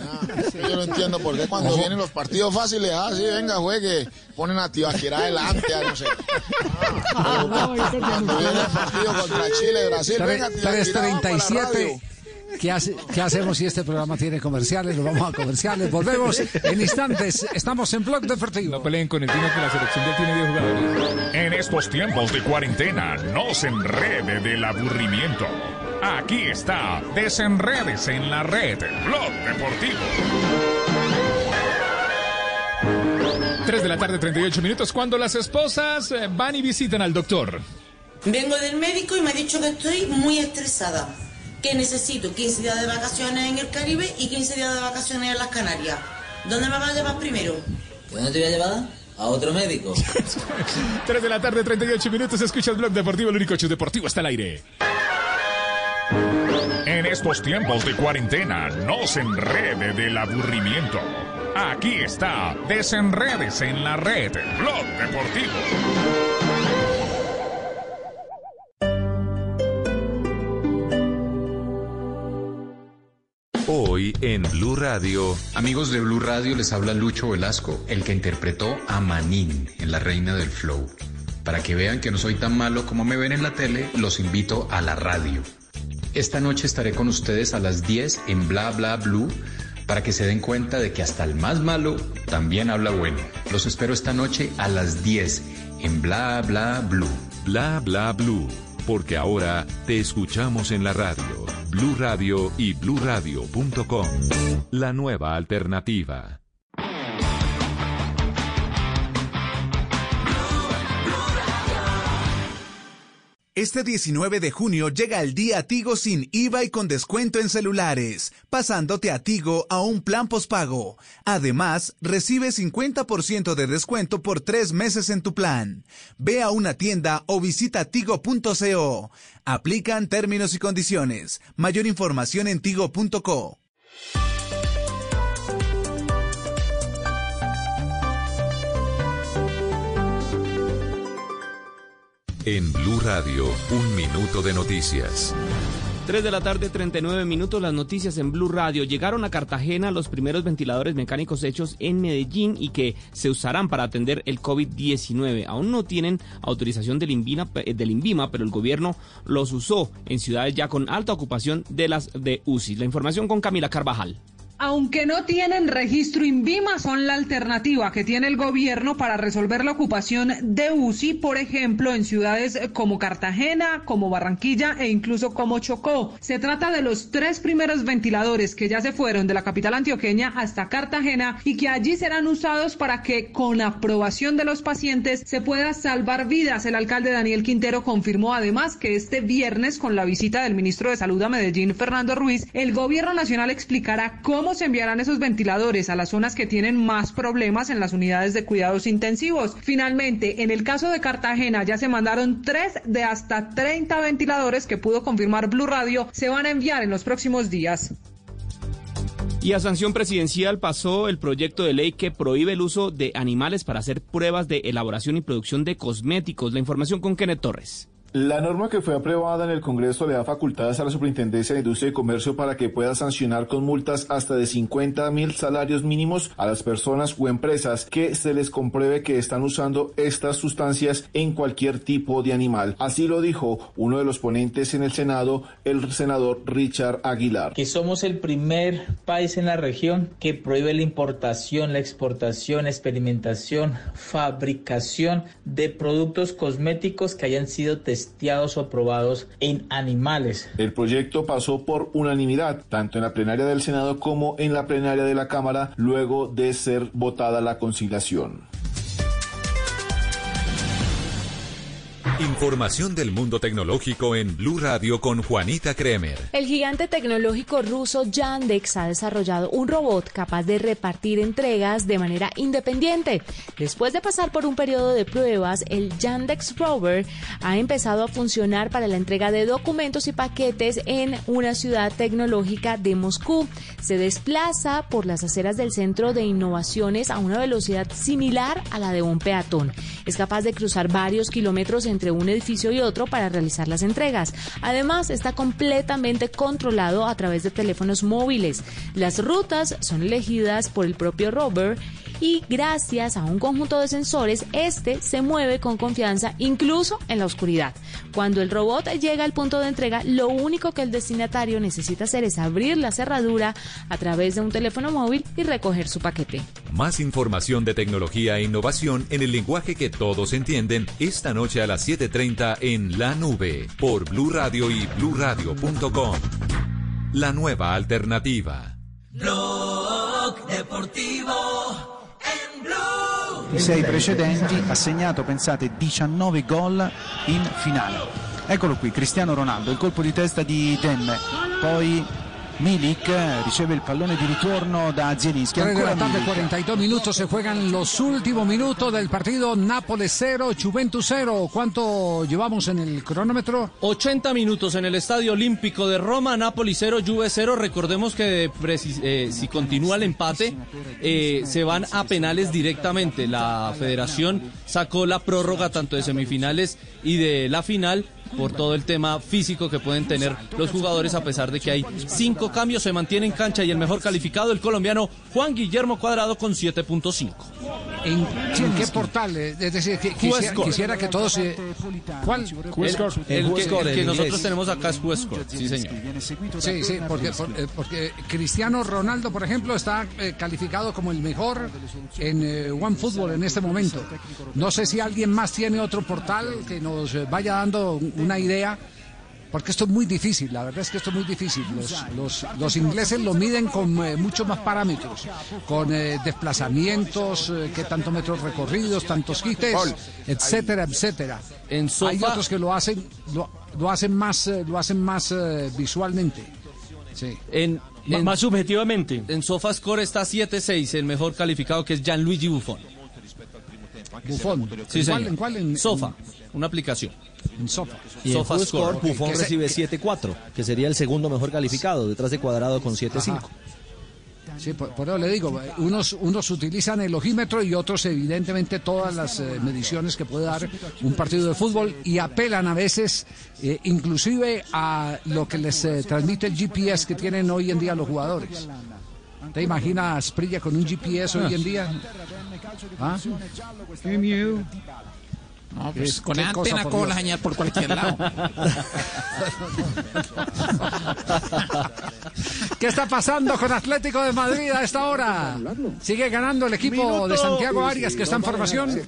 Ah, yo no entiendo por qué cuando vienen los partidos fáciles, ah, sí, venga, juegue, ponen a Tibaquira adelante, a no sé. Ah, cuando viene el partido contra Chile, Brasil, venga, la 337. ¿Qué, hace- ¿Qué hacemos si este programa tiene comerciales? Nos vamos a comerciales. Volvemos en instantes. Estamos en Blog Deportivo. No peleen con el Tino que la selección ya tiene 10 jugadores. En estos tiempos de cuarentena, no se enrede del aburrimiento. Aquí está, desenredes en la red, Blog Deportivo. 3 de la tarde, 38 minutos, cuando las esposas eh, van y visitan al doctor. Vengo del médico y me ha dicho que estoy muy estresada, que necesito 15 días de vacaciones en el Caribe y 15 días de vacaciones en las Canarias. ¿Dónde me vas a llevar primero? ¿Dónde te voy a llevar? A otro médico. [laughs] 3 de la tarde, 38 minutos, escuchas Blog Deportivo, el único show deportivo está al aire. En estos tiempos de cuarentena, no se enrede del aburrimiento. Aquí está, desenredes en la red, Blog Deportivo. Hoy en Blue Radio. Amigos de Blue Radio, les habla Lucho Velasco, el que interpretó a Manín en La Reina del Flow. Para que vean que no soy tan malo como me ven en la tele, los invito a la radio. Esta noche estaré con ustedes a las 10 en Bla Bla Blue para que se den cuenta de que hasta el más malo también habla bueno. Los espero esta noche a las 10 en Bla Bla Blue. Bla bla blue, porque ahora te escuchamos en la radio, Blue Radio y bluradio.com. La nueva alternativa. Este 19 de junio llega el día Tigo sin IVA y con descuento en celulares, pasándote a Tigo a un plan pospago. Además, recibe 50% de descuento por tres meses en tu plan. Ve a una tienda o visita tigo.co. Aplican términos y condiciones. Mayor información en tigo.co. En Blue Radio, un minuto de noticias. 3 de la tarde, 39 minutos, las noticias en Blue Radio. Llegaron a Cartagena los primeros ventiladores mecánicos hechos en Medellín y que se usarán para atender el COVID-19. Aún no tienen autorización del INVIMA, del INVIMA, pero el gobierno los usó en ciudades ya con alta ocupación de las de UCI. La información con Camila Carvajal. Aunque no tienen registro INVIMA, son la alternativa que tiene el gobierno para resolver la ocupación de UCI, por ejemplo, en ciudades como Cartagena, como Barranquilla e incluso como Chocó. Se trata de los tres primeros ventiladores que ya se fueron de la capital antioqueña hasta Cartagena y que allí serán usados para que con aprobación de los pacientes se pueda salvar vidas. El alcalde Daniel Quintero confirmó además que este viernes, con la visita del ministro de Salud a Medellín, Fernando Ruiz, el gobierno nacional explicará se enviarán esos ventiladores a las zonas que tienen más problemas en las unidades de cuidados intensivos. Finalmente, en el caso de Cartagena ya se mandaron tres de hasta 30 ventiladores que pudo confirmar Blue Radio se van a enviar en los próximos días. Y a sanción presidencial pasó el proyecto de ley que prohíbe el uso de animales para hacer pruebas de elaboración y producción de cosméticos. La información con Kenneth Torres. La norma que fue aprobada en el Congreso le da facultades a la Superintendencia de Industria y Comercio para que pueda sancionar con multas hasta de 50 mil salarios mínimos a las personas o empresas que se les compruebe que están usando estas sustancias en cualquier tipo de animal. Así lo dijo uno de los ponentes en el Senado, el senador Richard Aguilar. Que somos el primer país en la región que prohíbe la importación, la exportación, experimentación, fabricación de productos cosméticos que hayan sido testados testeados o probados en animales. El proyecto pasó por unanimidad, tanto en la plenaria del Senado como en la plenaria de la Cámara, luego de ser votada la conciliación. Información del mundo tecnológico en Blue Radio con Juanita Kremer. El gigante tecnológico ruso Yandex ha desarrollado un robot capaz de repartir entregas de manera independiente. Después de pasar por un periodo de pruebas, el Yandex Rover ha empezado a funcionar para la entrega de documentos y paquetes en una ciudad tecnológica de Moscú. Se desplaza por las aceras del centro de innovaciones a una velocidad similar a la de un peatón. Es capaz de cruzar varios kilómetros entre un edificio y otro para realizar las entregas. Además, está completamente controlado a través de teléfonos móviles. Las rutas son elegidas por el propio rover y gracias a un conjunto de sensores, este se mueve con confianza incluso en la oscuridad. Cuando el robot llega al punto de entrega, lo único que el destinatario necesita hacer es abrir la cerradura a través de un teléfono móvil y recoger su paquete. Más información de tecnología e innovación en el lenguaje que todos entienden esta noche a las 7:30 en La Nube por Blue Radio y bluradio.com. La nueva alternativa. Blog Deportivo en Blue. I sei precedenti ha segnato, pensate, 19 gol in finale. Eccolo qui, Cristiano Ronaldo, il colpo di testa di Demme, poi Milik riceve el pallone di ritorno da Zielinski. 3 de la Ancora tarde, Milik. 42 minutos. Se juegan los últimos minutos del partido Nápoles 0, Juventus 0. ¿Cuánto llevamos en el cronómetro? 80 minutos en el Estadio Olímpico de Roma, Napoli 0, Juve 0. Recordemos que eh, si continúa el empate, eh, se van a penales directamente. La federación sacó la prórroga tanto de semifinales y de la final por todo el tema físico que pueden tener los jugadores a pesar de que hay cinco cambios, se mantiene en cancha y el mejor calificado, el colombiano Juan Guillermo Cuadrado con 7.5. ¿En, en qué portal? Es decir, que- quisiera, que todos... eh, ¿Cuál? El, el que, el que nosotros tenemos acá es Juezscore, sí señor. Sí, sí, porque, eh, porque Cristiano Ronaldo, por ejemplo, está eh, calificado como el mejor en eh, OneFootball en este momento. No sé si alguien más tiene otro portal que nos vaya dando una idea. Porque esto es muy difícil, la verdad es que esto es muy difícil. Los, los, los ingleses lo miden con eh, muchos más parámetros, con eh, desplazamientos, eh, qué tantos metros recorridos, tantos quites, etcétera, etcétera. En Hay otros que lo hacen, lo, lo hacen más, eh, lo hacen más eh, visualmente. Sí. En, en- más subjetivamente. En SofaScore está 7-6, el mejor calificado que es Gianluigi Buffon. Buffon. Sí, ¿En señor. cuál- en cuál? En- Sofa, una aplicación. En Sofa. Y en SofaScore. Score, Buffon recibe que- 7-4, que sería el segundo mejor calificado, detrás de Cuadrado con 7-5. Ajá. Sí, por, por eso le digo, unos, unos utilizan el ojímetro y otros evidentemente todas las eh, mediciones que puede dar un partido de fútbol y apelan a veces eh, inclusive a lo que les eh, transmite el GPS que tienen hoy en día los jugadores. ¿Te imaginas Prilla con un GPS hoy en día? ¿Ah? No, pues con antena por cojo Dios. la señal por cualquier lado. ¿Qué está pasando con Atlético de Madrid a esta hora? Sigue ganando el equipo Minuto- de Santiago Arias que está en formación.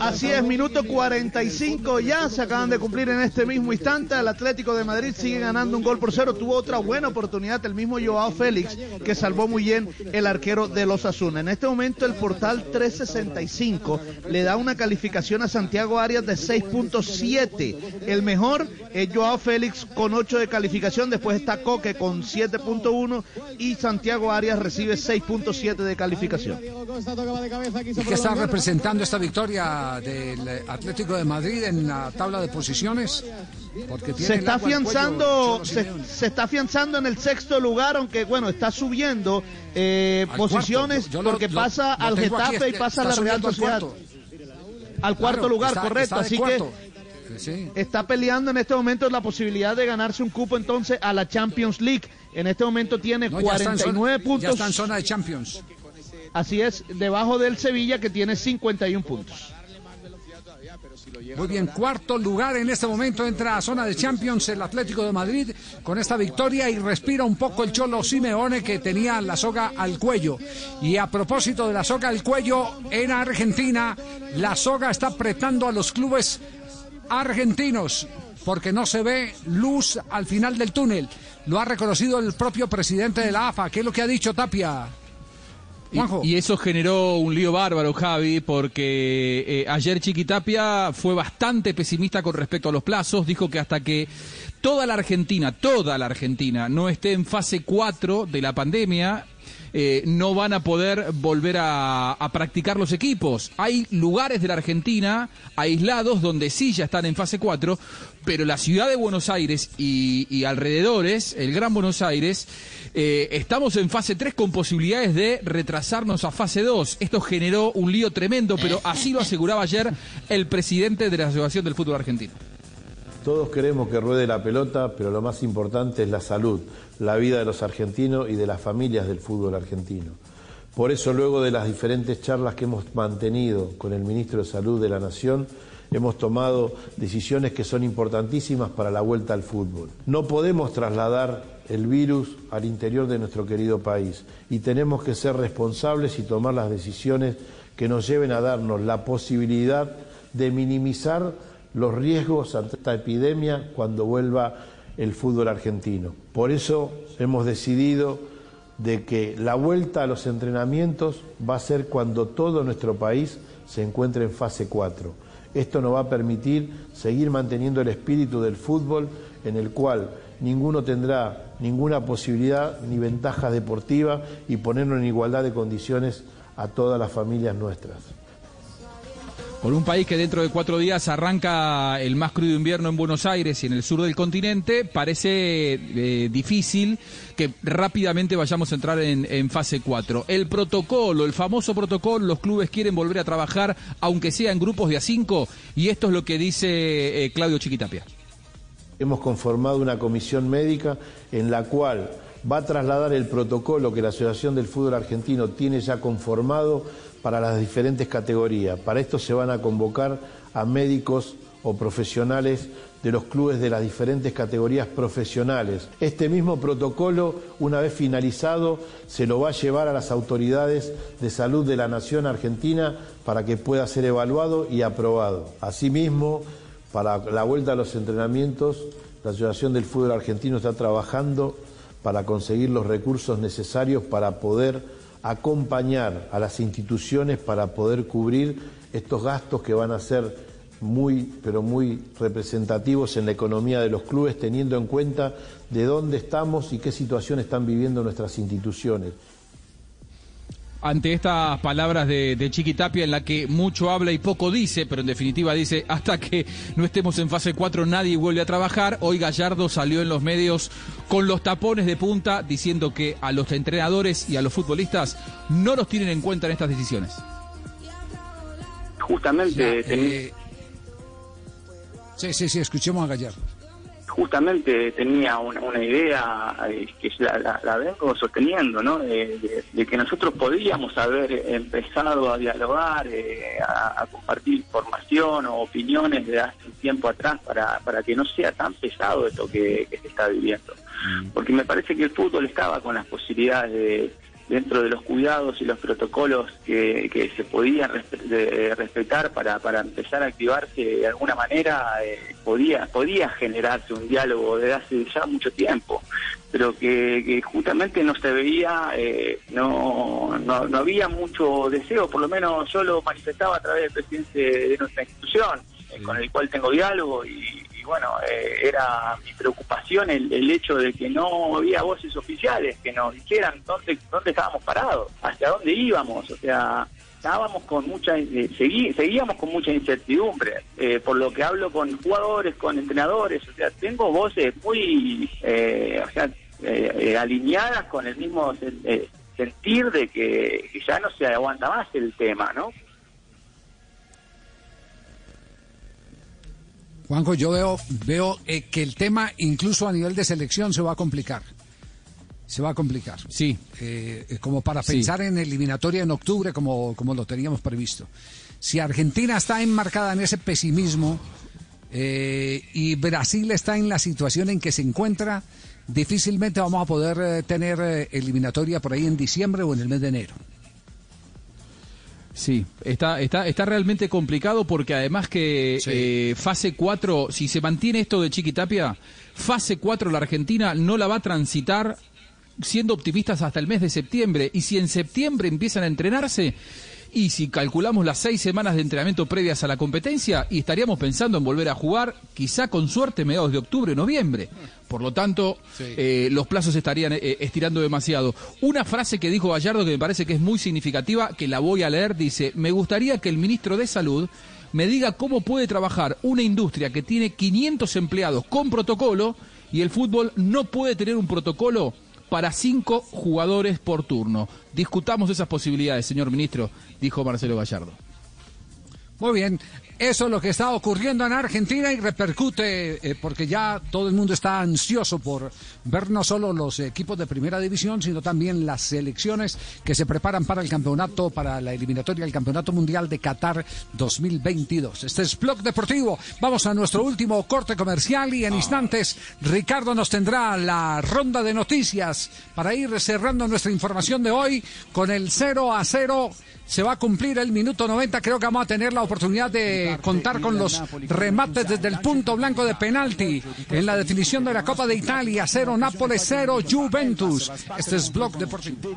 Así es, minuto 45 ya se acaban de cumplir en este mismo instante. El Atlético de Madrid sigue ganando un gol por cero. Tuvo otra buena oportunidad el mismo Joao Félix, que salvó muy bien el arquero de los Asuna. En este momento el portal 365 le da una calificación a Santiago Arias de 6.7. El mejor es Joao Félix con 8 de calificación. Después está Coque con 7.1 y Santiago Arias recibe 6.7 de calificación. ¿Y qué está representando esta victoria del Atlético de Madrid en la tabla de posiciones? Porque tiene se está afianzando se, está afianzando en el sexto lugar aunque bueno está subiendo eh, posiciones cuarto. Yo lo- porque lo- pasa lo al aquí, Getafe y pasa a la Real Sociedad. Al cuarto Claro, lugar está- correcto está así cuarto. que está peleando en este momento la posibilidad de ganarse un cupo entonces a la Champions League. En este momento tiene No, ya está en 49 zona- puntos. Ya está en zona de Champions. Así es, debajo del Sevilla que tiene 51 puntos. Muy bien, cuarto lugar en este momento entra a zona de Champions el Atlético de Madrid con esta victoria y respira un poco el Cholo Simeone que tenía la soga al cuello. Y a propósito de la soga al cuello, en Argentina la soga está apretando a los clubes argentinos porque no se ve luz al final del túnel. Lo ha reconocido el propio presidente de la AFA. ¿Qué es lo que ha dicho Tapia? Y, eso generó un lío bárbaro, Javi, porque eh, ayer Chiquitapia fue bastante pesimista con respecto a los plazos. Dijo que hasta que toda la Argentina, toda la Argentina, no esté en fase 4 de la pandemia, eh, no van a poder volver a, a practicar los equipos. Hay lugares de la Argentina aislados donde sí ya están en fase 4, pero la ciudad de Buenos Aires y, y alrededores, el Gran Buenos Aires, eh, estamos en fase 3 con posibilidades de retrasarnos a fase 2. Esto generó un lío tremendo, pero así lo aseguraba ayer el presidente de la Asociación del Fútbol Argentino. Todos queremos que ruede la pelota, pero lo más importante es la salud, la vida de los argentinos y de las familias del fútbol argentino. Por eso, luego de las diferentes charlas que hemos mantenido con el ministro de Salud de la Nación, hemos tomado decisiones que son importantísimas para la vuelta al fútbol. No podemos trasladar el virus al interior de nuestro querido país y tenemos que ser responsables y tomar las decisiones que nos lleven a darnos la posibilidad de minimizar los riesgos ante esta epidemia cuando vuelva el fútbol argentino. Por eso hemos decidido de que la vuelta a los entrenamientos va a ser cuando todo nuestro país se encuentre en fase 4. Esto nos va a permitir seguir manteniendo el espíritu del fútbol en el cual ninguno tendrá ninguna posibilidad ni ventaja deportiva y ponernos en igualdad de condiciones a todas las familias nuestras. Por un país que dentro de cuatro días arranca el más crudo invierno en Buenos Aires y en el sur del continente, parece eh, difícil que rápidamente vayamos a entrar en, fase 4. El protocolo, el famoso protocolo, los clubes quieren volver a trabajar, aunque sea en grupos de a 5, y esto es lo que dice eh, Claudio Chiquitapia. Hemos conformado una comisión médica en la cual va a trasladar el protocolo que la Asociación del Fútbol Argentino tiene ya conformado para las diferentes categorías. Para esto se van a convocar a médicos o profesionales de los clubes de las diferentes categorías profesionales. Este mismo protocolo, una vez finalizado, se lo va a llevar a las autoridades de salud de la Nación Argentina para que pueda ser evaluado y aprobado. Asimismo, para la vuelta a los entrenamientos, la Asociación del Fútbol Argentino está trabajando para conseguir los recursos necesarios para poder acompañar a las instituciones para poder cubrir estos gastos que van a ser muy, pero muy representativos en la economía de los clubes, teniendo en cuenta de dónde estamos y qué situación están viviendo nuestras instituciones. Ante estas palabras de, de Chiqui Tapia en la que mucho habla y poco dice, pero en definitiva dice, hasta que no estemos en fase 4 nadie vuelve a trabajar, hoy Gallardo salió en los medios con los tapones de punta diciendo que a los entrenadores y a los futbolistas no los tienen en cuenta en estas decisiones. Justamente, teni- Sí, sí, sí, escuchemos a Gallardo. Justamente tenía una, una idea eh, que la, la- la vengo sosteniendo, ¿no? De, de- de que nosotros podíamos haber empezado a dialogar, eh, a, a compartir información o opiniones de hace un tiempo atrás para, para que no sea tan pesado esto que, que se está viviendo. Porque me parece que el fútbol estaba con las posibilidades de dentro de los cuidados y los protocolos que, que se podían respe- de- respetar para, para empezar a activarse de alguna manera, eh, podía, podía generarse un diálogo desde hace ya mucho tiempo, pero que, que justamente no se veía, eh, no, no, no había mucho deseo, por lo menos yo lo manifestaba a través del presidente de nuestra institución, eh, con el cual tengo diálogo y, y bueno, eh, era mi preocupación el, el hecho de que no había voces oficiales que nos dijeran dónde, dónde estábamos parados, hacia dónde íbamos, o sea, estábamos con mucha, eh, seguíamos con mucha incertidumbre, eh, por lo que hablo con jugadores, con entrenadores, o sea, tengo voces muy, eh, o sea, eh, alineadas con el mismo sen- sentir de que ya no se aguanta más el tema, ¿no? Juanjo, yo veo, veo eh, que el tema, incluso a nivel de selección, se va a complicar. Se va a complicar. Sí. Eh, eh, como para Sí. pensar en eliminatoria en octubre, como, como lo teníamos previsto. Si Argentina está enmarcada en ese pesimismo eh, y Brasil está en la situación en que se encuentra, difícilmente vamos a poder tener eliminatoria por ahí en diciembre o en el mes de enero. Sí, está, está, está realmente complicado porque además que eh, fase 4, si se mantiene esto de Chiquitapia, fase 4 la Argentina no la va a transitar siendo optimistas hasta el mes de septiembre. Y si en septiembre empiezan a entrenarse, y si calculamos las seis semanas de entrenamiento previas a la competencia, y estaríamos pensando en volver a jugar, quizá con suerte, mediados de octubre o noviembre. Por lo tanto, eh, los plazos estarían eh, estirando demasiado. Una frase que dijo Gallardo que me parece que es muy significativa, que la voy a leer, dice, me gustaría que el ministro de Salud me diga cómo puede trabajar una industria que tiene 500 empleados con protocolo y el fútbol no puede tener un protocolo para cinco jugadores por turno. Discutamos esas posibilidades, señor ministro, dijo Marcelo Gallardo. Muy bien, eso es lo que está ocurriendo en Argentina y repercute eh, porque ya todo el mundo está ansioso por ver no solo los equipos de primera división, sino también las selecciones que se preparan para el campeonato, para la eliminatoria del Campeonato Mundial de Qatar 2022. Este es Blog Deportivo. Vamos a nuestro último corte comercial y en instantes Ricardo nos tendrá la ronda de noticias para ir cerrando nuestra información de hoy con el 0 a 0 se va a cumplir el minuto 90. Creo que vamos a tener la oportunidad de contar con los remates desde el punto blanco de penalti en la definición de la Copa de Italia. 0 Nápoles, 0 Juventus. Este es Blog Deportivo.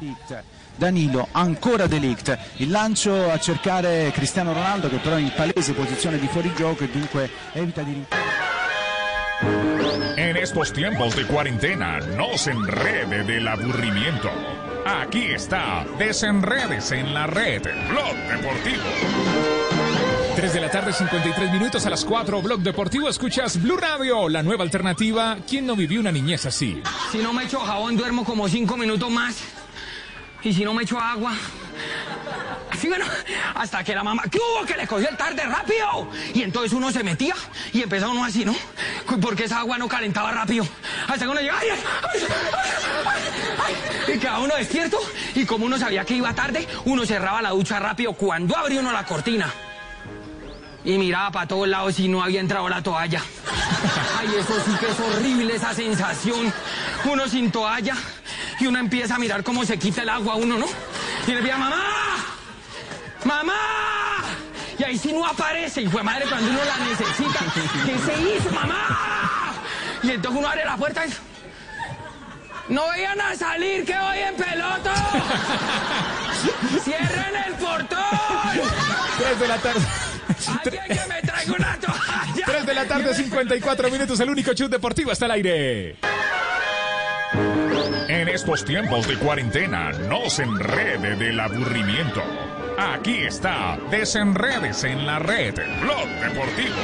Danilo, ancora Delict, il lancio a cercare Cristiano Ronaldo che però è in palese posizione di fuorigioco e dunque evita di En estos tiempos de cuarentena, no se enrede del aburrimiento. Aquí está, desenredes en la red, Blog Deportivo. 3 de la tarde, 53 minutos a las 4, Blog Deportivo. Escuchas Blue Radio, la nueva alternativa. ¿Quién no vivió una niñez así? Si no me echo jabón, duermo como cinco minutos más. Y si no me echo agua. Así bueno, hasta que la mamá, ¿qué hubo? Que le cogió el tarde rápido. Y entonces uno se metía y empezaba uno así, ¿no? Porque esa agua no calentaba rápido. Hasta que uno llegaba ¡ay, ay, ay, ay! y quedaba uno despierto. Y como uno sabía que iba tarde, uno cerraba la ducha rápido cuando abrió uno la cortina. Y miraba para todos lados si no había entrado la toalla. Ay, eso sí que es horrible esa sensación. Uno sin toalla y uno empieza a mirar cómo se quita el agua a uno, ¿no? Y le pide, mamá, mamá. Y ahí sí no aparece, hijo de madre, cuando uno la necesita. ¿Qué se hizo, mamá? Y entonces uno abre la puerta y... No vayan a salir, que voy en pelota. [laughs] Cierren el portón. 3 de la tarde. Alguien que me traiga una toalla. 3 de la tarde, 54 minutos, el único chut deportivo está al aire. En estos tiempos de cuarentena, no se enrede del aburrimiento. Aquí está, desenredes en la red, Blog Deportivo.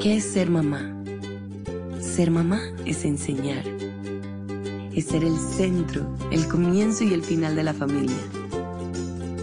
¿Qué es ser mamá? Ser mamá es enseñar. Es ser el centro, el comienzo y el final de la familia.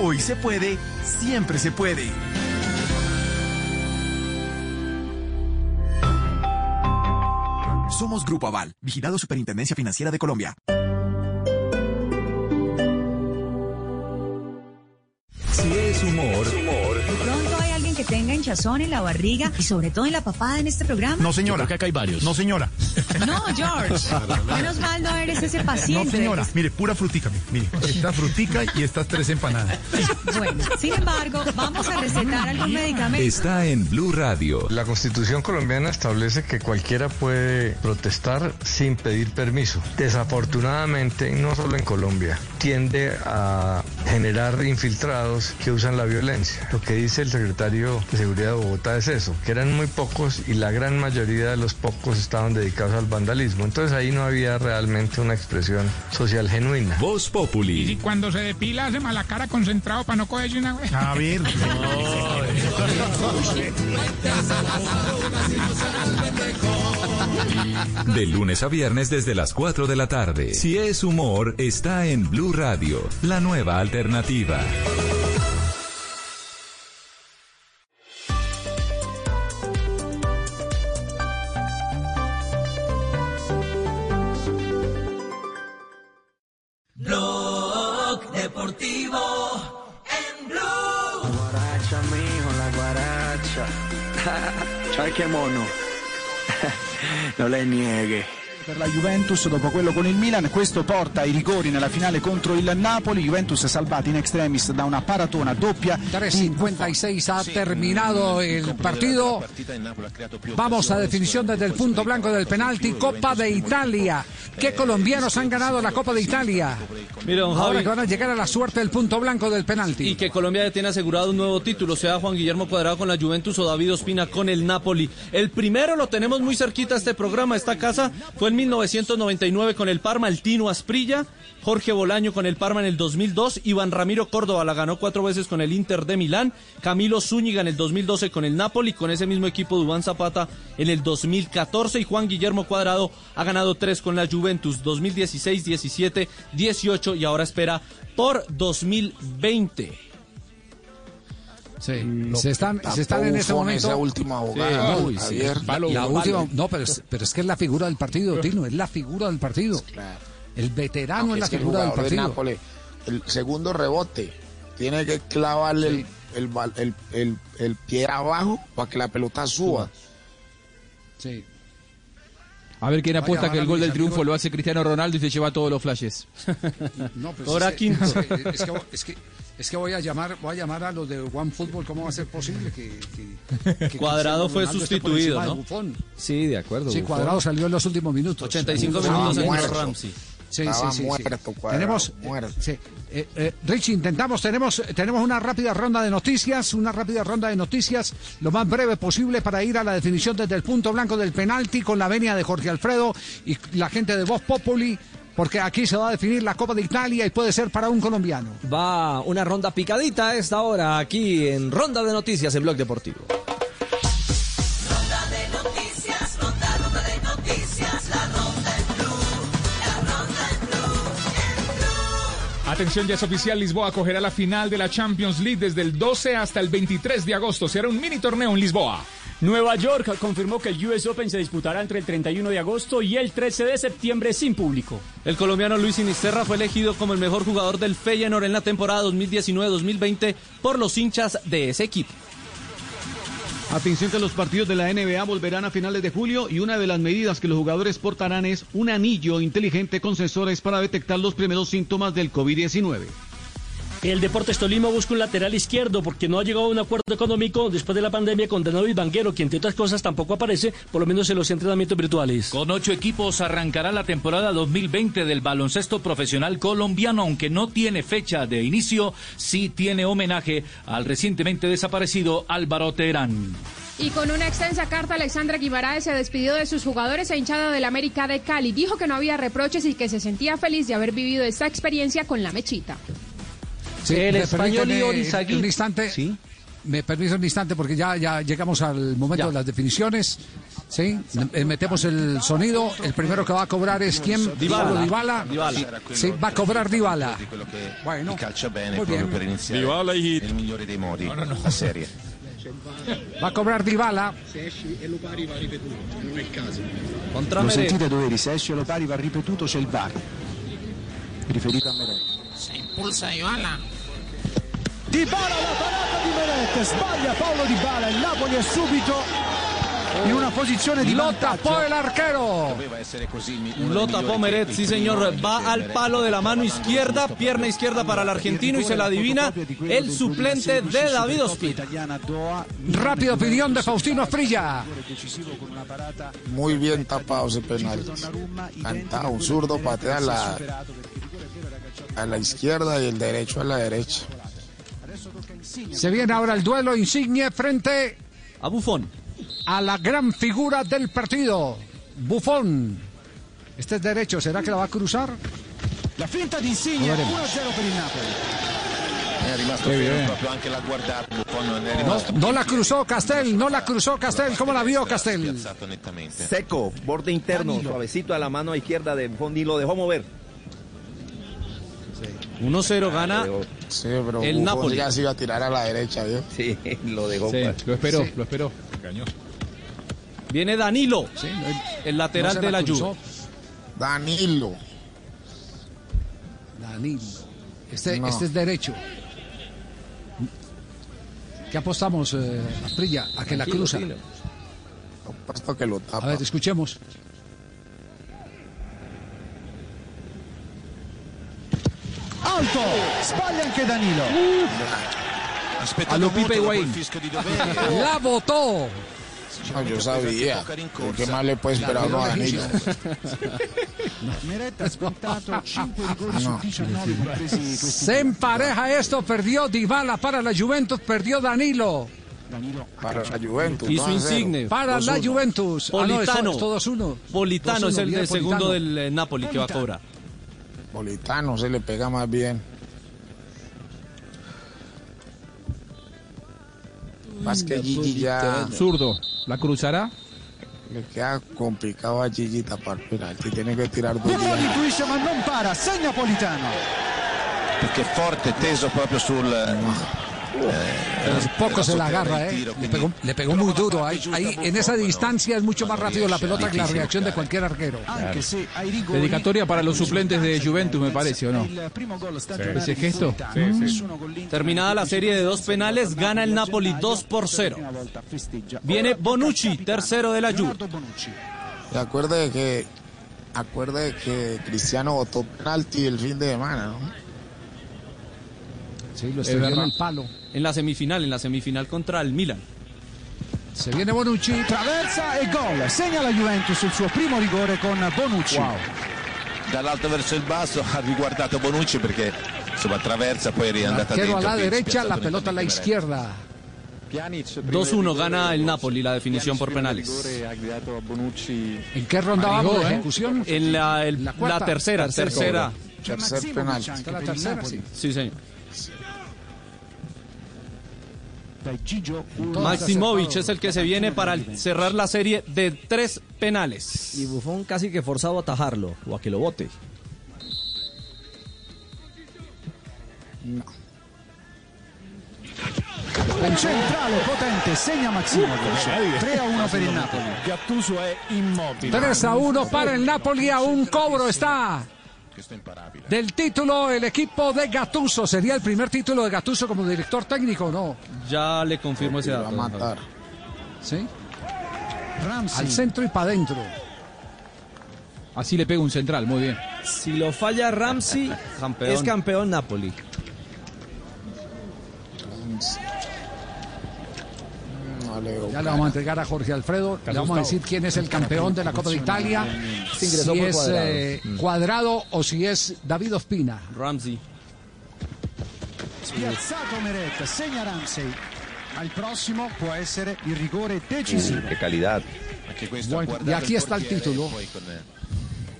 Hoy se puede, siempre se puede. Somos Grupo Aval, vigilado Superintendencia Financiera de Colombia. Si es humor, humor. De pronto que tenga hinchazón en la barriga y sobre todo en la papada en este programa? No, señora. que acá hay varios. No, señora. No, George. Menos mal no eres ese paciente. No, señora. Mire, pura frutica. Mire, esta frutica y estas tres empanadas. Bueno, sin embargo, vamos a recetar algún medicamento. Está en Blue Radio. La constitución colombiana establece que cualquiera puede protestar sin pedir permiso. Desafortunadamente, no solo en Colombia, tiende a generar infiltrados que usan la violencia. Lo que dice el secretario de Seguridad de Bogotá es eso, que eran muy pocos y la gran mayoría de los pocos estaban dedicados al vandalismo. Entonces ahí no había realmente una expresión social genuina. Voz Populi. Y cuando se depila hace mala cara concentrado para no cogerse una vez. A ver. [laughs] De lunes a viernes desde las 4 de la tarde. Si es humor, está en Blue Radio, la nueva alternativa. No le niegue. Per la Juventus dopo quello con il Milan, questo porta ai rigori nella finale contro il Napoli, Juventus è salvata in extremis da una paratona doppia. 3.56 ha terminado el partido. Vamos a definición desde el punto blanco del penalti. Copa de Italia. ¿Qué colombianos han ganado la Copa de Italia? Mira, Ahora que van a llegar a la suerte del punto blanco del penalti. Y que Colombia ya tiene asegurado un nuevo título, sea Juan Guillermo Cuadrado con la Juventus o David Ospina con el Napoli. El primero lo tenemos muy cerquita a este programa, esta casa, fue en 1999 con el Parma, el Tino Asprilla, Jorge Bolaño con el Parma en el 2002, Iván Ramiro Córdoba la ganó cuatro veces con el Inter de Milán, Camilo Zúñiga en el 2012 con el Napoli, con ese mismo equipo Dubán Zapata en el 2014 y Juan Guillermo Cuadrado ha ganado tres con la Juventus 2016, 17, 18 y ahora espera por 2020. Sí, se están, se están en este momento. esa última jugada, Uy, ¿no, sí. Javier? La última, no, pero es, pero es que es la figura del partido, Tino, es la figura del partido. El veterano No, es la figura del de partido. Nápoles, el segundo rebote, tiene que clavarle el, el, el, el- el pie abajo para que la pelota suba. Sí. A ver quién Vaya, apuesta que el gol del triunfo amigos. lo hace Cristiano Ronaldo y se lleva todos los flashes. No, pues Ahora es que- quinto. Es que, es que- es que- es que voy a llamar, voy a llamar a los de One Football, ¿cómo va a ser posible que, que- que [laughs] Cuadrado fue sustituido, de ¿no? Sí, de acuerdo. Sí, Buffon. Cuadrado salió en los últimos minutos. 85 Estaba minutos en muerto. Ramsey. Sí, Estaba sí, muerto, Cuadrado, Tenemos, muerto. sí. Eh, eh, Richie, intentamos, tenemos, tenemos una rápida ronda de noticias, una rápida ronda de noticias, lo más breve posible para ir a la definición desde el punto blanco del penalti con la venia de Jorge Alfredo y la gente de Voz Populi, porque aquí se va a definir la Copa de Italia y puede ser para un colombiano. Va una ronda picadita a esta hora aquí en Ronda de Noticias en Blog Deportivo. Ronda de noticias, ronda, ronda de noticias, la ronda en Blue, la ronda en Blue, Atención, ya es oficial, Lisboa acogerá la final de la Champions League desde el 12 hasta el 23 de agosto. Será un mini torneo en Lisboa. Nueva York confirmó que el US Open se disputará entre el 31 de agosto y el 13 de septiembre sin público. El colombiano Luis Sinisterra fue elegido como el mejor jugador del Feyenoord en la temporada 2019-2020 por los hinchas de ese equipo. Atención que los partidos de la NBA volverán a finales de julio y una de las medidas que los jugadores portarán es un anillo inteligente con sensores para detectar los primeros síntomas del COVID-19. El Deportes Tolima busca un lateral izquierdo porque no ha llegado a un acuerdo económico después de la pandemia con David Banguero, quien entre otras cosas tampoco aparece, por lo menos en los entrenamientos virtuales. Con ocho equipos arrancará la temporada 2020 del baloncesto profesional colombiano, aunque no tiene fecha de inicio, sí tiene homenaje al recientemente desaparecido Álvaro Terán. Y con una extensa carta, Alexandra Guimaraes se despidió de sus jugadores e hinchada del América de Cali. Dijo que no había reproches y que se sentía feliz de haber vivido esta experiencia con la mechita. Sí, El ¿me español Ior eh, Izaguirre. Un instante. Me permite un instante porque ya, ya llegamos al momento de las definiciones. Sí, Eh, metemos el sonido. El primero que va a cobrar es quién? Dybala. Dybala. Dybala. Sí, va a cobrar Dybala. Bueno, muy bien. per iniziare Dybala il migliore dei modi la serie. Va a cobrar Dybala. Se esci e lo pari va ripetuto, non è il caso. Lo sentite doveri, se esce lo pari va ripetuto, c'è il VAR. Riferito a Merè. Se impulsa Ivana. Di Bala la parata di Meret, sbaglia Paolo Di Bala, il Napoli è subito in una posizione di Lo vantaggio. tapó el arquero. Lo tapó Meret, sí señor, va al palo de la mano izquierda, pierna izquierda para el argentino y se la adivina el suplente de David Ospina. Rápida opinión de Faustino Frilla. Muy bien tapado ese penal. Cantado, un zurdo patea la, a la izquierda y el derecho a la derecha. Se viene ahora el duelo Insigne frente a Bufón. A la gran figura del partido, Bufón. Este es derecho, ¿será que la va a cruzar? La finta di Insigne, Lo 1-0 veremos. per il Napoli. È rimasto Che fermo bien. proprio anche l'ha guardato, Buffon non è No, la cruzó Castel, no la cruzó Castel. ¿Cómo la vio Castel? Seco, borde interno, suavecito a la mano izquierda de Buffon y lo dejó mover. 1-0 gana Sí, pero el Buffon Napoli. ya se iba a tirar a la derecha, ¿vio? Sí, [laughs] lo dejó. Sí, lo esperó, Sí. lo esperó. Viene Danilo, el lateral No de la la cruzó. Juve. Danilo. Danilo. Este, No. este es derecho. ¿Qué apostamos, eh, Asprilla? A que la cruza. Apuesto que lo tapa. A ver, escuchemos. Alto, sbaglia anche Danilo. Allo Pipe Higuaín. [laughs] La votó. No, yo sabía. ¿Qué más le puede esperar a Danilo? [laughs] Meret ha spuntato 5 [laughs] rigori su No. 19 compresi questi Se empareja esto, perdió Dybala para la Juventus, perdió Danilo. Para la Juventus. Y su 2-0. insigne. Para la 2-1. Juventus. Ah, no, Politano. es todos uno. Politano es el de segundo Politano. del eh, Napoli que va a cobrar. Politano se le pega más bien. Más que Gigi ya Zurdo. ¿La cruzará? le queda complicado a Gigi tapar penalti. Tiene que tirar dos Buffon días. intuisce ma non para, segna Politano. Perché forte, teso proprio sul... Poco se la agarra, ¿eh? Le pegó, le pegó muy duro. Ahí, ahí, en esa distancia es mucho más rápido la pelota que la reacción de cualquier arquero. Rigori Dedicatoria para los suplentes de Juventus, me parece, ¿o no? stagionale Ese gesto. Terminada la serie de dos penales, gana el Napoli 2 por 0. Prima volta festeggia. Viene Bonucci, tercero de la Juve. Y acuerde que acuerde que Cristiano votó penalti el fin de semana, ¿no? Sí, lo Es estrelló en el palo. En la semifinal, en la semifinal contra el Milan. Se viene Bonucci. Traversa e gol. Segna la Juventus il suo primo rigore con Bonucci. Dall'alto verso il basso ha riguardato Bonucci perché insomma attraversa poi è riandata Arquero dentro. a la derecha, la pelota a la izquierda. 2-1 gana el Napoli la definición por penales. ¿En qué ronda vamos de ¿eh? ejecución? En la, el- La la, tercera, Tercer tercera. Tercer Está la tercera, sí. Sí, señor. Dai Gigio un Maximovic es el que se viene para cerrar la serie de tres penales. Y Buffon casi que forzado a atajarlo o a que lo bote. Un centrale potente, segna Maximovic. 3 a 1 per il Napoli. Gattuso è immobile. 3 a 1 para el Napoli. A un cobro está del título el equipo de Gattuso. ¿Sería el primer título de Gattuso como director técnico o no? Ya le confirmo ese Va a dato. matar. Sí. Ramsey. Al centro y para adentro. Así le pega un central, muy bien. Si lo falla Ramsey, [laughs] Campeón. es campeón Napoli. Ya le vamos a entregar a Jorge Alfredo. Le vamos a decir quién es el campeón de la Copa de Italia. Si es Cuadrado. eh, Cuadrado o si es David Ospina. Ramsey. Spiazzato Meret, segna Ramsey. Ma il prossimo può essere il rigore decisivo. Calidad. Questo ha Bueno, y aquí está el título.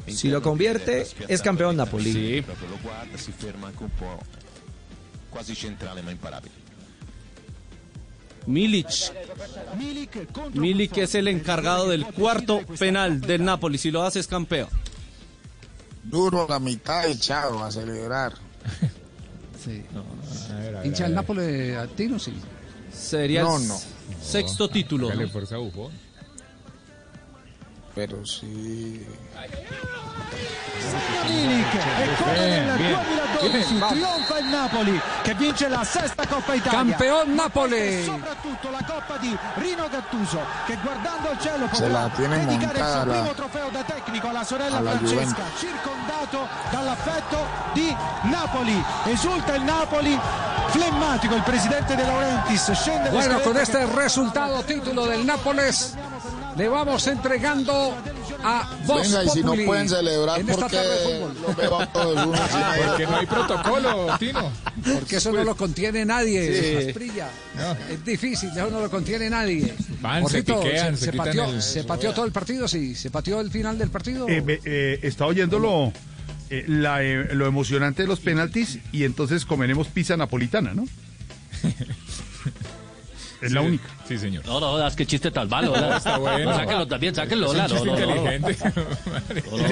eh, Si lo convierte, es campeón Napoli. Po' quasi centrale ma imparabile. Milic. Buffon. es el encargado del cuarto penal del Napoli. Si lo hace es campeón. Duro la mitad y chao a celebrar. [laughs] Sí. ¿Hincha el Nápoles a tiro? Sí. Sería No, no. sexto título. Dale pero sí. Milik e come Bien, nel bien. 2012 Bien, trionfa il Napoli che vince la sesta Coppa Italia. Campeón Napoli. E soprattutto la Coppa di Rino Gattuso che guardando al cielo potrà tiene dedicare il suo primo trofeo da tecnico alla sorella alla Francesca, Juventus. circondato dall'affetto di Napoli. Esulta il Napoli, flemmatico il presidente De Laurentiis, scende Bueno, con este resultado, título del Nápoles, le vamos entregando a Voz Venga, y si no pueden celebrar en esta porque tarde de fútbol. los veo a todos uno encima de Porque no hay protocolo, Tino. Porque eso no lo contiene nadie. Sí. Es difícil, eso no lo contiene nadie. Van, se Jorgito, piquean, se, se pateó, el- se pateó todo el partido, sí. Se pateó el final del partido. Eh, eh, está oyendo lo, eh, la, eh, lo emocionante de los penaltis y entonces comeremos pizza napolitana, ¿no? [laughs] Es la única. Sí, señor. No, no, jodas, qué chiste tan malo. ¿verdad? [laughs] Está bueno. No, sáquenlo también, sáquenlo. Es un chiste no, no, no, no. inteligente.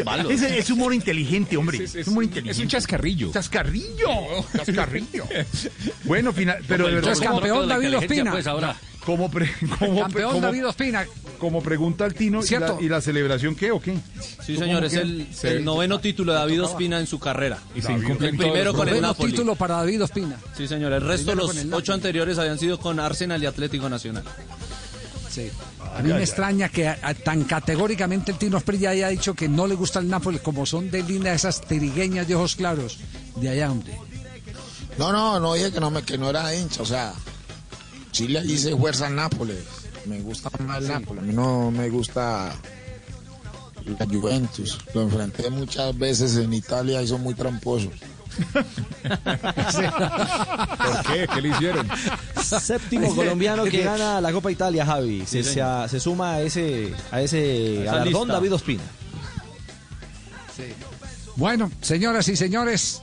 No, no. Es, es humor inteligente, hombre. Es, humor inteligente. Es un chascarrillo. Chascarrillo. Chascarrillo. [laughs] bueno, final, pero de verdad. Campeón David Ospina. pues, ahora. Como, pre- como, Campeón como- David Ospina. Como pregunta el Tino, ¿y la, Cierto. ¿y la celebración qué o qué? Sí, ¿Cómo señor, es el, noveno título de David Ospina en su carrera. Y se el primero con el Noveno Napoli. título para David Ospina. Sí, señor, el resto, Primero los ocho Napoli. anteriores habían sido con Arsenal y Atlético Nacional. Sí. A mí me extraña que a- a- tan categóricamente el Tino Asprilla haya dicho que no le gusta el Nápoles, como son de linda esas tirigueñas de ojos claros. De allá, hombre. No, no, no dije que no, me, que no era hincha, o sea, Chile dice fuerza al Nápoles. Me gusta más el Nápoles, a mí no me gusta la Juventus. Lo enfrenté muchas veces en Italia y son muy tramposos. [laughs] ¿Por qué? ¿Qué le hicieron? Séptimo colombiano que gana la Copa Italia, Javi. Se, Sí, se, a- se suma a ese, a ese galardón lista. David Ospina. Bueno, señoras y señores,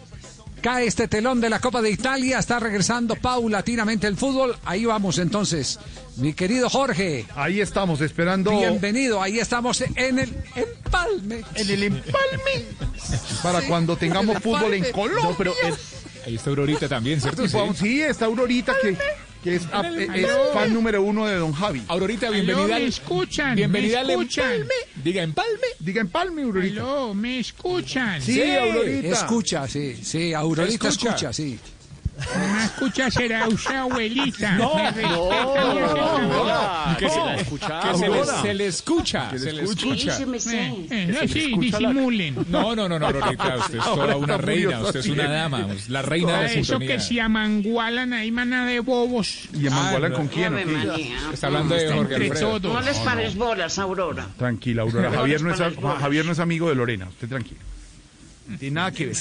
cae este telón de la Copa de Italia, está regresando paulatinamente el fútbol. Ahí vamos entonces, mi querido Jorge. Ahí estamos esperando Bienvenido, ahí estamos en el empalme. en el empalme para cuando tengamos fútbol en. Colombia. No, pero el- ahí está Aurorita también, ¿cierto? Vamos- sí, está Aurorita que, que es, es fan número uno de Don Javi. Aurorita, bienvenida. al- escuchan, Bienvenida me al escuchan. empalme. Diga empalme. Diga empalme, Aurorita. Aló, me escuchan. Sí, Aurorita. Escucha, sí, sí, Aurorita Escucha. escucha, sí. No escucha será usted abuelita. No, no, abuela. Que se, la que escuchaba. se le, se le escucha. Se le escucha. Eh, eh, no, sí, disimulen. No, no, no, no, Aurorita. Usted es toda una reina. Usted es una dama. La reina de eso que se amangualan ahí, mana de bobos. ¿Y Amangualan Ah, con no. quién? Está hablando de Jorge Alfredo. No les pares bolas, Aurora. Tranquila, Aurora. No Javier no, les es, no amigo de Lorena. Usted tranquilo. No tiene nada que ver.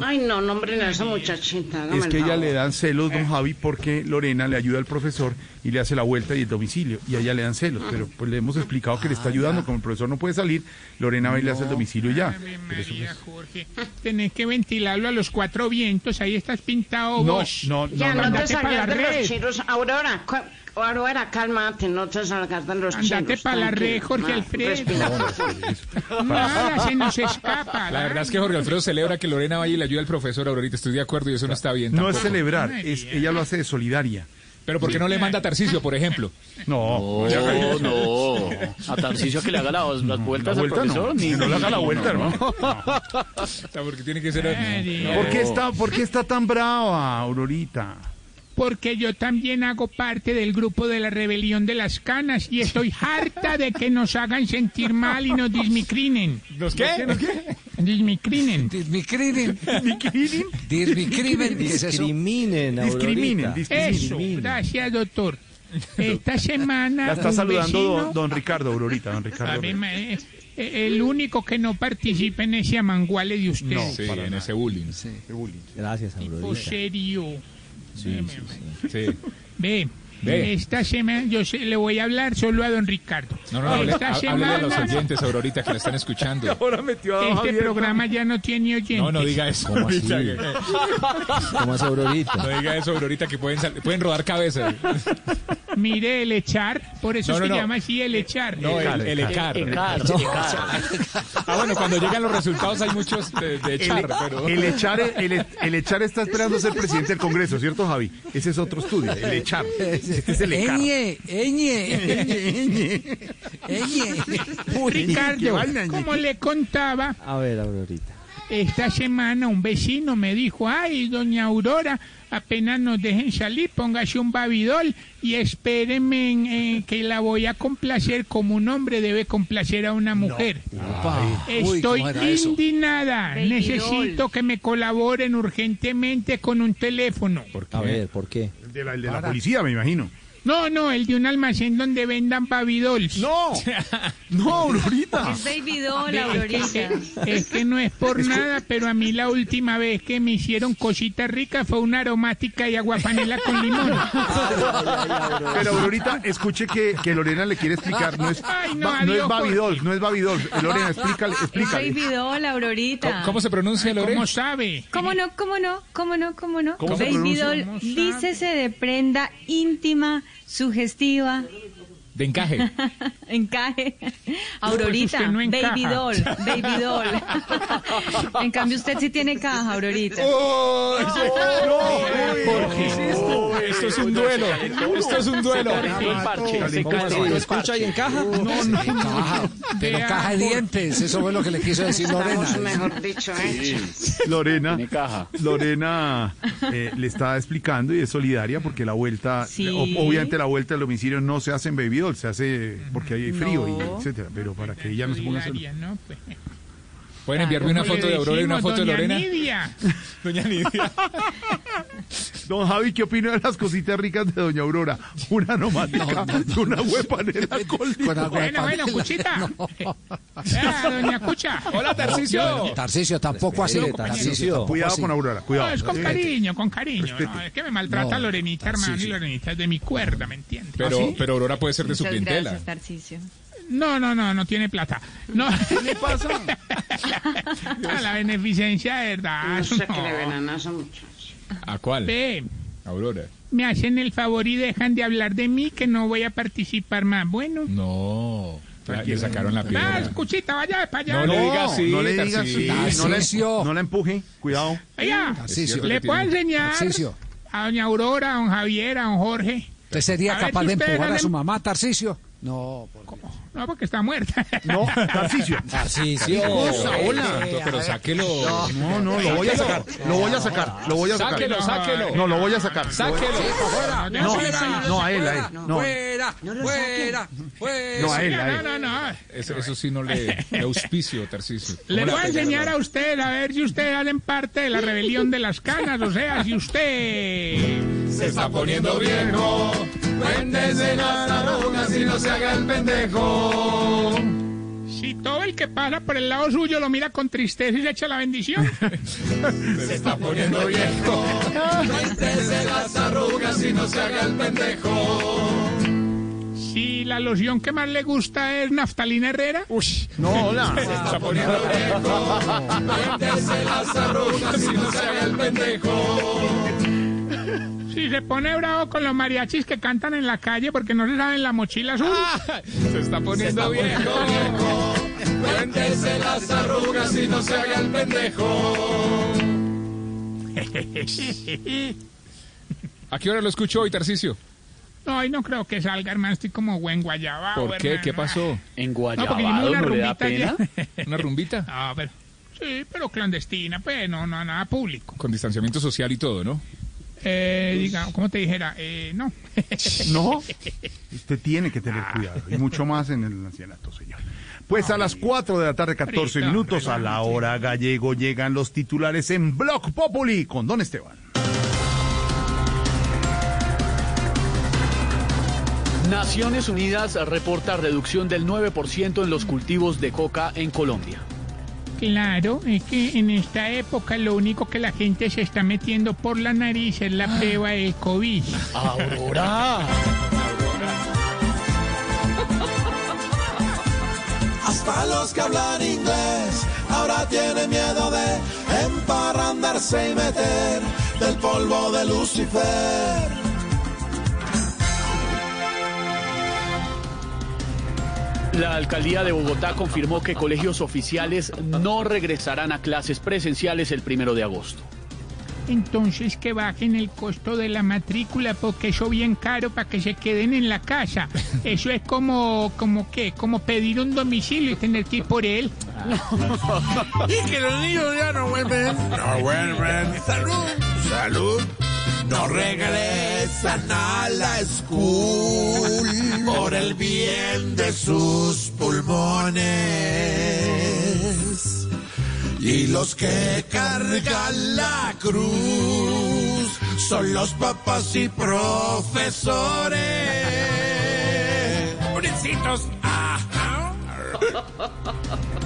Ay, no, nombren a esa muchachita. Es que ella le dan celos, don Javi, porque Lorena le ayuda al profesor y le hace la vuelta y el domicilio. Y a ella le dan celos. Pero pues le hemos explicado que le está ayudando. Como el profesor no puede salir, Lorena va y le hace el domicilio y ya. Pero eso, María, pues, Jorge. Tenés que ventilarlo a los cuatro vientos. Ahí estás pintado No, vos. no, Ya, no, no, no, te Andate pa' la salgas de red. los chiros. Aurora, cu- Aurora, cálmate, no te salgas de los. Andate para la red. Jorge Ah, Alfredo. Nada, se nos escapa. La verdad es que Jorge Alfredo celebra que Lorena vaya y le ayude al profesor Aurorita. Estoy de acuerdo y eso no está bien. No es celebrar, es, ella lo hace de solidaria. Pero ¿por qué no le manda a Tarcisio, por ejemplo? No, No, no. A Tarcicio que le haga las, las vueltas la al vuelta no. profesor. Que no le haga la vuelta, ¿no? [laughs] O sea, porque tiene que ser... ¿Por qué está, por qué está tan brava, Aurorita? Porque yo también hago parte del grupo de la rebelión de las canas y estoy harta de que nos hagan sentir mal y nos dismicrinen. ¿Los qué? ¿Los qué? Dismicrinen. Dismicrinen. ¿Dismicrinen? Dismicrinen. Discriminen, Discriminen. Eso, discriminen. gracias, doctor. Esta [laughs] semana La está saludando vecino- don, don Ricardo, Aurorita, don Ricardo. El único que no participa en ese amanguale de usted. No, sí, en ese bullying. Gracias, Tipo Aurorita. serio. Sí, sí, sí. Ve, Ve. esta semana yo se- le voy a hablar solo a don Ricardo. No, no, no, hable, esta a los oyentes, Aurorita, que la están escuchando. [laughs] Ahora metió a este Javier. programa ya no tiene oyentes. No, no diga eso. ¿Cómo así? ¿Cómo hace Aurorita? No diga eso, Aurorita, que pueden, pueden rodar cabezas. Mire, el echar, por eso No, no, se no. llama así el echar. No, el, el ECAR. Ah, bueno, cuando llegan los resultados hay muchos de, de echar, el, pero... el echar, el, el echar está esperando ser presidente del Congreso, ¿cierto, Javi? Ese es otro estudio, el echar. Este es el ECAR. Eñe, eñe, eñe. Ricardo, como le contaba, A ver, Aurorita. esta semana un vecino me dijo, ay, doña Aurora, apenas nos dejen salir, póngase un babidol y espérenme en, eh, que la voy a complacer como un hombre debe complacer a una mujer. Estoy indignada. Necesito que me colaboren urgentemente con un teléfono. A ver, ¿por qué? De la, el de la policía, me imagino. No, no, el de un almacén donde vendan babidols. No, [laughs] no, Aurorita. Es Baby Doll, Es Aurorita. que, es que no es por nada, pero a mí la última vez que me hicieron cositas ricas fue una aromática y aguapanela con limón. [laughs] Pero Aurorita, escuche que, que Lorena le quiere explicar. No es, Ay, no, ba- no es adiós, Babidol, no es Babidol. Lorena, explícale, Es explícale. Baby Doll, Aurorita. ¿Cómo se pronuncia, Lore? ¿Cómo sabe? ¿Cómo no? ¿Cómo no? ¿Cómo no? ¿Cómo no? ¿Cómo se Baby pronuncia? Doll, ¿Cómo sabe? dícese de prenda íntima, sugestiva, De encaje. [laughs] encaje. Aurorita, no encaja. Baby Doll, Baby Doll. [laughs] en cambio, usted sí tiene caja, Aurorita. Esto es un duelo. Esto es un duelo. ¿Escucha y encaja? No, no. Caja, pero caja de dientes, eso fue lo que le quiso decir Lorena. mejor dicho, ¿eh? [laughs] Lorena. Lorena eh, le está explicando y es solidaria porque la vuelta, obviamente la vuelta del domicilio no se hace en Baby Se hace porque hay frío y etcétera, pero para que ella no se ponga a hacer- Solidaria, ¿no? [laughs] Pueden enviarme una ¿cómo foto de Aurora y una foto de doña Lorena. Nidia? [laughs] Doña Nidia. [laughs] Don Javi, ¿qué opina de las cositas ricas de Doña Aurora? Una aromática y una huepanela con limón. Con Bueno, bueno. Cuchita. [laughs] Vea, doña Cucha. Hola, Tarcicio. Tarcicio, tampoco así. Tarcicio, Cuidado así. con Aurora, cuidado. No, es con cariño, con cariño. No, es que me maltrata No, Lorenita, hermano, y. Lorenita es de mi cuerda, ¿me entiendes? Pero, pero Aurora puede ser de su clientela. gracias, Tarcicio. No, no, no, no tiene plata. No. ¿Qué le pasa? A la beneficencia, de verdad. No sé qué no. le ven a esos muchachos. ¿A cuál? Ve, Aurora. me hacen el favor y dejan de hablar de mí que no voy a participar más. Bueno. No. Le sacaron la Ah, piedra. escuchita, vaya para allá. No le diga así, no le digas así, no le, no la empuje, cuidado. Oiga, Tarcisio. le puedo enseñar Tarcisio. a doña Aurora, a don Javier, a don Jorge. ¿Usted sería A capaz de empujar a su mamá, Tarcisio? No, por Dios. No, porque está muerta. [laughs] No, Tarcicio. Tarcisio. hola. Pero sáquelo. No, no, lo voy a sacar, lo voy a sacar, lo voy a sacar. Sáquelo, sáquelo. No, lo voy a sacar. Sáquelo. No, no, a él, a él. No, Fuera, fuera, fuera. no a él, a No, él. no, no. Eso, eso sí no le, le auspicio, Tarcisio. Le ¿Cómo voy a enseñar a usted a ver si ustedes hacen parte de la rebelión de las canas. O sea, si usted. Se está poniendo viejo. Cuéntese las arrugas y no se haga el pendejo. Si todo el que pasa por el lado suyo lo mira con tristeza y se echa la bendición. [laughs] Se está poniendo viejo. Cuéntese las arrugas y no se haga el pendejo. Si la loción que más le gusta es naftalina Herrera. No, hola. [laughs] Se está poniendo viejo. Cuéntese las arrugas y no se haga el pendejo. Si se pone bravo con los mariachis que cantan en la calle porque no se saben la mochila azul. Se está poniendo viejo. Cuéntese las arrugas y no se haga el pendejo. [laughs] ¿A qué hora lo escuchó hoy, Tarcisio? No, hoy no creo que salga, hermano. Estoy como buen guayabao, ¿Por qué? hermano. ¿Qué pasó? En No, Guayabado una no le da pena. [laughs] ¿Una rumbita? No, pero... Sí, pero clandestina, pues, no, no, nada público. Con distanciamiento social y todo, ¿no? Eh, digamos, ¿cómo te dijera? Eh, no. [laughs] No, usted tiene que tener cuidado, y mucho más en el ancianato, señor. Pues a las 4 de la tarde, 14 Frito, minutos, a la hora gallego, llegan los titulares en Block Populi con Don Esteban. Naciones Unidas reporta reducción del 9% en los cultivos de coca en Colombia. Claro, es que en esta época lo único que la gente se está metiendo por la nariz es la prueba del COVID. Aurora. Hasta los que hablan inglés ahora tienen miedo de emparrandarse y meter del polvo de Lucifer. La alcaldía de Bogotá confirmó que colegios oficiales no regresarán a clases presenciales el primero de agosto. Entonces que bajen el costo de la matrícula porque eso bien caro para que se queden en la casa. [laughs] Eso es como, como qué, como pedir un domicilio y tener que ir por él. [laughs] Y que los niños ya no vuelven, no vuelven. Salud, salud. No regresan a la school por el bien de sus pulmones. Y los que cargan la cruz son los papás y profesores.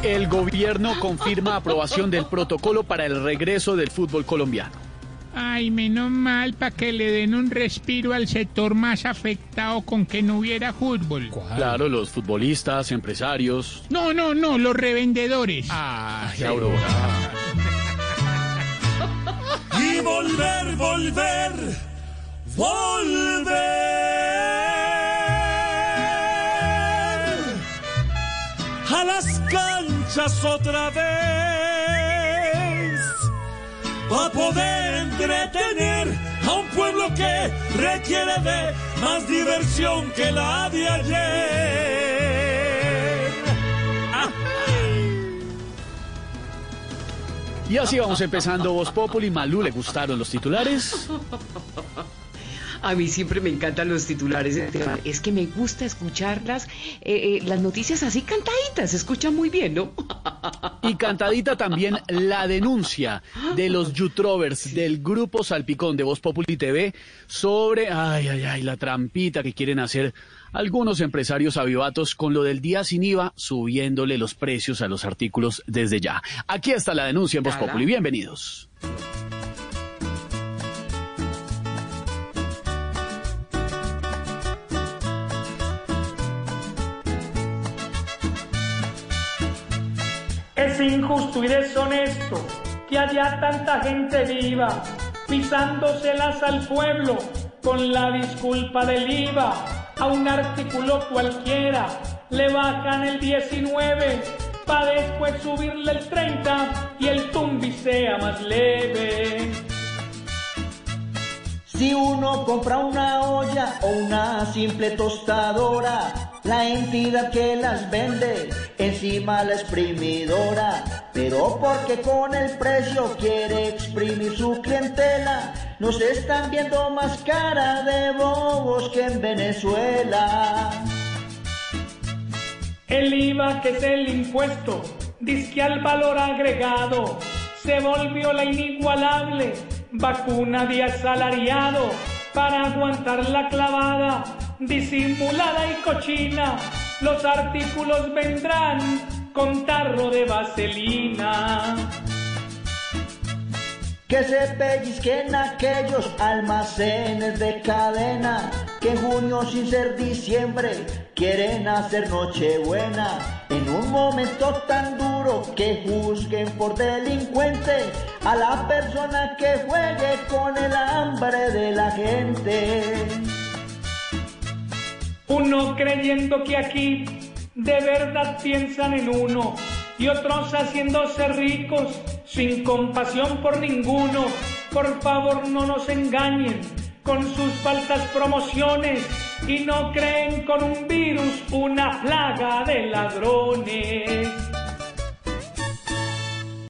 El gobierno confirma aprobación del protocolo para el regreso del fútbol colombiano. Ay, menos mal para que le den un respiro al sector más afectado con que no hubiera fútbol. Claro, los futbolistas, empresarios. No, no, no, los revendedores. Ay, Aurora. Y volver, volver, volver a las canchas otra vez para poder entretener a un pueblo que requiere de más diversión que la de ayer. Y así vamos empezando Voz Populi. Malú, ¿le gustaron los titulares? [laughs] A mí siempre me encantan los titulares, Esteban. Es que me gusta escucharlas, eh, eh, las noticias así cantaditas, se escuchan muy bien, ¿no? [laughs] Y cantadita también la denuncia de los youtubers del grupo Salpicón de Voz Populi TV sobre, ay, ay, ay, la trampita que quieren hacer algunos empresarios avivatos con lo del día sin IVA, subiéndole los precios a los artículos desde ya. Aquí está la denuncia en Voz. Populi. Bienvenidos. Es injusto y deshonesto que haya tanta gente viva pisándoselas al pueblo con la disculpa del IVA. A un artículo cualquiera le bajan el 19 para después subirle el 30 y el tumbi sea más leve. Si uno compra una olla o una simple tostadora, la entidad que las vende encima la exprimidora, pero porque con el precio quiere exprimir su clientela, nos están viendo más cara de bobos que en Venezuela. El IVA, que es el impuesto, disque al valor agregado, se volvió la inigualable vacuna de asalariado para aguantar la clavada disimulada y cochina. Los artículos vendrán con tarro de vaselina. Que se pellizquen aquellos almacenes de cadena que en junio sin ser diciembre quieren hacer nochebuena. En un momento tan duro que juzguen por delincuente a la persona que juegue con el hambre de la gente. Uno creyendo que aquí de verdad piensan en uno y otros haciéndose ricos sin compasión por ninguno. Por favor no nos engañen con sus falsas promociones y no creen con un virus una plaga de ladrones.